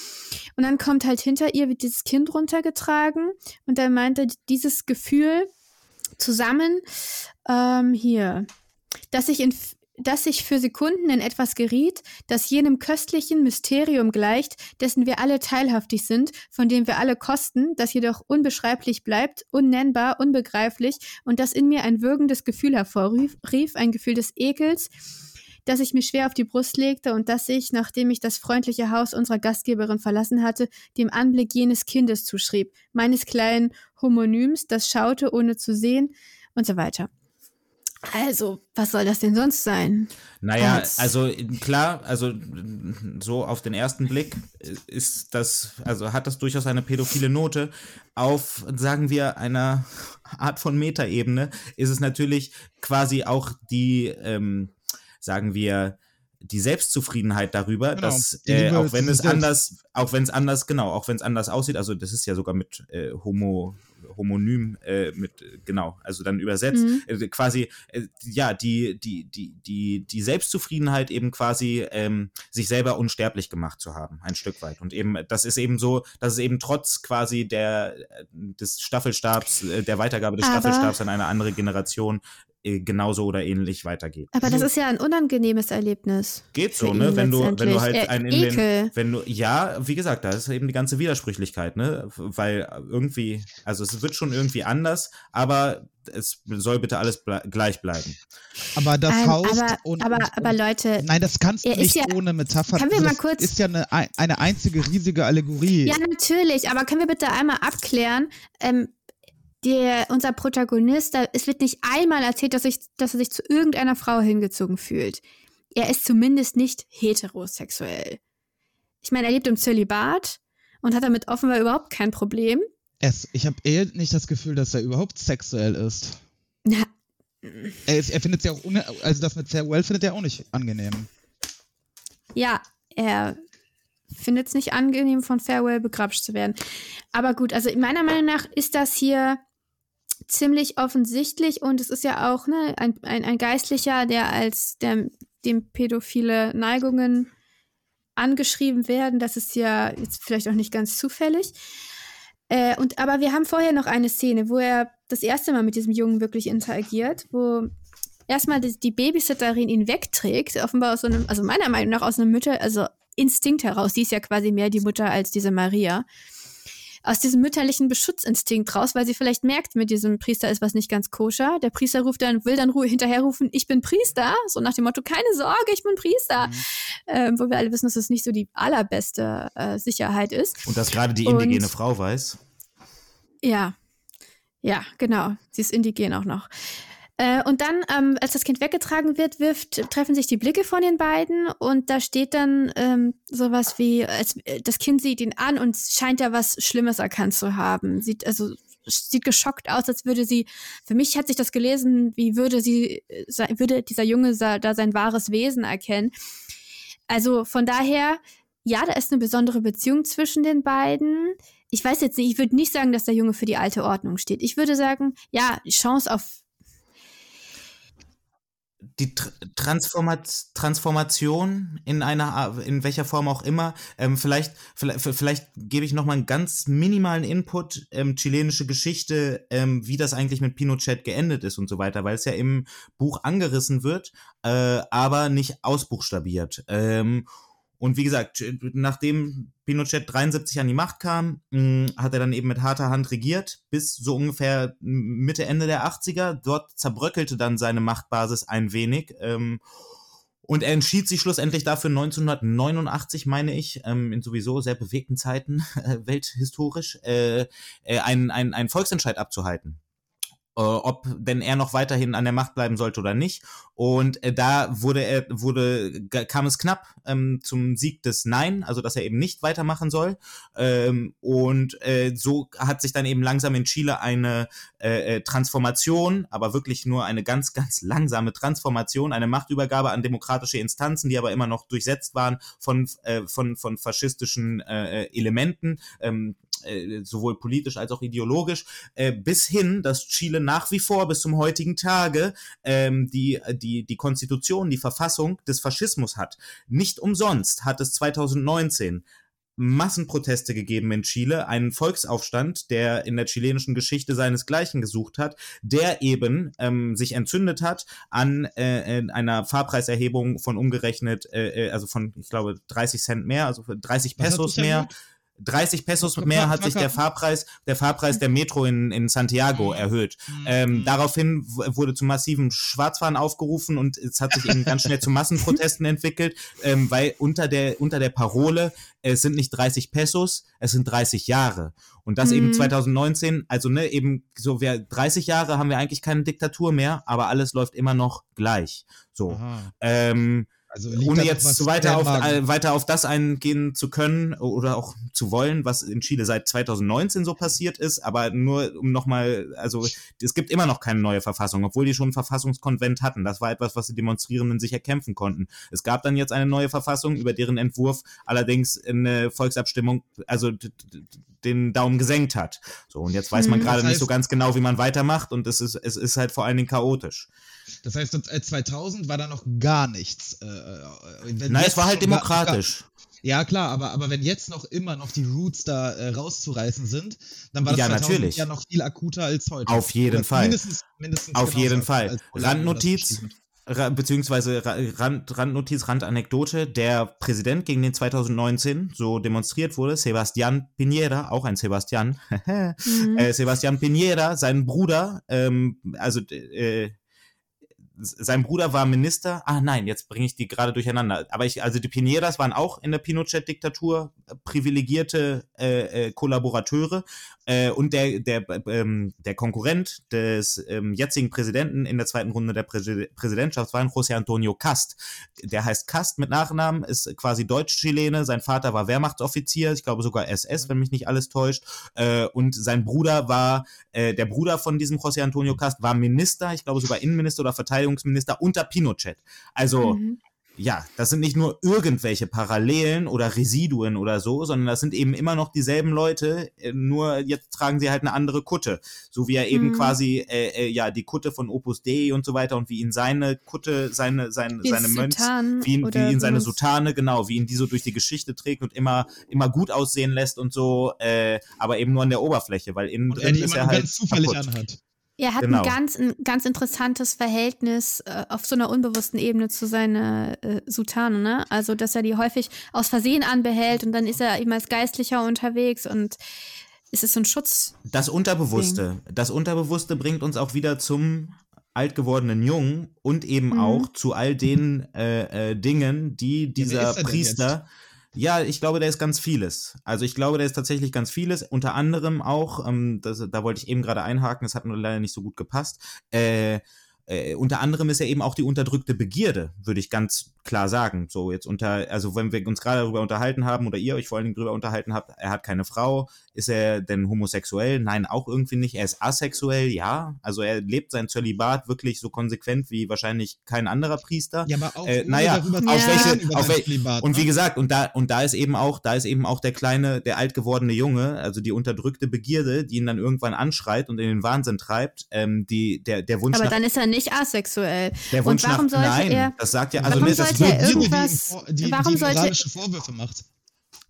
Und dann kommt halt hinter ihr, wird dieses Kind runtergetragen. Und dann meint er, dieses Gefühl zusammen, ähm, hier, dass ich in, dass ich für Sekunden in etwas geriet, das jenem köstlichen Mysterium gleicht, dessen wir alle teilhaftig sind, von dem wir alle kosten, das jedoch unbeschreiblich bleibt, unnennbar, unbegreiflich und das in mir ein würgendes Gefühl hervorrief, rief, ein Gefühl des Ekels, das ich mir schwer auf die Brust legte und das ich, nachdem ich das freundliche Haus unserer Gastgeberin verlassen hatte, dem Anblick jenes Kindes zuschrieb, meines kleinen Homonyms, das schaute, ohne zu sehen und so weiter. Also, was soll das denn sonst sein? Naja, Als- also klar, also so auf den ersten Blick ist das, also hat das durchaus eine pädophile Note. Auf, sagen wir, einer Art von Metaebene ist es natürlich quasi auch die, ähm, sagen wir, die Selbstzufriedenheit darüber, Genau, dass die äh, Liebe auch wenn es anders, auch wenn es anders, genau, auch wenn es anders aussieht, also das ist ja sogar mit äh, Homo, Homonym, äh, mit, genau, also dann übersetzt, Mhm. äh, quasi, äh, ja, die, die, die, die, die Selbstzufriedenheit eben quasi, ähm, sich selber unsterblich gemacht zu haben, ein Stück weit. Und eben, das ist eben so, dass es eben trotz quasi der, äh, des Staffelstabs, äh, der Weitergabe des Aber- Staffelstabs an eine andere Generation, genauso oder ähnlich weitergeht. Aber das ist ja ein unangenehmes Erlebnis. Geht so, ne? Wenn du, wenn du halt Äh, einen in Ekel. den, wenn du, ja, wie gesagt, da ist eben die ganze Widersprüchlichkeit, ne? Weil irgendwie, also es wird schon irgendwie anders, aber es soll bitte alles ble gleich bleiben. Aber das Ähm, Haus aber, und, aber, und, aber Leute, Nein, das kannst du nicht ja- ohne Metapher. Können wir das mal kurz- ist ja eine, eine einzige riesige Allegorie. ja natürlich, aber können wir bitte einmal abklären, ähm, der, unser Protagonist, da, es wird nicht einmal erzählt, dass, ich, dass er sich zu irgendeiner Frau hingezogen fühlt. Er ist zumindest nicht heterosexuell. Ich meine, er lebt im Zölibat und hat damit offenbar überhaupt kein Problem. Es, ich habe eh nicht das Gefühl, dass er überhaupt sexuell ist. Na, Er, ist, er findet es ja auch, also das mit Farewell findet er auch nicht angenehm. ja, er findet es nicht angenehm, von Farewell begrapscht zu werden. Aber gut, also meiner Meinung nach ist das hier ziemlich offensichtlich und es ist ja auch ne, ein, ein, ein Geistlicher, der als der, dem pädophile Neigungen angeschrieben werden. Das ist ja jetzt vielleicht auch nicht ganz zufällig. Äh, und, aber wir haben vorher noch eine Szene, wo er das erste Mal mit diesem Jungen wirklich interagiert, wo erstmal die, die Babysitterin ihn wegträgt, offenbar aus so einem, also meiner Meinung nach aus einem Mütter, also Instinkt heraus, die ist ja quasi mehr die Mutter als diese Maria. Aus diesem mütterlichen Beschutzinstinkt raus, weil sie vielleicht merkt, mit diesem Priester ist was nicht ganz koscher. Der Priester ruft dann, will dann ru- hinterher rufen, ich bin Priester, so nach dem Motto, keine Sorge, ich bin Priester. Ähm, wo wir alle wissen, dass das nicht so die allerbeste äh, Sicherheit ist. Und dass gerade die Und- indigene Frau weiß. Ja. Ja, genau. Sie ist indigen auch noch. Äh, und dann, ähm, als das Kind weggetragen wird, wirft, treffen sich die Blicke von den beiden und da steht dann ähm, sowas wie, als, äh, das Kind sieht ihn an und scheint ja was Schlimmes erkannt zu haben. Sieht also sieht geschockt aus, als würde sie, für mich hat sich das gelesen, wie würde sie, äh, würde dieser Junge da sein wahres Wesen erkennen. Also von daher, ja, da ist eine besondere Beziehung zwischen den beiden. Ich weiß jetzt nicht, ich würde nicht sagen, dass der Junge für die alte Ordnung steht. Ich würde sagen, ja, Chance auf die Tr Transformat Transformation in einer, in welcher Form auch immer. Ähm, vielleicht, vielleicht, vielleicht gebe ich noch mal einen ganz minimalen Input, ähm, chilenische Geschichte, ähm, wie das eigentlich mit Pinochet geendet ist und so weiter, weil es ja im Buch angerissen wird, äh, aber nicht ausbuchstabiert. Ähm, und wie gesagt, nachdem Pinochet 73 an die Macht kam, mh, hat er dann eben mit harter Hand regiert, bis so ungefähr Mitte, Ende der 80er. Dort zerbröckelte dann seine Machtbasis ein wenig. Ähm, und er entschied sich schlussendlich dafür 1989, meine ich, ähm, in sowieso sehr bewegten Zeiten, äh, [LAUGHS] welthistorisch, äh, äh, einen Volksentscheid abzuhalten. Äh, ob denn er noch weiterhin an der Macht bleiben sollte oder nicht. Und äh, da wurde er, wurde, kam es knapp ähm, zum Sieg des Nein, also dass er eben nicht weitermachen soll. Ähm, und äh, so hat sich dann eben langsam in Chile eine äh, äh, Transformation, aber wirklich nur eine ganz, ganz langsame Transformation, eine Machtübergabe an demokratische Instanzen, die aber immer noch durchsetzt waren von, äh, von, von faschistischen Elementen. Ähm, äh, sowohl politisch als auch ideologisch, äh, bis hin, dass Chile nach wie vor bis zum heutigen Tage ähm, die, die, die Konstitution, die Verfassung des Faschismus hat. Nicht umsonst hat es 2019 Massenproteste gegeben in Chile, einen Volksaufstand, der in der chilenischen Geschichte seinesgleichen gesucht hat, der eben ähm, sich entzündet hat an äh, in einer Fahrpreiserhebung von umgerechnet, äh, äh, also von, ich glaube, 30 Cent mehr, also für 30 Was hat Pesos mehr. erhöht? 30 Pesos mehr hat sich der? Fahrpreis, der Fahrpreis der Metro in, in Santiago erhöht. Ähm, daraufhin w- wurde zu massiven Schwarzfahren aufgerufen und es hat sich eben ganz schnell zu Massenprotesten [LAUGHS] entwickelt, ähm, weil unter der, unter der Parole, es sind nicht 30 Pesos, es sind 30 Jahre. Und das eben Mhm. 2019, also ne, eben so wir 30 Jahre haben wir eigentlich keine Diktatur mehr, aber alles läuft immer noch gleich. So. Ähm, Also ohne jetzt zu weiter auf, weiter auf das eingehen zu können oder auch zu wollen, was in Chile seit 2019 so passiert ist, aber nur um nochmal, also es gibt immer noch keine neue Verfassung, obwohl die schon einen Verfassungskonvent hatten. Das war etwas, was die Demonstrierenden sich erkämpfen konnten. Es gab dann jetzt eine neue Verfassung, über deren Entwurf allerdings eine Volksabstimmung, also den Daumen gesenkt hat. So, und jetzt weiß man Hm. gerade nicht so ganz genau, wie man weitermacht und es ist, es ist halt vor allen Dingen chaotisch. Das heißt, äh, 2000 war da noch gar nichts. Äh, äh, wenn Nein, es war halt demokratisch. Ja, klar, aber, aber wenn jetzt noch immer noch die Roots da äh, rauszureißen sind, dann war das Ja, 2000 natürlich. ja noch viel akuter als heute. Auf jeden Oder Fall. Mindestens, mindestens Auf jeden Fall. Randnotiz, beziehungsweise Ra Rand Randnotiz, Randanekdote, der Präsident, gegen den 2019 so demonstriert wurde, Sebastián Piñera, auch ein Sebastian, [LAUGHS] Mhm. äh, Sebastián Piñera, sein Bruder, ähm, also äh, sein Bruder war Minister. Ah nein, jetzt bringe ich die gerade durcheinander. Aber ich, also die Piñeras waren auch in der Pinochet-Diktatur äh, privilegierte äh, äh, Kollaborateure. Äh, und der, der, ähm, der Konkurrent des ähm, jetzigen Präsidenten in der zweiten Runde der Präsi Präsidentschaft war ein José Antonio Cast. Der heißt Cast mit Nachnamen, ist quasi Deutsch-Chilene. Sein Vater war Wehrmachtsoffizier, ich glaube sogar SS, wenn mich nicht alles täuscht. Äh, und sein Bruder war, äh, der Bruder von diesem José Antonio Cast war Minister, ich glaube sogar Innenminister oder Verteidigungsminister unter Pinochet. Also Mhm. ja, das sind nicht nur irgendwelche Parallelen oder Residuen oder so, sondern das sind eben immer noch dieselben Leute, äh, nur jetzt tragen sie halt eine andere Kutte. So wie er eben Mhm. quasi, äh, äh, ja, die Kutte von Opus Dei und so weiter und wie ihn seine Kutte, seine, seine, Wie seine Mönch, wie ihn, wie ihn seine. Sutane, genau, wie ihn die so durch die Geschichte trägt und immer, immer gut aussehen lässt und so, äh, aber eben nur an der Oberfläche, weil innen Und er drin die ist er halt ganz zufällig kaputt. anhat. Er hat Genau. ein ganz, ein ganz interessantes Verhältnis äh, auf so einer unbewussten Ebene zu seiner äh, Sutane, ne? Also, dass er die häufig aus Versehen anbehält und dann ist er eben als Geistlicher unterwegs und es ist so ein Schutz. Das Unterbewusste, das Unterbewusste bringt uns auch wieder zum alt gewordenen Jungen und eben Mhm. auch zu all den äh, äh, Dingen, die dieser er denn Priester. Ja, ich glaube, da ist ganz vieles. Also ich glaube, da ist tatsächlich ganz vieles. Unter anderem auch, ähm, das, da wollte ich eben gerade einhaken, das hat nur leider nicht so gut gepasst. Äh, äh, unter anderem ist ja eben auch die unterdrückte Begierde, würde ich ganz klar sagen. So jetzt unter, also wenn wir uns gerade darüber unterhalten haben oder ihr euch vor allen Dingen darüber unterhalten habt, er hat keine Frau, ist er denn homosexuell? Nein, auch irgendwie nicht. Er ist asexuell, ja. Also er lebt sein Zölibat wirklich so konsequent wie wahrscheinlich kein anderer Priester. Ja, aber auch Äh, naja, darüber auf zu reden, welche- über auf sein wel- Zölibat, Und wie ne? gesagt, und da, und da ist eben auch, da ist eben auch der kleine, der alt gewordene Junge, also die unterdrückte Begierde, die ihn dann irgendwann anschreit und in den Wahnsinn treibt, ähm, die, der, der Wunsch Aber nach, dann ist er nicht asexuell. der Wunsch und warum nach, sollte nein, er- das sagt ja, also warum ne, das sollte er die ihm irgendwas- vor- die, warum die sollte- Vorwürfe macht.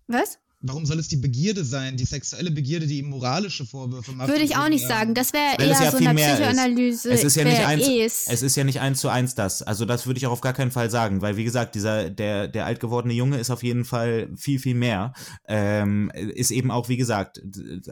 Was? Warum soll es die Begierde sein, die sexuelle Begierde, die ihm moralische Vorwürfe macht? Würde ich auch nicht sagen. Das wäre eher ja so viel eine mehr ist. Psychoanalyse. Es ist ja nicht eins, ist. es ist ja nicht eins zu eins das. Also das würde ich auch auf gar keinen Fall sagen, weil wie gesagt, dieser der der alt gewordene Junge ist auf jeden Fall viel viel mehr. Ähm, ist eben auch wie gesagt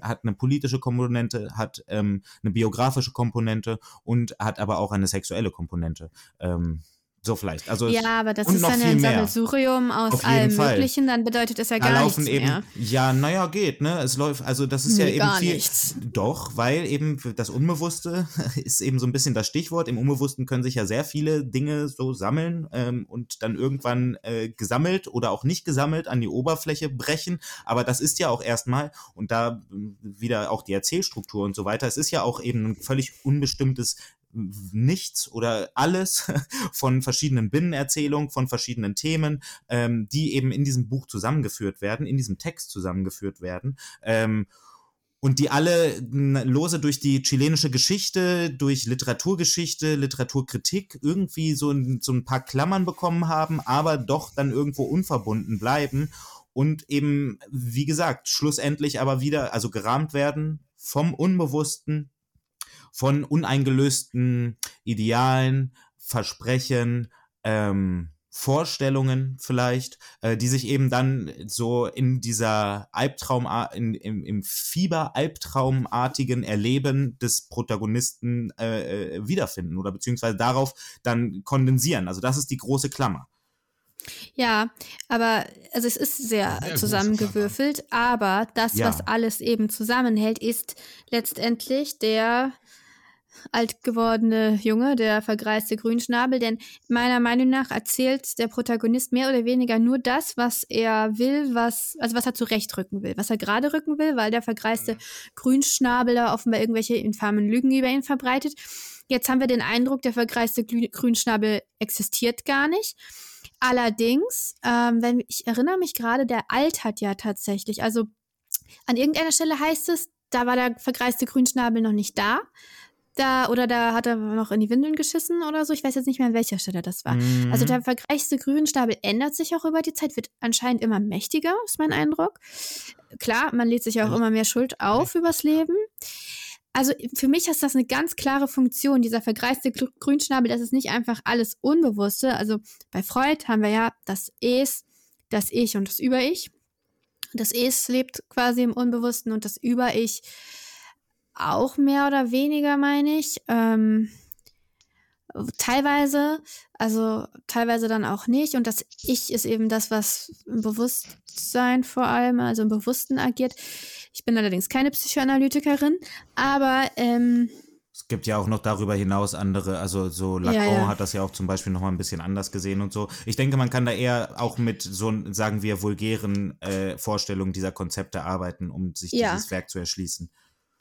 hat eine politische Komponente, hat ähm, eine biografische Komponente und hat aber auch eine sexuelle Komponente. Ähm, so vielleicht. Also ja, aber das ist dann ja ein. Sammelsurium aus allem Fall. Möglichen, dann bedeutet das ja da gar nichts eben, mehr. ja, naja, geht, ne? Es läuft, also das ist ja Nee, eben gar viel. nichts. Doch, weil eben das Unbewusste [LAUGHS] ist eben so ein bisschen das Stichwort. Im Unbewussten können sich ja sehr viele Dinge so sammeln ähm, und dann irgendwann äh, gesammelt oder auch nicht gesammelt an die Oberfläche brechen. Aber das ist ja auch erstmal, und da wieder auch die Erzählstruktur und so weiter, es ist ja auch eben ein völlig unbestimmtes nichts oder alles [LAUGHS] von verschiedenen Binnenerzählungen, von verschiedenen Themen, ähm, die eben in diesem Buch zusammengeführt werden, in diesem Text zusammengeführt werden. Ähm, und die alle lose durch die chilenische Geschichte, durch Literaturgeschichte, Literaturkritik irgendwie so ein, so ein paar Klammern bekommen haben, aber doch dann irgendwo unverbunden bleiben und eben, wie gesagt, schlussendlich aber wieder, also gerahmt werden vom Unbewussten, von uneingelösten Idealen, Versprechen, ähm, Vorstellungen vielleicht, äh, die sich eben dann so in dieser Albtraum, in, im, im Fieber-Albtraumartigen Erleben des Protagonisten äh, äh, wiederfinden oder beziehungsweise darauf dann kondensieren. Also das ist die große Klammer. Ja, aber also es ist sehr, Sehr zusammengewürfelt, aber das, Ja. was alles eben zusammenhält, ist letztendlich der alt gewordene Junge, der vergreiste Grünschnabel, denn meiner Meinung nach erzählt der Protagonist mehr oder weniger nur das, was er will, was, also was er zurechtrücken will, was er gerade rücken will, weil der vergreiste Grünschnabel da offenbar irgendwelche infamen Lügen über ihn verbreitet. Jetzt haben wir den Eindruck, der vergreiste Grünschnabel existiert gar nicht. Allerdings, ähm, wenn ich erinnere mich gerade, der altert ja tatsächlich. Also an irgendeiner Stelle heißt es, da war der vergreiste Grünschnabel noch nicht da. Da, oder da hat er noch in die Windeln geschissen oder so. Ich weiß jetzt nicht mehr, an welcher Stelle das war. Mhm. Also der vergleichste Grünstapel ändert sich auch über die Zeit, wird anscheinend immer mächtiger, ist mein Eindruck. Klar, man lädt sich auch immer mehr Schuld auf übers Leben. Also für mich ist das eine ganz klare Funktion, dieser vergreiste Gr- Grünschnabel, das ist nicht einfach alles Unbewusste. Also bei Freud haben wir ja das Es, das Ich und das Über-Ich. Das Es lebt quasi im Unbewussten und das Über-Ich auch mehr oder weniger, meine ich. Ähm, teilweise, also teilweise dann auch nicht. Und das Ich ist eben das, was im Bewusstsein vor allem, also im Bewussten agiert. Ich bin allerdings keine Psychoanalytikerin, aber ähm, Es gibt ja auch noch darüber hinaus andere, also so Lacan Ja, ja. hat das ja auch zum Beispiel nochmal ein bisschen anders gesehen und so. Ich denke, man kann da eher auch mit so, sagen wir, vulgären äh, Vorstellungen dieser Konzepte arbeiten, um sich Ja. dieses Werk zu erschließen.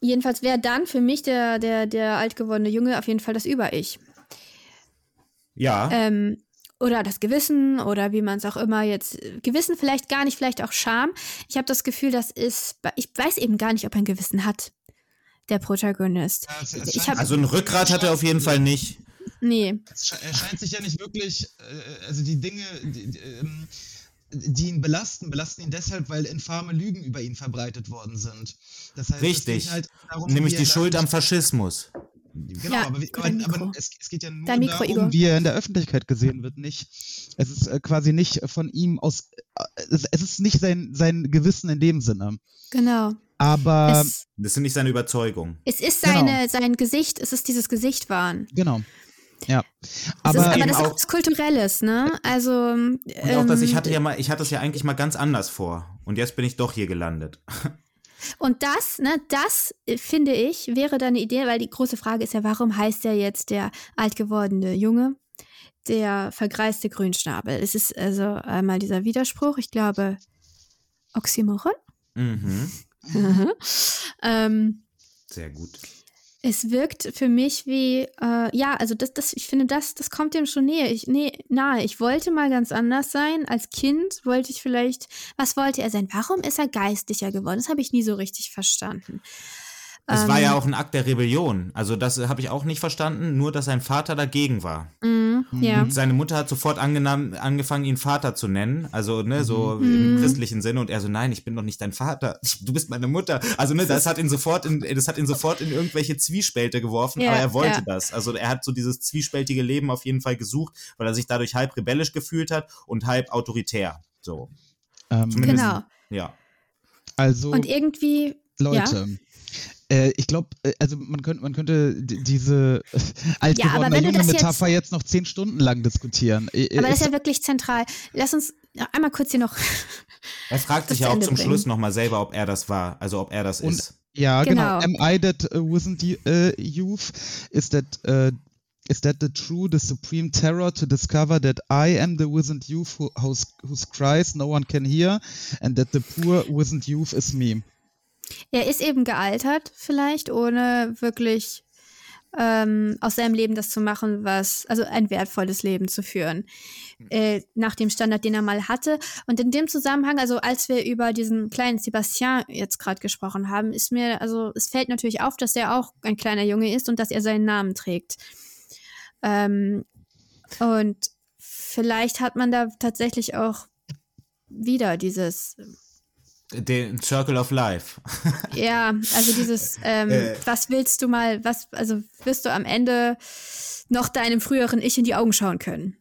Jedenfalls wäre dann für mich der, der, der alt gewordene Junge auf jeden Fall das Über-Ich. Ja, Ähm, oder das Gewissen oder wie man es auch immer jetzt, Gewissen vielleicht gar nicht, vielleicht auch Scham. Ich habe das Gefühl, das ist, ich weiß eben gar nicht, ob er ein Gewissen hat, der Protagonist. Scheint- hab- also ein Rückgrat hat er auf jeden Fall nicht. Nee, Er scheint sich ja nicht wirklich, äh, also die Dinge, die, die, ähm, die ihn belasten, belasten ihn deshalb, weil infame Lügen über ihn verbreitet worden sind. Das heißt, Richtig. halt darum, Nämlich die Schuld am Faschismus. Genau, Ja, aber, wie, aber, es, es geht ja nur Dein Mikro, darum, Igor. wie er in der Öffentlichkeit gesehen wird, nicht. Es ist äh, quasi nicht von ihm aus, äh, es, es ist nicht sein, sein Gewissen in dem Sinne. genau. Aber, es, Das sind nicht seine Überzeugungen. es ist genau. seine, sein Gesicht, es ist dieses Gesichtwahn. genau. Ja. Aber, ist, aber das ist auch- auch was Kulturelles, ne? Also. Und auch, dass ich ähm, hatte ja mal, ich hatte es ja eigentlich mal ganz anders vor. Und jetzt bin ich doch hier gelandet. [LAUGHS] Und das, ne, das äh, finde ich, wäre dann eine Idee, weil die große Frage ist ja, warum heißt er jetzt der alt gewordene Junge, der vergreiste Grünschnabel? Es ist also einmal dieser Widerspruch, ich glaube, Oxymoron. Mhm. [LAUGHS] ähm, Sehr gut. Es wirkt für mich wie, äh, ja, also das, das, ich finde, das, das kommt dem schon näher. Ich, nee, nahe. Ich wollte mal ganz anders sein. Als Kind wollte ich vielleicht, was wollte er sein? Warum ist er geistlicher geworden? Das habe ich nie so richtig verstanden. Es war Ähm, ja auch ein Akt der Rebellion. Also das äh, habe ich auch nicht verstanden, nur dass sein Vater dagegen war. Mm, ja. Und seine Mutter hat sofort angefangen, ihn Vater zu nennen. Also, ne, so Mhm. im christlichen Sinne. Und er so, nein, ich bin doch nicht dein Vater. Du bist meine Mutter. Also, ne, das hat ihn sofort in, das hat ihn sofort in irgendwelche Zwiespälte geworfen, Ja, aber er wollte ja. das. Also, er hat so dieses zwiespältige Leben auf jeden Fall gesucht, weil er sich dadurch halb rebellisch gefühlt hat und halb autoritär. So. ähm, Genau. Ja. also, Und irgendwie, Leute. Äh, ich glaube, also man könnte, man könnte diese [LAUGHS] äh, alt Ja, junge das jetzt- Metapher jetzt, noch zehn Stunden lang diskutieren. Äh, aber das ist- ja wirklich zentral. Lass uns einmal kurz hier noch. Er fragt [LAUGHS] sich ja auch Ende zum bringen. Schluss nochmal selber, ob er das war. Also, ob er das Und- ist. Ja, genau. Genau. Am I that uh, wasn't you, uh, youth? Is that uh, is that the true, the supreme terror to discover that I am the wizened youth who, whose, whose cries no one can hear, and that the poor wizened youth is me. Er ist eben gealtert, vielleicht, ohne wirklich ähm, aus seinem Leben das zu machen, was, also ein wertvolles Leben zu führen, äh, nach dem Standard, den er mal hatte. Und in dem Zusammenhang, also als wir über diesen kleinen Sebastian jetzt gerade gesprochen haben, ist mir, also es fällt natürlich auf, dass er auch ein kleiner Junge ist und dass er seinen Namen trägt. Ähm, und vielleicht hat man da tatsächlich auch wieder dieses Den Circle of Life. [LAUGHS] Ja, also dieses, ähm, Äh. was willst du mal, was, also wirst du am Ende noch deinem früheren Ich in die Augen schauen können?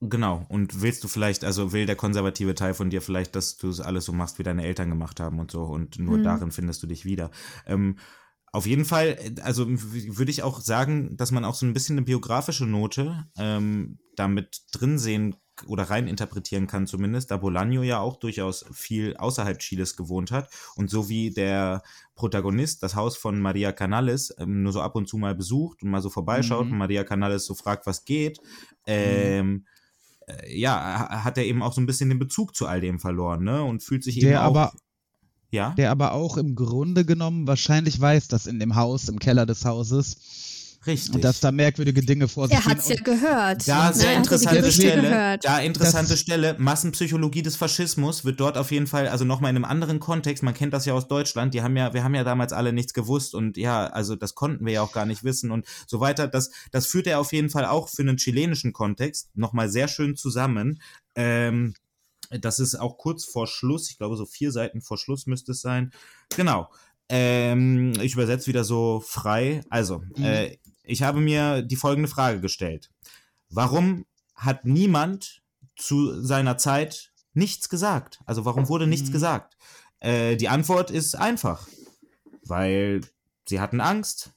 Genau. Und willst du vielleicht, also will der konservative Teil von dir vielleicht, dass du es alles so machst, wie deine Eltern gemacht haben und so und nur Mhm. darin findest du dich wieder. Ähm, auf jeden Fall, also würde ich auch sagen, dass man auch so ein bisschen eine biografische Note ähm, damit drin sehen oder rein interpretieren kann zumindest, da Bolaño ja auch durchaus viel außerhalb Chiles gewohnt hat und so wie der Protagonist das Haus von Maria Canales ähm, nur so ab und zu mal besucht und mal so vorbeischaut Mhm. und Maria Canales so fragt, was geht, ähm, äh, ja, ha- hat er eben auch so ein bisschen den Bezug zu all dem verloren, ne? Und fühlt sich eben Der auch. aber, ja? der aber auch im Grunde genommen wahrscheinlich weiß, dass in dem Haus, im Keller des Hauses, Richtig. Und dass da merkwürdige Dinge vor sich Er hat's ja gehen. gehört. Da Ne? sehr Er hat interessante Stelle. gehört. Da interessante Das- Stelle. Massenpsychologie des Faschismus wird dort auf jeden Fall, also nochmal in einem anderen Kontext. Man kennt das ja aus Deutschland. Die haben ja, wir haben ja damals alle nichts gewusst und ja, also das konnten wir ja auch gar nicht wissen und so weiter. Das, das führt er auf jeden Fall auch für einen chilenischen Kontext nochmal sehr schön zusammen. Ähm, das ist auch kurz vor Schluss. Ich glaube, so vier Seiten vor Schluss müsste es sein. Genau. Ähm, ich übersetze wieder so frei. Also, Mhm. äh, ich habe mir die folgende Frage gestellt. Warum hat niemand zu seiner Zeit nichts gesagt? Also warum wurde nichts Mhm. gesagt? Äh, die Antwort ist einfach. Weil sie hatten Angst.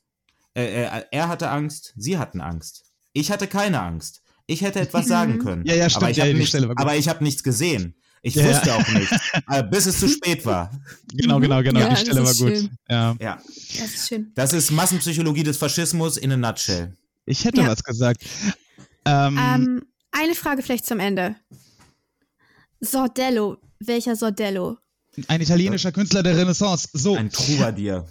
Äh, äh, er hatte Angst, sie hatten Angst. Ich hatte keine Angst. Ich hätte etwas sagen können. Ja, ja, stimmt, aber ich ja, habe nichts, habe nichts gesehen. Ich Ja, ja. wusste auch nichts, [LAUGHS] äh, bis es zu spät war. Genau, genau, genau. Ja, die Stelle war gut. schön. Ja. Ja, Das ist schön. das ist Massenpsychologie des Faschismus in a nutshell. Ich hätte Ja. was gesagt. Ähm, Ähm, eine Frage vielleicht zum Ende. Sordello. Welcher Sordello? ein italienischer Künstler der Renaissance. So, Ein Troubadour.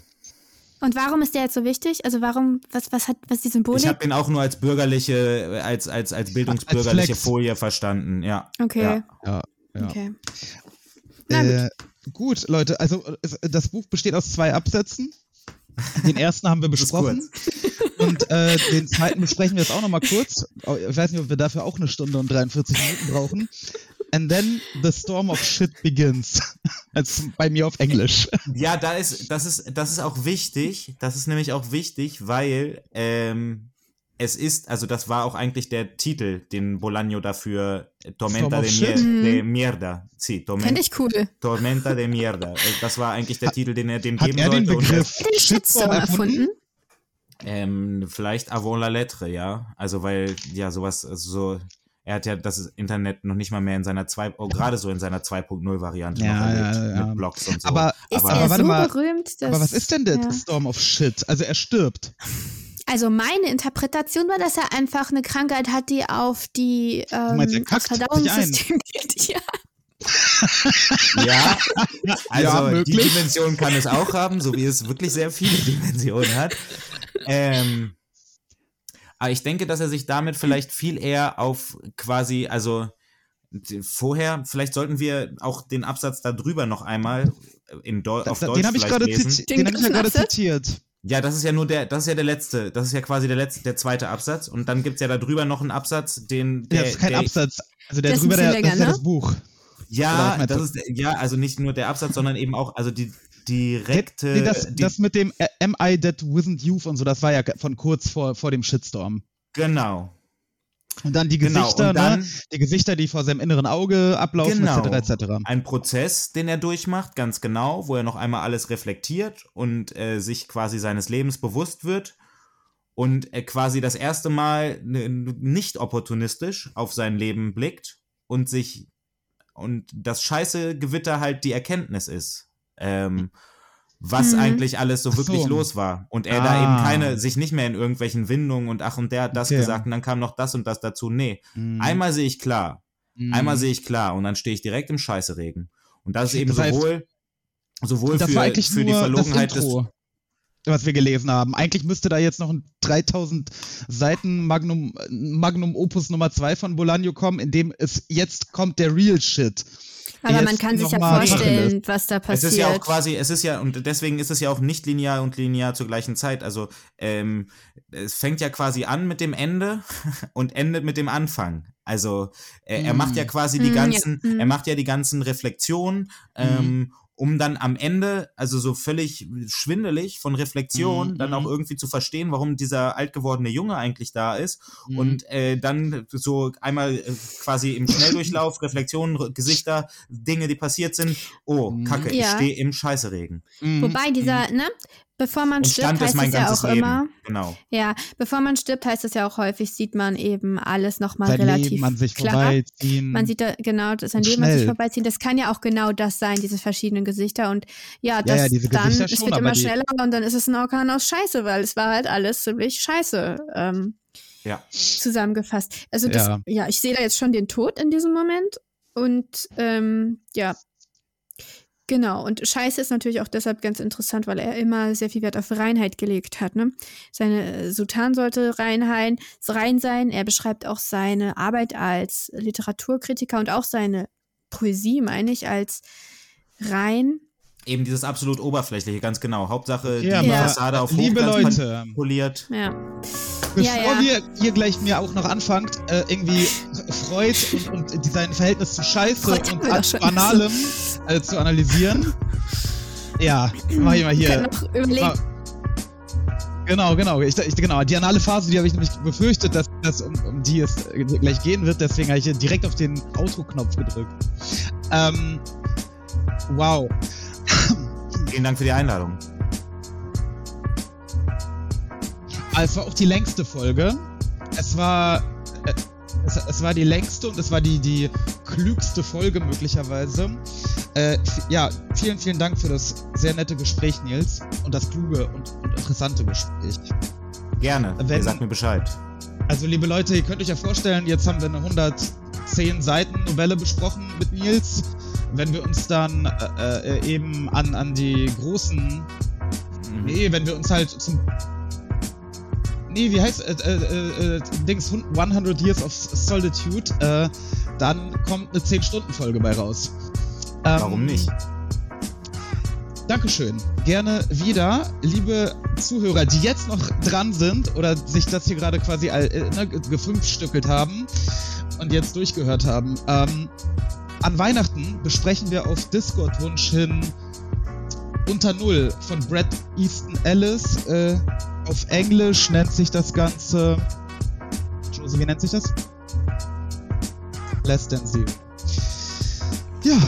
Und warum ist der jetzt so wichtig? Also warum, was, was hat, was die Symbolik? Ich habe den auch nur als bürgerliche, als, als, als bildungsbürgerliche Flex. Folie verstanden, ja. okay. Ja. ja. Okay. Na gut. Äh, gut, Leute, also das Buch besteht aus zwei Absätzen. Den ersten haben wir besprochen. [LAUGHS] Und äh, den zweiten besprechen wir jetzt auch nochmal kurz. Oh, Ich weiß nicht, ob wir dafür auch eine Stunde und 43 Minuten brauchen. And then the storm of shit begins. Also bei mir auf Englisch. Ja, da ist, das ist, das ist auch wichtig. Das ist nämlich auch wichtig, weil ähm, es ist, also das war auch eigentlich der Titel, den Bolaño dafür äh, Tormenta de, mier de Mierda. Sí, Tormen Finde ich cool. Tormenta de Mierda. [LAUGHS] Das war eigentlich der Titel, den er dem Hat geben er den sollte. und Begriff Den Shitstorm erfunden? Ähm, vielleicht avant la lettre, ja. Also weil, ja, sowas, also so, er hat ja das Internet noch nicht mal mehr in seiner 2, oh, gerade so in seiner 2.0 Variante Ja, noch erlebt, ja, ja. mit Blogs und so. Aber, Ist aber, er aber warte so mal. berühmt, dass, Aber was ist denn der ja. Storm of Shit? Also er stirbt. Also meine Interpretation war, dass er einfach eine Krankheit hat, die auf die ähm, meinst, er Verdauungssystem geht. [LAUGHS] Ja. Ja, [LAUGHS] also Ja, die. Dimension kann es auch haben, so wie es wirklich sehr viele Dimensionen hat. Ähm, aber ich denke, dass er sich damit vielleicht viel eher auf quasi, also vorher, vielleicht sollten wir auch den Absatz da drüber noch einmal in Deu auf Da- Deutsch den habe ich gerade Den den hab ich ja gerade zitiert. Ja, das ist ja nur der, das ist ja der letzte, das ist ja quasi der letzte, der zweite Absatz und dann gibt's ja da drüber noch einen Absatz, den Ja, der, das ist kein der, Absatz. Also der drüber, der, länger, das ist ja ne? das Buch. Ja, das ist der- ja, also nicht nur der Absatz, sondern eben auch also die direkte Nee, das, die, das mit dem äh, Am I That Wasn't Youth und so, das war ja von kurz vor, vor dem Shitstorm. genau. Und dann die Genau, Gesichter, und dann- ne? Die Gesichter, die vor seinem inneren Auge ablaufen, Genau. etc. etc. Ein Prozess, den er durchmacht, ganz genau, wo er noch einmal alles reflektiert und äh, sich quasi seines Lebens bewusst wird und er quasi das erste Mal nicht opportunistisch auf sein Leben blickt und sich und das scheiße Gewitter halt die Erkenntnis ist. Ähm, was Mhm. eigentlich alles so wirklich so. los war. Und er da Ah. eben keine, sich nicht mehr in irgendwelchen Windungen und ach und der hat das Okay. gesagt und dann kam noch das und das dazu. Nee. Mhm. Einmal sehe ich klar. Mhm. Einmal sehe ich klar und dann stehe ich direkt im Scheißeregen. Und das ist eben Das heißt- sowohl, sowohl für, für die Verlogenheit des. Was wir gelesen haben. Eigentlich müsste da jetzt noch ein 3000 Seiten Magnum, Magnum Opus Nummer 2 von Bolaño kommen, in dem es jetzt kommt der Real Shit. Aber man kann sich ja vorstellen, was da Es passiert. ist ja auch quasi, es ist ja, und deswegen ist es ja auch nicht linear und linear zur gleichen Zeit. Also ähm, es fängt ja quasi an mit dem Ende [LAUGHS] und endet mit dem Anfang. Also er Mm. macht ja quasi die Mm, ja. ganzen, Mm. er macht ja die ganzen Reflexionen, ähm, um dann am Ende, also so völlig schwindelig von Reflexion, Mm, dann auch irgendwie zu verstehen, warum dieser alt gewordene Junge eigentlich da ist. Mhm. Und äh, dann so einmal äh, quasi im Schnelldurchlauf, [LAUGHS] Reflexionen, Gesichter, Dinge, die passiert sind. Oh, Mhm. Kacke, ich Ja. stehe im Scheißeregen. Mhm. Wobei dieser, ne, bevor man stirbt, heißt es ja auch Leben. immer, Genau. ja, bevor man stirbt, heißt es ja auch häufig, sieht man eben alles nochmal relativ Leben an sich klar. vorbeiziehen. Man sieht da genau, dass sein Leben an sich vorbeiziehen. Das kann ja auch genau das sein, diese verschiedenen Gesichter. Und ja, Ja, das ja, diese dann, Gesichter es schon, wird immer schneller und dann ist es ein Orkan aus Scheiße, weil es war halt alles ziemlich scheiße ähm, Ja. zusammengefasst. Also das, Ja. ja. ich sehe da jetzt schon den Tod in diesem Moment. Und ähm, ja, Genau, und Scheiße ist natürlich auch deshalb ganz interessant, weil er immer sehr viel Wert auf Reinheit gelegt hat. Ne? Seine Sultan sollte Reinheit, rein sein. Er beschreibt auch seine Arbeit als Literaturkritiker und auch seine Poesie, meine ich, als rein. Eben dieses absolut oberflächliche, ganz genau. Hauptsache Ja, die Fassade auf liebe Hochglanz Leute. poliert. Ja. Bevor Ja, ja. wir ihr gleich mir auch noch anfangt, äh, irgendwie Freud und, und sein Verhältnis zu Scheiße Freud und schon. Banalem äh, zu analysieren. Ja, mach ich mal hier. Mal- Genau, genau. Ich, ich, genau. Die anale Phase, die habe ich nämlich befürchtet, dass, dass um, um die es äh, gleich gehen wird. Deswegen habe ich hier direkt auf den Outro-Knopf gedrückt. Ähm, wow. [COUGHS] Vielen Dank für die Einladung. Es war auch die längste Folge. Es war. äh, Es, es war die längste und es war die, die klügste Folge möglicherweise. Äh, ja, vielen, vielen Dank für das sehr nette Gespräch, Nils. Und das kluge und, und interessante Gespräch. Gerne. Wenn- Ihr sagt mir Bescheid. Also, liebe Leute, ihr könnt euch ja vorstellen, jetzt haben wir eine 110 Seiten Novelle besprochen mit Nils. Wenn wir uns dann äh, äh, eben an, an die großen Mhm. Nee, wenn wir uns halt zum. Nee, wie heißt äh, äh, äh, Dings 100 Years of Solitude, äh, dann kommt eine 10-Stunden-Folge bei raus. Ähm, Warum nicht? Dankeschön. Gerne wieder. Liebe Zuhörer, die jetzt noch dran sind oder sich das hier gerade quasi all- äh, ne, ge- gefünfstückelt haben und jetzt durchgehört haben. Ähm, an Weihnachten besprechen wir auf Discord-Wunsch hin unter Null von Brad Easton Ellis. Äh, auf Englisch nennt sich das Ganze. Josie, wie nennt sich das? Less than zero. Ja.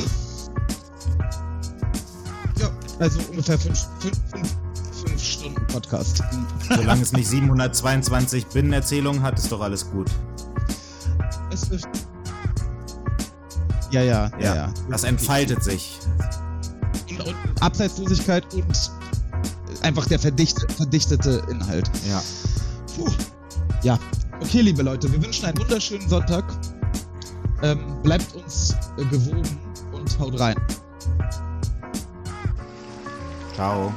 Ja, also ungefähr fünf, fünf, fünf, fünf Stunden Podcast. Solange es nicht 722 Binnenerzählungen hat, ist doch alles gut. Es Ja, ja, ja, ja. Das entfaltet sich. Abseitslosigkeit und einfach der verdichte, verdichtete Inhalt. Ja. Puh. Ja. Okay, liebe Leute, wir wünschen einen wunderschönen Sonntag. Ähm, bleibt uns äh, gewogen und haut rein. Ciao.